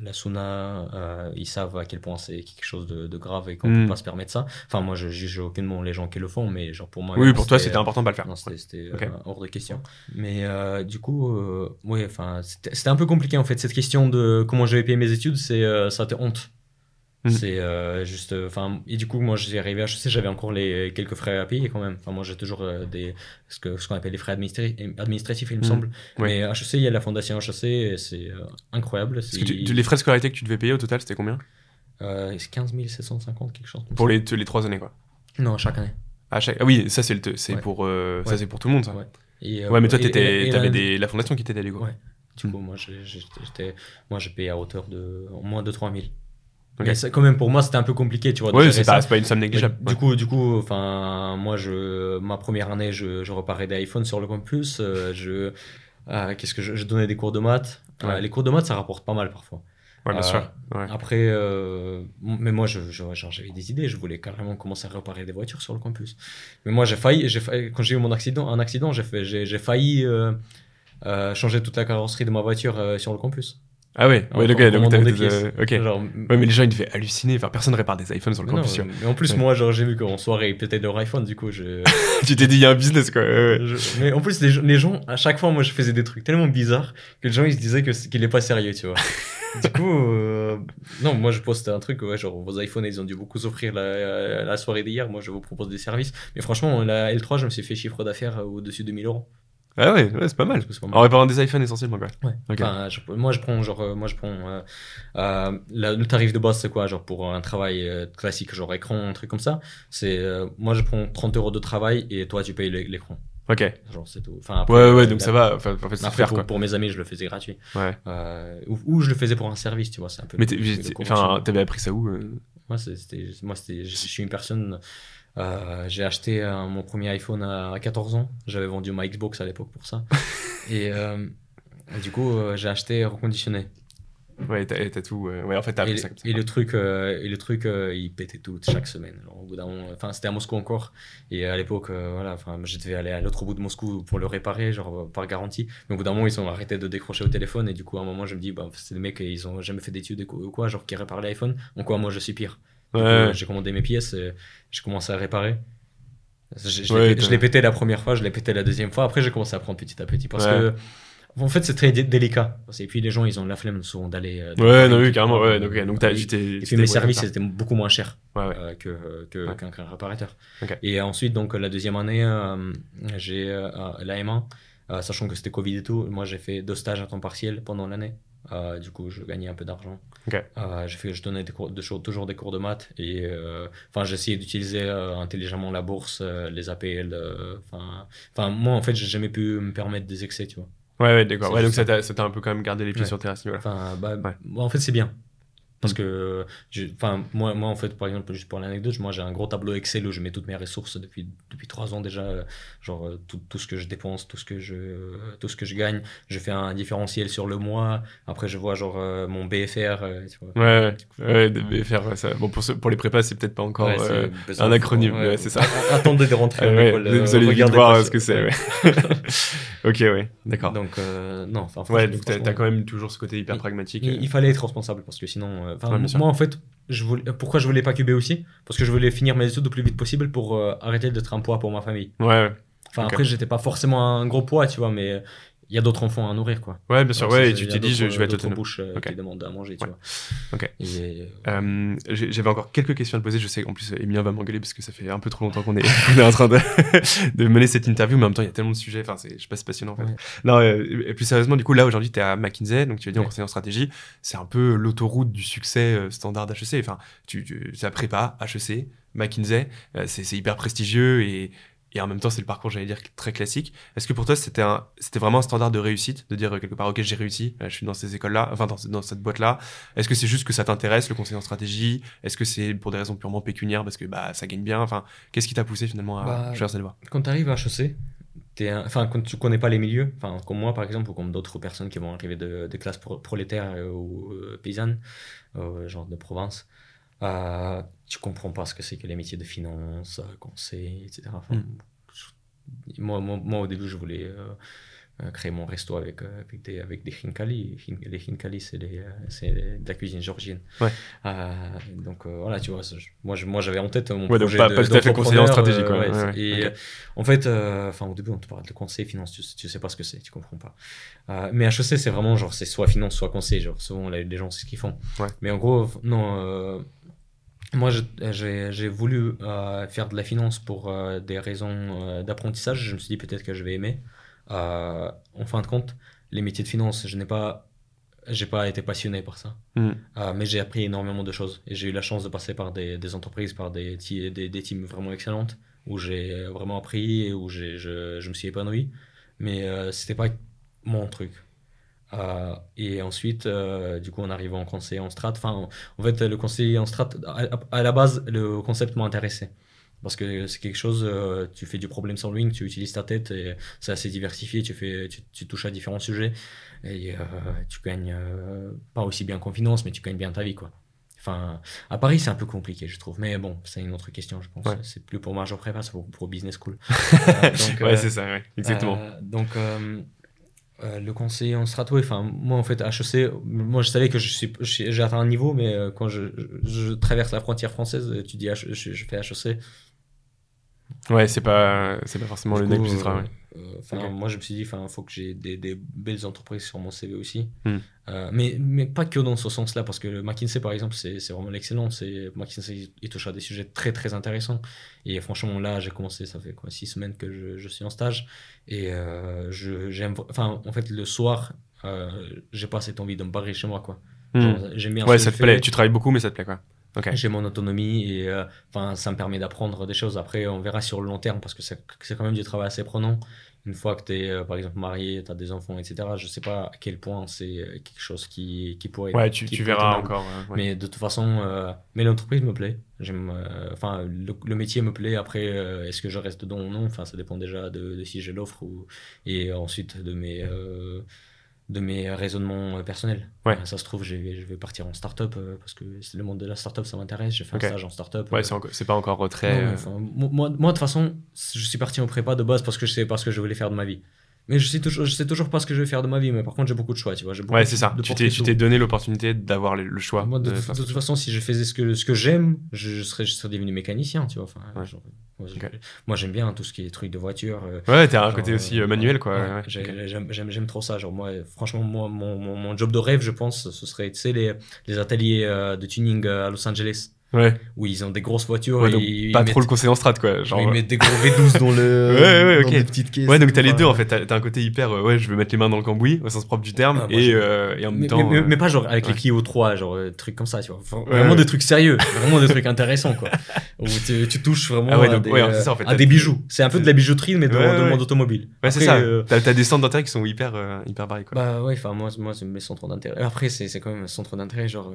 la Sunna, euh, ils savent à quel point c'est quelque chose de, de grave et qu'on Mm. peut pas se permettre ça. Enfin moi je juge aucunement les gens qui le font, mais genre pour moi Oui, pour toi c'était important de pas le faire. non, c'était hors de question. Mais du coup, ouais, enfin, c'était un peu compliqué en fait. Cette question de comment j'avais payé mes études, c'est ça te honte. Mhm. C'est euh, juste, euh, enfin, et du coup, moi, j'ai arrivé à HEC, j'avais encore les quelques frais à payer quand même. Enfin, moi, j'ai toujours euh, des ce que ce qu'on appelle les frais administratifs, il me Mhm. semble. Ouais. Mais HEC, il y a la fondation HEC, et c'est euh, incroyable. Parce que C'est tu- les frais de scolarité que tu devais payer au total, c'était combien? Euh, c'est 15 750 quelque chose. Pour les, les trois années quoi Non, chaque année. ah, chaque- ah oui, ça c'est Ouais. pour ça Ouais. c'est pour tout le monde ça. Ouais. Et, Ouais, mais toi t'avais la- des la fondation qui t'aidait coup. Ouais. Du coup, moi, j'étais, moi, je payais à hauteur de moins de 3000. Mais quand même, pour moi, c'était un peu compliqué, tu vois. Oui, c'est pas, pas, une somme négligeable. Du coup, du coup, enfin, moi, je, ma première année, je, je reparais des iPhones sur le campus. Euh, je, euh, qu'est-ce que je, je, donnais des cours de maths. Euh, les cours de maths, ça rapporte pas mal parfois. Ouais, bien sûr. Après, mais moi, je, j'avais des idées. Je voulais carrément commencer à réparer des voitures sur le campus. Mais moi, j'ai failli, j'ai quand j'ai eu mon accident, un accident, j'ai, j'ai, failli changer toute la carrosserie de ma voiture sur le campus. Ah ouais, ouais donc, donc euh, ok. Genre, ouais, mais les gens ils devaient halluciner. Enfin, personne répare des iPhones sur le campus. Non, mais en plus, moi, genre, j'ai vu qu'en soirée ils pétaient leur iPhone, du coup, je. tu t'es dit, il y a un business quoi. Mais en plus, les, les, gens, à chaque fois, moi, je faisais des trucs tellement bizarres que les gens ils se disaient qu'il est pas sérieux, tu vois. du coup, euh, non, moi, je postais un truc, ouais, genre, vos iPhones ils ont dû beaucoup souffrir la, la soirée d'hier. Moi, je vous propose des services. Mais franchement, la L3, je me suis fait chiffre d'affaires au-dessus de 1000 euros. Ah ouais, ouais c'est pas mal. En réparant des iPhones essentiellement quoi. Ouais. Enfin, moi je prends genre euh, moi je prends euh, euh, le tarif de base c'est quoi genre pour un travail classique genre écran un truc comme ça? C'est moi je prends 30 euros de travail et toi tu payes l'écran. Ok. Genre c'est tout. Enfin, après, ouais ouais donc ça va. Enfin, en fait, après, pour, quoi. pour, mes amis je le faisais gratuit. Ouais. Ou, ou, je le faisais pour un service tu vois c'est un peu. Mais t'avais appris ça où Moi c'était moi c'était je suis une personne euh, j'ai acheté euh, mon premier iPhone à 14 ans. J'avais vendu ma Xbox à l'époque pour ça. et, euh, du coup, j'ai acheté reconditionné. Ouais, t'as tout. Ouais, en fait, t'as et, ça, et le truc, et le truc, il pétait tout chaque semaine. au bout d'un enfin, c'était à Moscou encore. Et à l'époque, voilà, enfin, je devais aller à l'autre bout de Moscou pour le réparer, genre par garantie. Mais au bout d'un moment, ils ont arrêté de décrocher au téléphone. Et du coup, à un moment, je me dis, bah, c'est des mecs, ils ont jamais fait d'études ou quoi, genre qui réparent l'iPhone. En quoi, moi, je suis pire? J'ai commandé mes pièces, j'ai commencé à réparer. Je, l'ai pété la première fois, je l'ai pété la deuxième fois. Après, j'ai commencé à prendre petit à petit parce que. En fait, c'est très délicat. Et puis, les gens, ils ont la flemme souvent d'aller. Euh, ouais, non, oui, carrément. Ouais, donc, donc et, et puis, mes services, c'était beaucoup moins cher euh, que, qu'un réparateur. Et ensuite, donc, la deuxième année, euh, j'ai la M1, sachant que c'était Covid et tout. Moi, j'ai fait deux stages à temps partiel pendant l'année. Euh, du coup, je gagnais un peu d'argent. Euh, je donnais des cours, de, toujours des cours de maths et euh, enfin, j'essayais d'utiliser intelligemment la bourse, les APL. Enfin, moi, en fait, j'ai jamais pu me permettre des excès, tu vois. Ouais, ouais d'accord. Ouais, donc ça t'a un peu quand même gardé les pieds sur terre à ce niveau-là. Enfin, bah, en fait, c'est bien. Parce que, enfin, moi, moi, en fait, par exemple, juste pour l'anecdote, moi, j'ai un gros tableau Excel où je mets toutes mes ressources depuis, depuis trois ans déjà. Genre, euh, tout, tout, ce que je dépense, tout ce que je, tout ce que je gagne. Je fais un différentiel sur le mois. Après, je vois, genre, euh, mon BFR. Euh, tu vois. Ouais, ouais, BFR, ça. Bon, pour, pour les prépas, c'est peut-être pas encore un acronyme. Ouais, c'est ça. Attendez de rentrer à l'école. Vous allez vite voir ce que c'est. ok, ouais, d'accord. Donc, non, enfin, ouais, donc t'as quand même toujours ce côté hyper pragmatique. Il, il, fallait être responsable parce que sinon moi, en fait, je voulais, pourquoi je voulais pas QB aussi? Parce que je voulais finir mes études le plus vite possible pour euh, arrêter d'être un poids pour ma famille. Ouais. Enfin, après, j'étais pas forcément un gros poids, tu vois, mais il y a d'autres enfants à nourrir, quoi. Ouais, bien sûr, ouais, et tu t'es dit, je, vais être autonome. bouche euh, qui demandent à manger, tu vois. Ok. Euh, J'avais encore quelques questions à te poser. Je sais qu'en plus, Emilien va m'engueuler parce que ça fait un peu trop longtemps qu'on est, est, en train de, de, mener cette interview, mais en même temps, il y a tellement de sujets. Enfin, je sais pas, c'est passionnant, en fait. Non, euh, et plus sérieusement, du coup, là, aujourd'hui, tu es à McKinsey, donc tu as dit en conseiller en stratégie. C'est un peu l'autoroute du succès euh, standard d'HEC. Enfin, tu, tu, ça prépa, HEC, McKinsey, c'est hyper prestigieux et et en même temps c'est le parcours j'allais dire très classique. Est-ce que pour toi c'était un c'était vraiment un standard de réussite de dire quelque part ok j'ai réussi je suis dans ces écoles là enfin dans, dans cette boîte là est-ce que c'est juste que ça t'intéresse le conseil en stratégie? Est-ce que c'est pour des raisons purement pécuniaires parce que bah ça gagne bien? Enfin qu'est-ce qui t'a poussé finalement à bah, choisir cette voie? quand tu arrives à HEC enfin quand tu connais pas les milieux enfin comme moi par exemple ou comme d'autres personnes qui vont arriver de, classes prolétaires euh, ou euh, paysannes euh, genre de province euh, tu comprends pas ce que c'est que les métiers de finance, euh, conseil, etc. Hmm. moi, moi, au début, je voulais euh, euh, créer mon resto avec, avec, des, avec des hinkali. Les hinkali, c'est de la cuisine georgienne. Ouais. donc voilà, tu vois, moi, moi j'avais en tête mon ouais, projet donc pas, de, pas tout à fait conseiller en stratégie. Quoi. et en fait, enfin au début, on te parle de conseil, finance, tu, tu sais pas ce que c'est, tu comprends pas. mais HEC, c'est vraiment genre, c'est soit finance, soit conseil. Genre, souvent, les, les gens, c'est ce qu'ils font. Mais en gros, non moi, j'ai voulu euh, faire de la finance pour euh, des raisons euh, d'apprentissage. Je me suis dit peut-être que je vais aimer. en fin de compte, les métiers de finance, je n'ai pas, j'ai pas été passionné par ça. Hmm. mais j'ai appris énormément de choses. Et j'ai eu la chance de passer par des, des entreprises, par des, des, des, teams vraiment excellentes, où j'ai vraiment appris et où je, je, me suis épanoui. Mais c'était pas mon truc. Et ensuite, du coup, en arrivant en conseiller en strat, enfin, en fait, le conseiller en strat, à, la base, le concept m'a intéressé. Parce que c'est quelque chose, tu fais du problem solving, tu utilises ta tête et c'est assez diversifié, tu, fais, tu, tu, touches à différents sujets et tu gagnes pas aussi bien qu'en finance, mais tu gagnes bien ta vie, quoi. Enfin, à Paris, c'est un peu compliqué, je trouve. Mais bon, c'est une autre question, je pense. C'est plus pour Major Prépa, c'est pour, pour, Business School. euh, donc, ouais, c'est ça, ouais. exactement. Euh, donc, euh, euh, le conseiller en strat, enfin, moi, en fait, HEC, moi, je savais que j'ai atteint un niveau, mais quand je, je, traverse la frontière française, tu dis, je, je fais HEC. Ouais, c'est pas, c'est pas forcément le nec plus ultra, euh, enfin, moi, je me suis dit, il faut que j'ai des, des, belles entreprises sur mon CV aussi. Hmm. Euh, mais, mais pas que dans ce sens-là, parce que le McKinsey, par exemple, c'est vraiment l'excellent. McKinsey, il touche à des sujets très, très intéressants. Et franchement, là, j'ai commencé, ça fait quoi, six semaines que je, je suis en stage. Et euh, j'aime, enfin, en fait, le soir, euh, j'ai pas cette envie de me barrer chez moi, quoi. Hmm. J'aime bien Ouais, ça te plaît. Tu travailles beaucoup, mais ça te plaît, quoi. J'ai mon autonomie et enfin ça me permet d'apprendre des choses. Après, on verra sur le long terme parce que c'est quand même du travail assez prenant une fois que tu es, euh, par exemple, marié, tu as des enfants, etc., je sais pas à quel point c'est euh, quelque chose qui, qui pourrait. Ouais, tu, tu verras encore. Mais de toute façon, euh, mais l'entreprise me plaît. Enfin, le, métier me plaît. Après, est-ce que je reste dedans ou non? Enfin, ça dépend déjà de, de si j'ai l'offre ou et ensuite de mes de mes raisonnements euh, personnels. Ouais. ça se trouve, je vais partir en start-up euh, parce que le monde de la start-up, ça m'intéresse. J'ai fait un stage en start-up. Ouais, euh. c'est pas encore retrait. moi, moi, de toute façon, je suis parti en prépa de base parce que je sais pas ce que je voulais faire de ma vie. Mais je sais, toujours, je sais toujours pas ce que je vais faire de ma vie, mais par contre, j'ai beaucoup de choix, tu vois. ouais, c'est ça. Tu t'es donné l'opportunité d'avoir le, choix. Moi, de, toute façon, si je faisais ce que, ce que j'aime, je, serais, je serais devenu mécanicien, tu vois. Enfin, moi, j'aime bien tout ce qui est trucs de voiture. Euh, ouais, t'as un côté aussi euh, manuel, quoi. J'aime trop ça. Genre, moi, franchement, moi, mon, mon, job de rêve, je pense, ce serait, tu sais, les, les ateliers euh, de tuning à Los Angeles. Ouais. Où ils ont des grosses voitures. et pas trop le conseil en strat, quoi. Genre... Ils mettent des gros V12 dans le. ouais, ouais, ok. Des petites caisses. Ouais, donc t'as les deux, en fait. T'as, un côté hyper, euh, ouais, je veux mettre les mains dans le cambouis, au sens propre du terme, ah, et, euh, et, en même temps. Mais, mais, pas genre avec les Clio 3, genre, euh, trucs comme ça, tu vois. vraiment des trucs sérieux, vraiment des trucs intéressants, quoi. Où tu, tu touches vraiment ah à, des, ça, en fait, à des bijoux. C'est un peu de la bijouterie, mais dans le monde automobile. Ouais, c'est ça. T'as des centres d'intérêt qui sont hyper, hyper barrés, quoi. Bah ouais, enfin, moi, moi, mes centres d'intérêt. Après, c'est quand même un centre d'intérêt, genre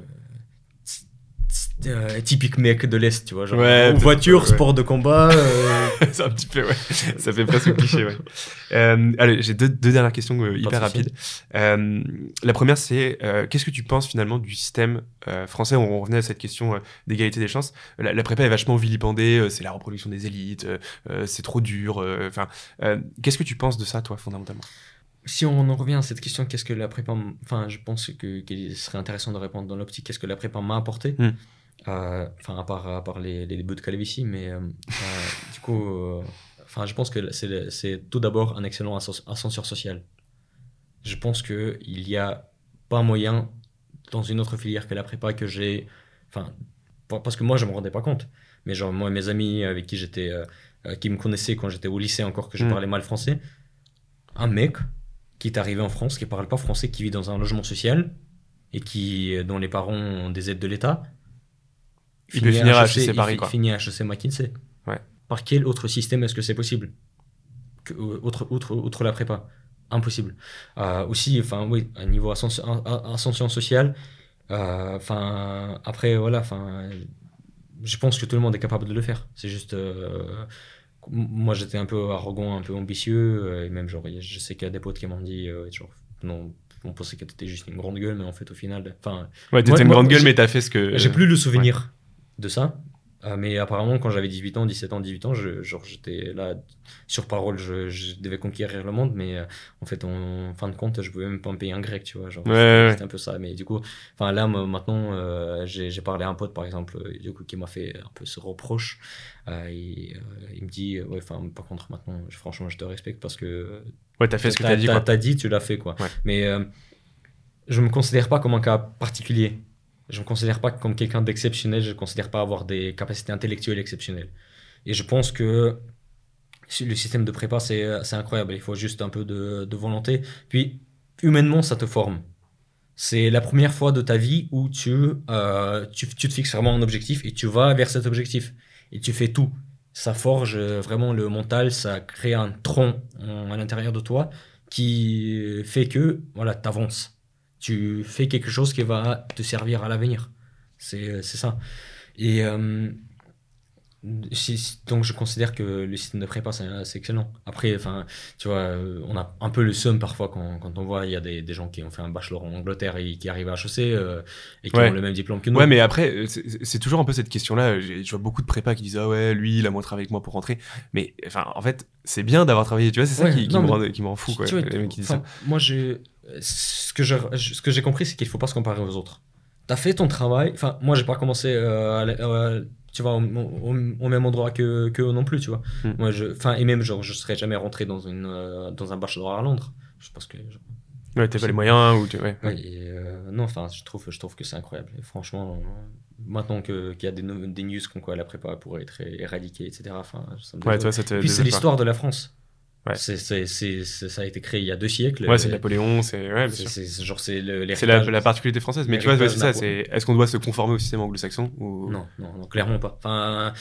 euh, typique mec de l'Est, tu vois. Genre, voiture, sport de combat. Euh. c'est un petit peu, ouais. Ça fait presque cliché, ouais. Euh, allez, j'ai deux, deux, dernières questions hyper rapides. la première, c'est qu'est-ce que tu penses finalement du système français? On revenait à cette question d'égalité des chances. La, prépa est vachement vilipendée, c'est la reproduction des élites, c'est trop dur. Enfin, qu'est-ce que tu penses de ça, toi, fondamentalement? Si on en revient à cette question, qu'est-ce que la prépa. Enfin, je pense qu'il serait intéressant de répondre dans l'optique qu'est-ce que la prépa m'a apporté? Hmm. Euh, Enfin, à part, à part les, les bouts de calvitie, mais euh, euh, du coup, enfin, je pense que c'est tout d'abord un excellent ascenseur social. Je pense qu'il n'y a pas moyen dans une autre filière que la prépa que j'ai. Enfin, parce que moi, je ne me rendais pas compte. Mais genre, moi et mes amis avec qui j'étais. qui me connaissaient quand j'étais au lycée encore, que je hmm. parlais mal français, un mec qui est arrivé en France, qui ne parle pas français, qui vit dans un logement social et qui, dont les parents ont des aides de l'État. Il peut finir à HEC, Paris, quoi. finit à HEC McKinsey. Ouais. Par quel autre système est-ce que c'est possible que, autre, outre, outre la prépa? Impossible. Euh, aussi, enfin, oui, à niveau ascension, ascension sociale, euh, enfin, après, voilà, enfin, je pense que tout le monde est capable de le faire. C'est juste. Euh, moi j'étais un peu arrogant, un peu ambitieux, euh, et même genre, je sais qu'il y a des potes qui m'ont dit, euh, genre, non, on pensait que t'étais juste une grande gueule, mais en fait au final, enfin. Ouais, t'étais une grande gueule, mais t'as fait ce que. J'ai plus le souvenir de ça, euh, mais apparemment, quand j'avais 18 ans, 17 ans, 18 ans, je, genre, j'étais là, sur parole, je, je, devais conquérir le monde, mais euh, en fait, en, fin de compte, je pouvais même pas me payer un grec, tu vois. Genre, c'était un peu ça. Mais du coup, enfin, là, maintenant, euh, j'ai, parlé à un pote, par exemple, du coup, qui m'a fait un peu ce reproche. Et, il me dit, ouais, enfin, par contre, maintenant, franchement, je te respecte parce que. Ouais, t'as fait ce que t'as dit, quoi. T'as dit, tu l'as fait, quoi. Mais je me considère pas comme un cas particulier je ne me considère pas comme quelqu'un d'exceptionnel, je ne considère pas avoir des capacités intellectuelles exceptionnelles. Et je pense que le système de prépa, c'est incroyable. Il faut juste un peu de, volonté. Puis, humainement, ça te forme. C'est la première fois de ta vie où tu, euh, tu, tu, te fixes vraiment un objectif et tu vas vers cet objectif. Et tu fais tout. Ça forge vraiment le mental, ça crée un tronc à l'intérieur de toi qui fait que voilà, tu avances. Tu fais quelque chose qui va te servir à l'avenir. C'est ça. Et euh, donc je considère que le système de prépa c'est excellent. Après, enfin, tu vois, euh, on a un peu le seum parfois quand, quand on voit il y a des, des, gens qui ont fait un bachelor en Angleterre et qui arrivent à HEC euh, et qui ont le même diplôme que nous. Ouais, mais après c'est toujours un peu cette question-là. Je vois beaucoup de prépa qui disent ah ouais lui il a moins travaillé que moi pour rentrer. Mais enfin en fait c'est bien d'avoir travaillé. Tu vois c'est ça qui, qui, me rend, qui, me rend, fou quoi. qui ça. Moi j'ai ce que ce j'ai compris c'est qu'il faut pas se comparer aux autres. T'as fait ton travail. Enfin moi j'ai pas commencé euh, à, tu vois, au, même endroit que, que non plus, tu vois. Hmm. Moi, je, enfin, et même, genre, je serais jamais rentré dans, une, euh, dans un bachelor à Londres. Je pense que. ouais, t'as pas les moyens ou tu. Ouais, euh, non, enfin, je trouve, je trouve que c'est incroyable. Et franchement, maintenant qu'il y a des, des news comme quoi la prépa pourrait être éradiquée, etc. Enfin, ça me ouais, toi, Puis c'est l'histoire de la France. C'est, ça a été créé il y a deux siècles. Ouais, c'est Napoléon, c'est. Ouais, c'est, genre, c'est la, la, particularité française. Mais tu vois, c'est ça. C'est, est-ce qu'on doit se conformer au système anglo-saxon ou... non, non, non, clairement pas. Enfin,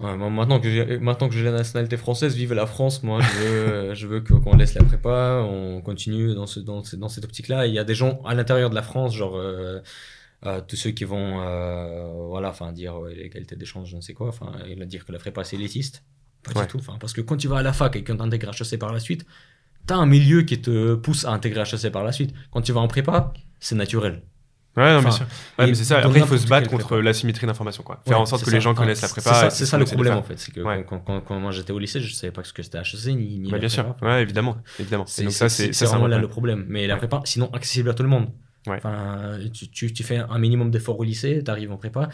maintenant, que j'ai, maintenant que j'ai la nationalité française, vive la France, moi, je veux, je veux qu'on laisse la prépa, on continue dans, ce, dans, dans cette optique-là. Il y a des gens à l'intérieur de la France, genre. Euh, euh, tous ceux qui vont euh, voilà enfin dire l'égalité des chances je ne sais quoi enfin dire que la prépa c'est élitiste pas du tout. Enfin, parce que quand tu vas à la fac et qu'on t'intègre HEC par la suite, t'as un milieu qui te pousse à intégrer HEC par la suite. Quand tu vas en prépa, c'est naturel. Ouais, non, bien sûr. Ouais, mais c'est ça. Après, il faut se battre contre l'asymétrie d'information, quoi. Faire en sorte que les gens connaissent la prépa. C'est ça, le problème, en fait. C'est que quand, quand, moi j'étais au lycée, je savais pas ce que c'était HEC ni, ni bah, bien sûr. Ouais, évidemment. évidemment. C'est ça, c'est vraiment là le problème. Mais la prépa, sinon accessible à tout le monde. Enfin, tu, tu, tu fais un minimum d'efforts au lycée, tu arrives en prépa,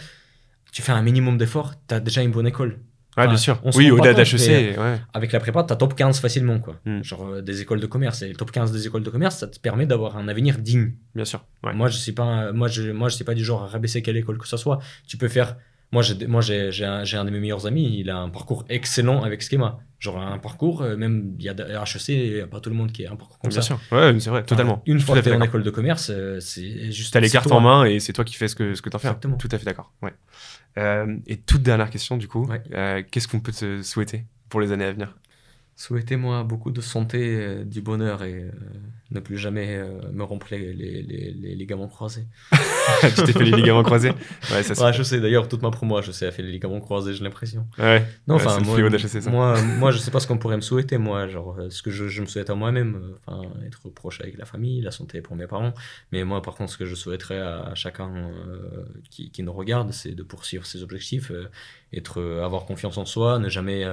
tu fais un minimum d'efforts, tu as déjà une bonne école. Ouais, bien sûr. Oui, au-delà d'HEC. Ouais. Avec la prépa, tu as top 15 facilement. Quoi. Hmm. Genre euh, des écoles de commerce. Et le top 15 des écoles de commerce, ça te permet d'avoir un avenir digne. Bien sûr. Moi, je sais pas, moi, je, moi, je sais pas du genre à rabaisser quelle école que ce soit. Tu peux faire. Moi, j'ai, un, un, de mes meilleurs amis, il a un parcours excellent avec Schema. Genre un parcours, euh, même il y a HEC, il n'y a pas tout le monde qui a un parcours comme Bien ça. sûr, ouais, c'est vrai, totalement. une fois que tu es en école de commerce, euh, c'est juste. T'as les cartes en main et c'est toi qui fais ce que, ce que t'en fais. Exactement. Tout à fait d'accord. Ouais. Euh, et toute dernière question, du coup, euh, qu'est-ce qu'on peut te souhaiter pour les années à venir? Souhaitez-moi beaucoup de santé, euh, du bonheur et euh, ne plus jamais euh, me rompre les, les, les, ligaments croisés. tu t'es fait les ligaments croisés? Ouais, ça je sais d'ailleurs, toute ma promo, je sais, a fait les ligaments croisés, j'ai l'impression. Ouais. Non, enfin, moi, moi, moi, je sais pas ce qu'on pourrait me souhaiter, moi, genre, ce que je, je me souhaite à moi-même, enfin, être proche avec la famille, la santé pour mes parents. Mais moi, par contre, ce que je souhaiterais à, chacun qui, qui, nous regarde, c'est de poursuivre ses objectifs, être, avoir confiance en soi, ne jamais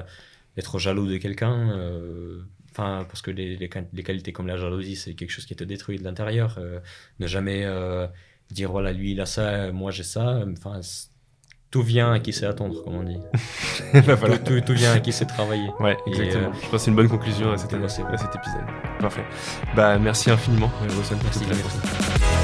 être jaloux de quelqu'un. Euh, enfin, parce que les, les, qualités comme la jalousie, c'est quelque chose qui te détruit de l'intérieur. Euh, ne jamais euh, dire voilà, lui il a ça, moi j'ai ça. Enfin, tout vient à qui sait attendre, comme on dit. Bah, tout, tout, vient à qui sait travailler. Ouais, exactement. Je pense que c'est une bonne conclusion à, cet, à cet épisode. Parfait. Bah, merci infiniment, Wilson, pour toute